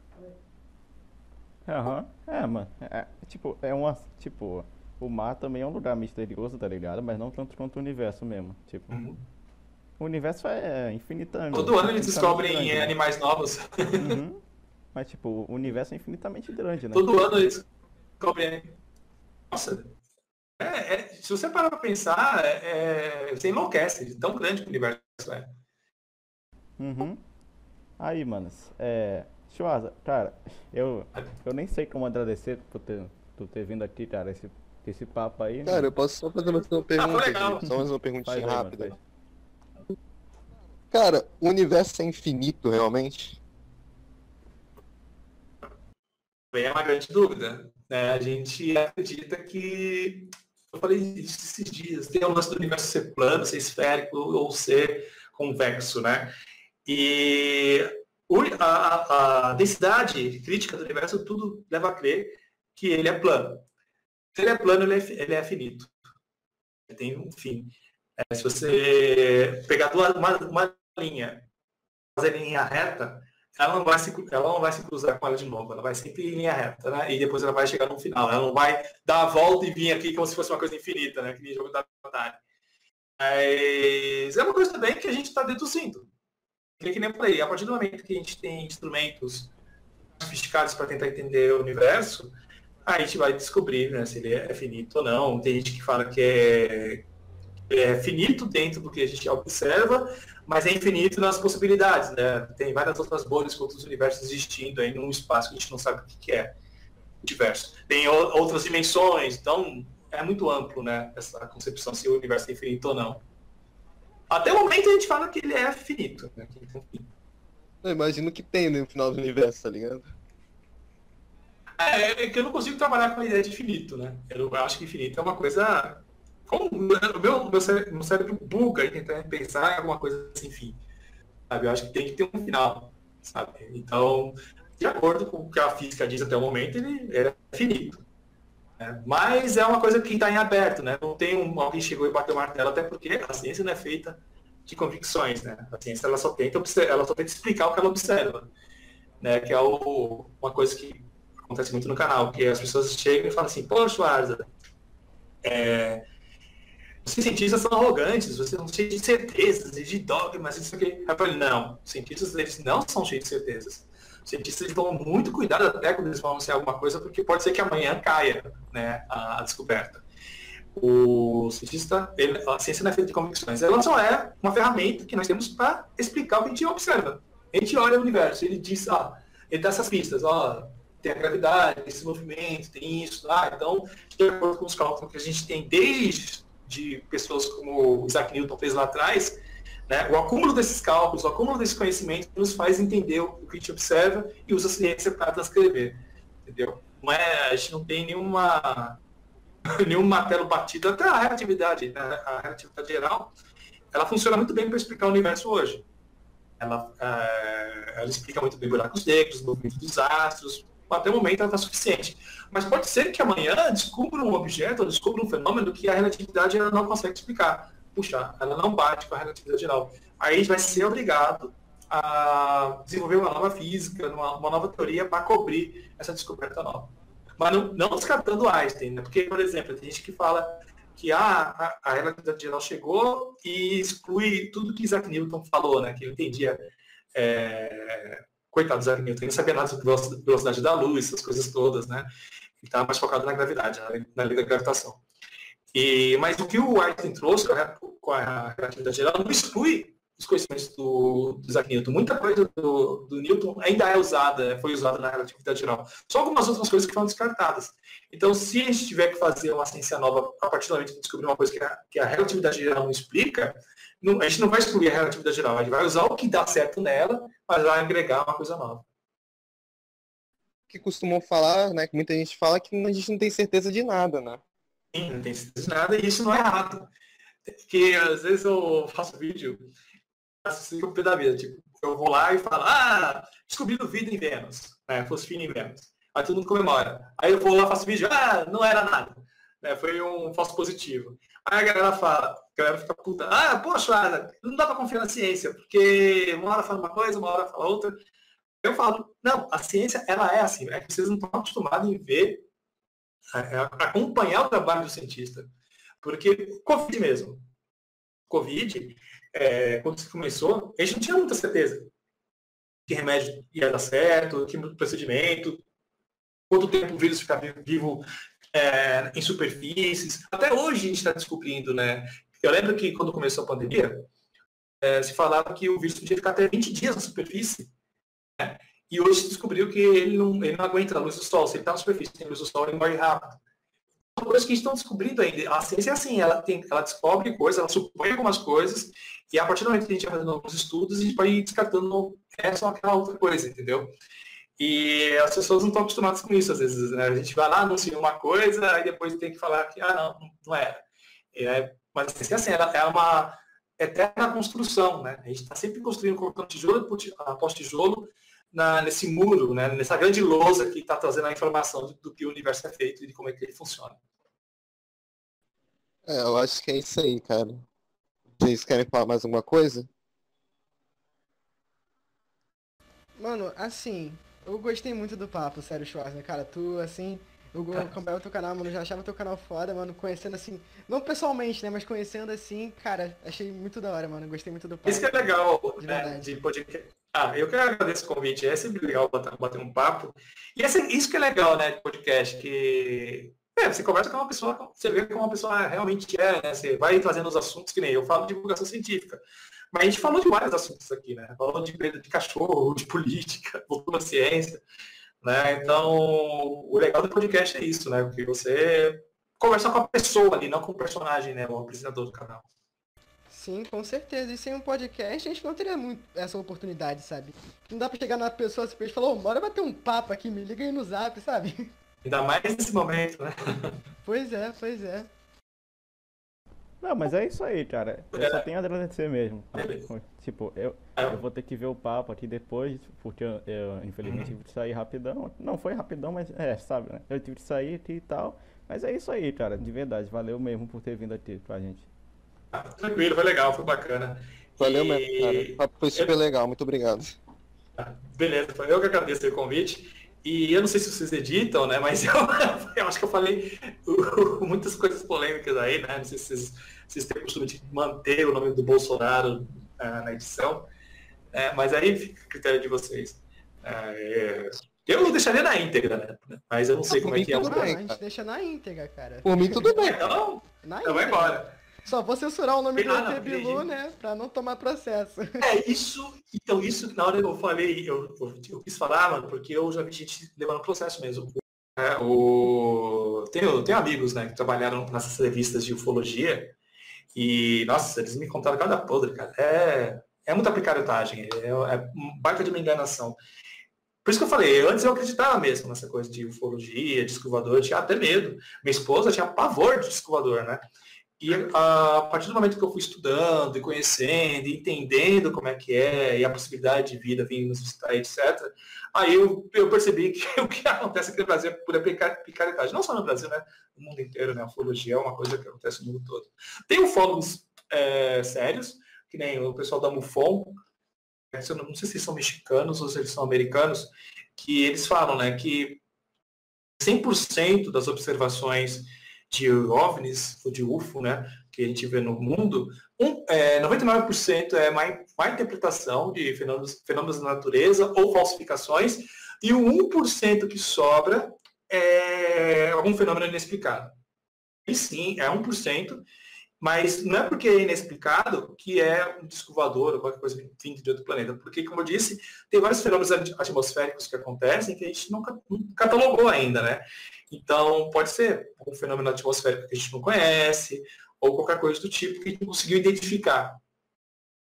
Aham. Uhum. É, mano. É, tipo, é uma. Tipo, o mar também é um lugar misterioso, tá ligado? Mas não tanto quanto o universo mesmo. Tipo, uhum. o universo é infinitamente. Todo ano eles descobrem grande, né? animais novos. Uhum. Mas, tipo, o universo é infinitamente grande, né? Todo ano eles descobrem. Nossa. É, é, se você parar pra pensar, é, é você enlouquece de tão grande que o universo é. Uhum. Aí, manos, é. Chuasa, cara, eu, eu nem sei como agradecer por ter, por ter vindo aqui, cara. Esse esse papo aí. Cara, eu posso só fazer mais uma pergunta ah, aqui, só mais uma perguntinha Faz rápida. Aí, Cara, o universo é infinito realmente? É uma grande dúvida. Né? A gente acredita que. Eu falei isso esses dias. Tem o lance do universo ser plano, ser esférico ou ser convexo, né? E a, a densidade crítica do universo tudo leva a crer que ele é plano. Se ele é plano, ele é, ele é finito. Ele tem um fim. É, se você pegar duas, uma, uma linha, fazer linha reta, ela não, vai se, ela não vai se cruzar com ela de novo, ela vai sempre em linha reta, né? E depois ela vai chegar no final. Ela não vai dar a volta e vir aqui como se fosse uma coisa infinita, né? Que nem jogo da Atari. Mas é uma coisa também que a gente está deduzindo. Que, que nem eu falei, a partir do momento que a gente tem instrumentos sofisticados para tentar entender o universo, a gente vai descobrir né, se ele é finito ou não. Tem gente que fala que é, é finito dentro do que a gente observa, mas é infinito nas possibilidades. Né? Tem várias outras bolhas com outros universos existindo aí num espaço que a gente não sabe o que é diverso. Tem outras dimensões, então é muito amplo né, essa concepção se o universo é infinito ou não. Até o momento a gente fala que ele é finito. Né? Eu imagino que tem no final do universo, tá ligado? É, é, que eu não consigo trabalhar com a ideia de infinito, né? Eu acho que infinito é uma coisa. Como o meu, meu, cérebro, meu cérebro buga e tentando pensar em alguma coisa sem fim. Sabe? Eu acho que tem que ter um final. Sabe? Então, de acordo com o que a física diz até o momento, ele é finito. Né? Mas é uma coisa que está em aberto, né? Não tem um, alguém chegou e bateu o martelo, até porque a ciência não é feita de convicções, né? A ciência ela só tenta, ela só tenta explicar o que ela observa. né? Que é o, uma coisa que acontece muito no canal, que as pessoas chegam e falam assim, poxa, Arza, é, os cientistas são arrogantes, vocês são cheios de certezas e de dogmas, isso aqui. Eu falei, não, os cientistas eles não são cheios de certezas. Os cientistas tomam muito cuidado até quando eles vão anunciar alguma coisa, porque pode ser que amanhã caia né, a, a descoberta. O cientista, ele, a ciência não é feita de convicções. Ela só é uma ferramenta que nós temos para explicar o que a gente observa. A gente olha o universo, ele diz, ah, ele dá essas pistas, ó, tem a gravidade, tem esse movimento, tem isso, ah, então, de acordo com os cálculos que a gente tem desde de pessoas como o Isaac Newton fez lá atrás, né, o acúmulo desses cálculos, o acúmulo desse conhecimento nos faz entender o que a gente observa e usa a ciência para transcrever, entendeu? Não é, a gente não tem nenhuma nenhum martelo batido, até a relatividade, né, a relatividade geral, ela funciona muito bem para explicar o universo hoje. Ela, é, ela explica muito bem buracos negros, movimento dos astros, até o momento ela está suficiente. Mas pode ser que amanhã descubra um objeto, ou descubra um fenômeno que a relatividade ela não consegue explicar. Puxa, ela não bate com a relatividade geral. Aí a gente vai ser obrigado a desenvolver uma nova física, uma, uma nova teoria para cobrir essa descoberta nova. Mas não, não descartando Einstein, né? porque, por exemplo, tem gente que fala que ah, a, a relatividade geral chegou e exclui tudo que Isaac Newton falou, né? que eu entendia é, coitado do Newton, ele não sabia nada sobre velocidade da luz, essas coisas todas, né? Ele estava mais focado na gravidade, na lei da gravitação. E, mas o que o Einstein trouxe com a, relatividade geral não exclui os conhecimentos do, do Isaac Newton. Muita coisa do, do, Newton ainda é usada, foi usada na relatividade geral. Só algumas outras coisas que foram descartadas. Então, se a gente tiver que fazer uma ciência nova a partir do momento que descobrir uma coisa que a, que a relatividade geral não explica, não, a gente não vai excluir a relatividade geral, a gente vai usar o que dá certo nela, mas vai agregar uma coisa nova. Que costumam falar, né? Que muita gente fala que a gente não tem certeza de nada, né? Sim, não tem certeza de nada e isso não é errado. Porque às vezes eu faço vídeo, faço assim com da vida, tipo, eu vou lá e falo, ah, descobrindo vida em Vênus, né? Fosfina em Vênus. Aí todo mundo comemora. Aí eu vou lá faço vídeo, ah, não era nada. Né? Foi um falso positivo. Aí a galera fala, a galera fica puta, ah, poxa, não dá para confiar na ciência, porque uma hora fala uma coisa, uma hora fala outra. Eu falo, não, a ciência, ela é assim, é que vocês não estão acostumados em ver, a, a acompanhar o trabalho do cientista. Porque, Covid mesmo, Covid, é, quando se começou, a gente não tinha muita certeza que remédio ia dar certo, que procedimento, quanto tempo o vírus ficava vivo é, em superfícies. Até hoje a gente está descobrindo, né? Eu lembro que quando começou a pandemia, é, se falava que o vírus podia ficar até 20 dias na superfície. Né? E hoje se descobriu que ele não, ele não aguenta a luz do sol. Se ele está na superfície, tem luz do sol, ele morre rápido. São coisas que gente está descobrindo ainda. A ciência é assim, ela, tem, ela descobre coisas, ela supõe algumas coisas, e a partir do momento que a gente vai fazendo alguns estudos, a gente vai descartando essa ou aquela outra coisa, entendeu? E as pessoas não estão acostumadas com isso, às vezes. Né? A gente vai lá, anuncia uma coisa, aí depois tem que falar que, ah, não, não era. É, mas assim, assim, ela é uma eterna construção, né? A gente está sempre construindo, colocando tijolo após tijolo na, nesse muro, né? nessa grande lousa que está trazendo a informação do, do, que o universo é feito e de como é que ele funciona. É, eu acho que é isso aí, cara. Vocês querem falar mais alguma coisa? Mano, assim, eu gostei muito do papo, sério, Schwarzer. Cara, tu, assim, eu acompanhava o teu canal, mano, já achava teu canal foda, mano, conhecendo assim, não pessoalmente, né, mas conhecendo assim, cara, achei muito da hora, mano, gostei muito do papo. Isso que é legal, de né, de podcast. Ah, eu que agradeço o convite, é sempre legal bater, um papo. E esse, isso que é legal, né, de podcast, que é, você conversa com uma pessoa, você vê como uma pessoa realmente é, né, você vai trazendo os assuntos que nem eu falo de divulgação científica. Mas a gente falou de vários assuntos aqui, né? Falou de perda de cachorro, de política, voltou na ciência. Né? Então, o legal do podcast é isso, né? Porque você conversa com a pessoa ali, não com o personagem, né? O apresentador do canal. Sim, com certeza. E sem um podcast, a gente não teria muito essa oportunidade, sabe? Não dá pra chegar na pessoa e falar, ô, oh, bora bater um papo aqui, me liga aí no zap, sabe? Ainda mais nesse momento, né? Pois é, pois é. Não, mas é isso aí, cara. Eu só tenho a agradecer mesmo. Tipo, eu, eu vou ter que ver o papo aqui depois, porque eu, eu infelizmente tive que sair rapidão. Não foi rapidão, mas é, sabe, né? Eu tive que sair aqui e tal. Mas é isso aí, cara, de verdade. Valeu mesmo por ter vindo aqui pra gente. tranquilo, foi legal, foi bacana. Valeu e... mesmo, cara. O papo foi super eu... legal, muito obrigado. Beleza, eu que agradeço o convite. E eu não sei se vocês editam, né? Mas eu, eu acho que eu falei muitas coisas polêmicas aí, né? Não sei se vocês, vocês têm o costume de manter o nome do Bolsonaro uh, na edição. É, mas aí fica a critério de vocês. É, eu não deixaria na íntegra, né? Mas eu não sei como é que é. Tudo bem, a gente deixa na íntegra, cara. Por mim tudo bem. Então, na então vai embora. Só vou censurar o nome do ET Bilu, né? Pra não tomar processo. É, isso. Então, isso na hora que eu falei, eu, eu, eu, quis falar, mano, porque eu já vi gente levando processo mesmo. É, o... tenho, tenho amigos, né, que trabalharam nessas revistas de ufologia. E, nossa, eles me contaram cada podre, cara. É, é muita picaretagem, é, é baita de uma enganação. Por isso que eu falei, antes eu acreditava mesmo nessa coisa de ufologia, de escovador, eu tinha até medo. Minha esposa tinha pavor de escovador, né? E a, partir do momento que eu fui estudando e conhecendo, e entendendo como é que é, e a possibilidade de vida vindo nos visitar, etc., aí eu, eu percebi que o que acontece aqui no Brasil é pura picaretagem. Não só no Brasil, né? No mundo inteiro, né? A ufologia é uma coisa que acontece no mundo todo. Tem ufólogos é, sérios, que nem o pessoal da MUFON, não sei se são mexicanos ou se eles são americanos, que eles falam né, que 100% das observações de OVNIs, ou de UFO, né, que a gente vê no mundo, um, é, 99% é má, má interpretação de fenômenos, fenômenos da natureza ou falsificações, e o 1% que sobra é algum fenômeno inexplicado. E sim, é 1%, mas não é porque é inexplicado que é um disco voador ou qualquer coisa vindo de outro planeta. Porque, como eu disse, tem vários fenômenos atmosféricos que acontecem que a gente não catalogou ainda, né? Então, pode ser um fenômeno atmosférico que a gente não conhece, ou qualquer coisa do tipo que a gente conseguiu identificar,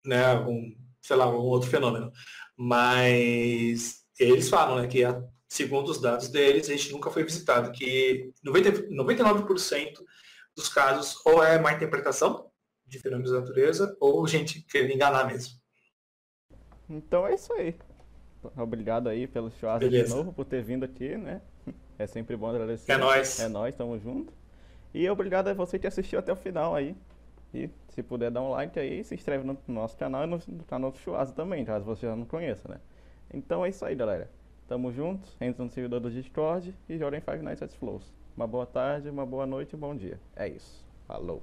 né? Algum, sei lá, algum outro fenômeno. Mas eles falam, né, que segundo os dados deles, a gente nunca foi visitado, que 90, 99% dos casos ou é má interpretação de fenômenos da natureza ou gente querendo enganar mesmo. Então é isso aí. Obrigado aí pelo churrasco de novo, por ter vindo aqui, né? É sempre bom agradecer. É nóis. É nóis, tamo junto. E obrigado a você que assistiu até o final aí. E se puder dar um like aí, se inscreve no nosso canal e no canal do Churrasco também, caso você já não conheça, né? Então é isso aí, galera. Tamo juntos, entra no servidor do Discord e joga em Five Nights at Flows. Uma boa tarde, uma boa noite e um bom dia. É isso. Falou.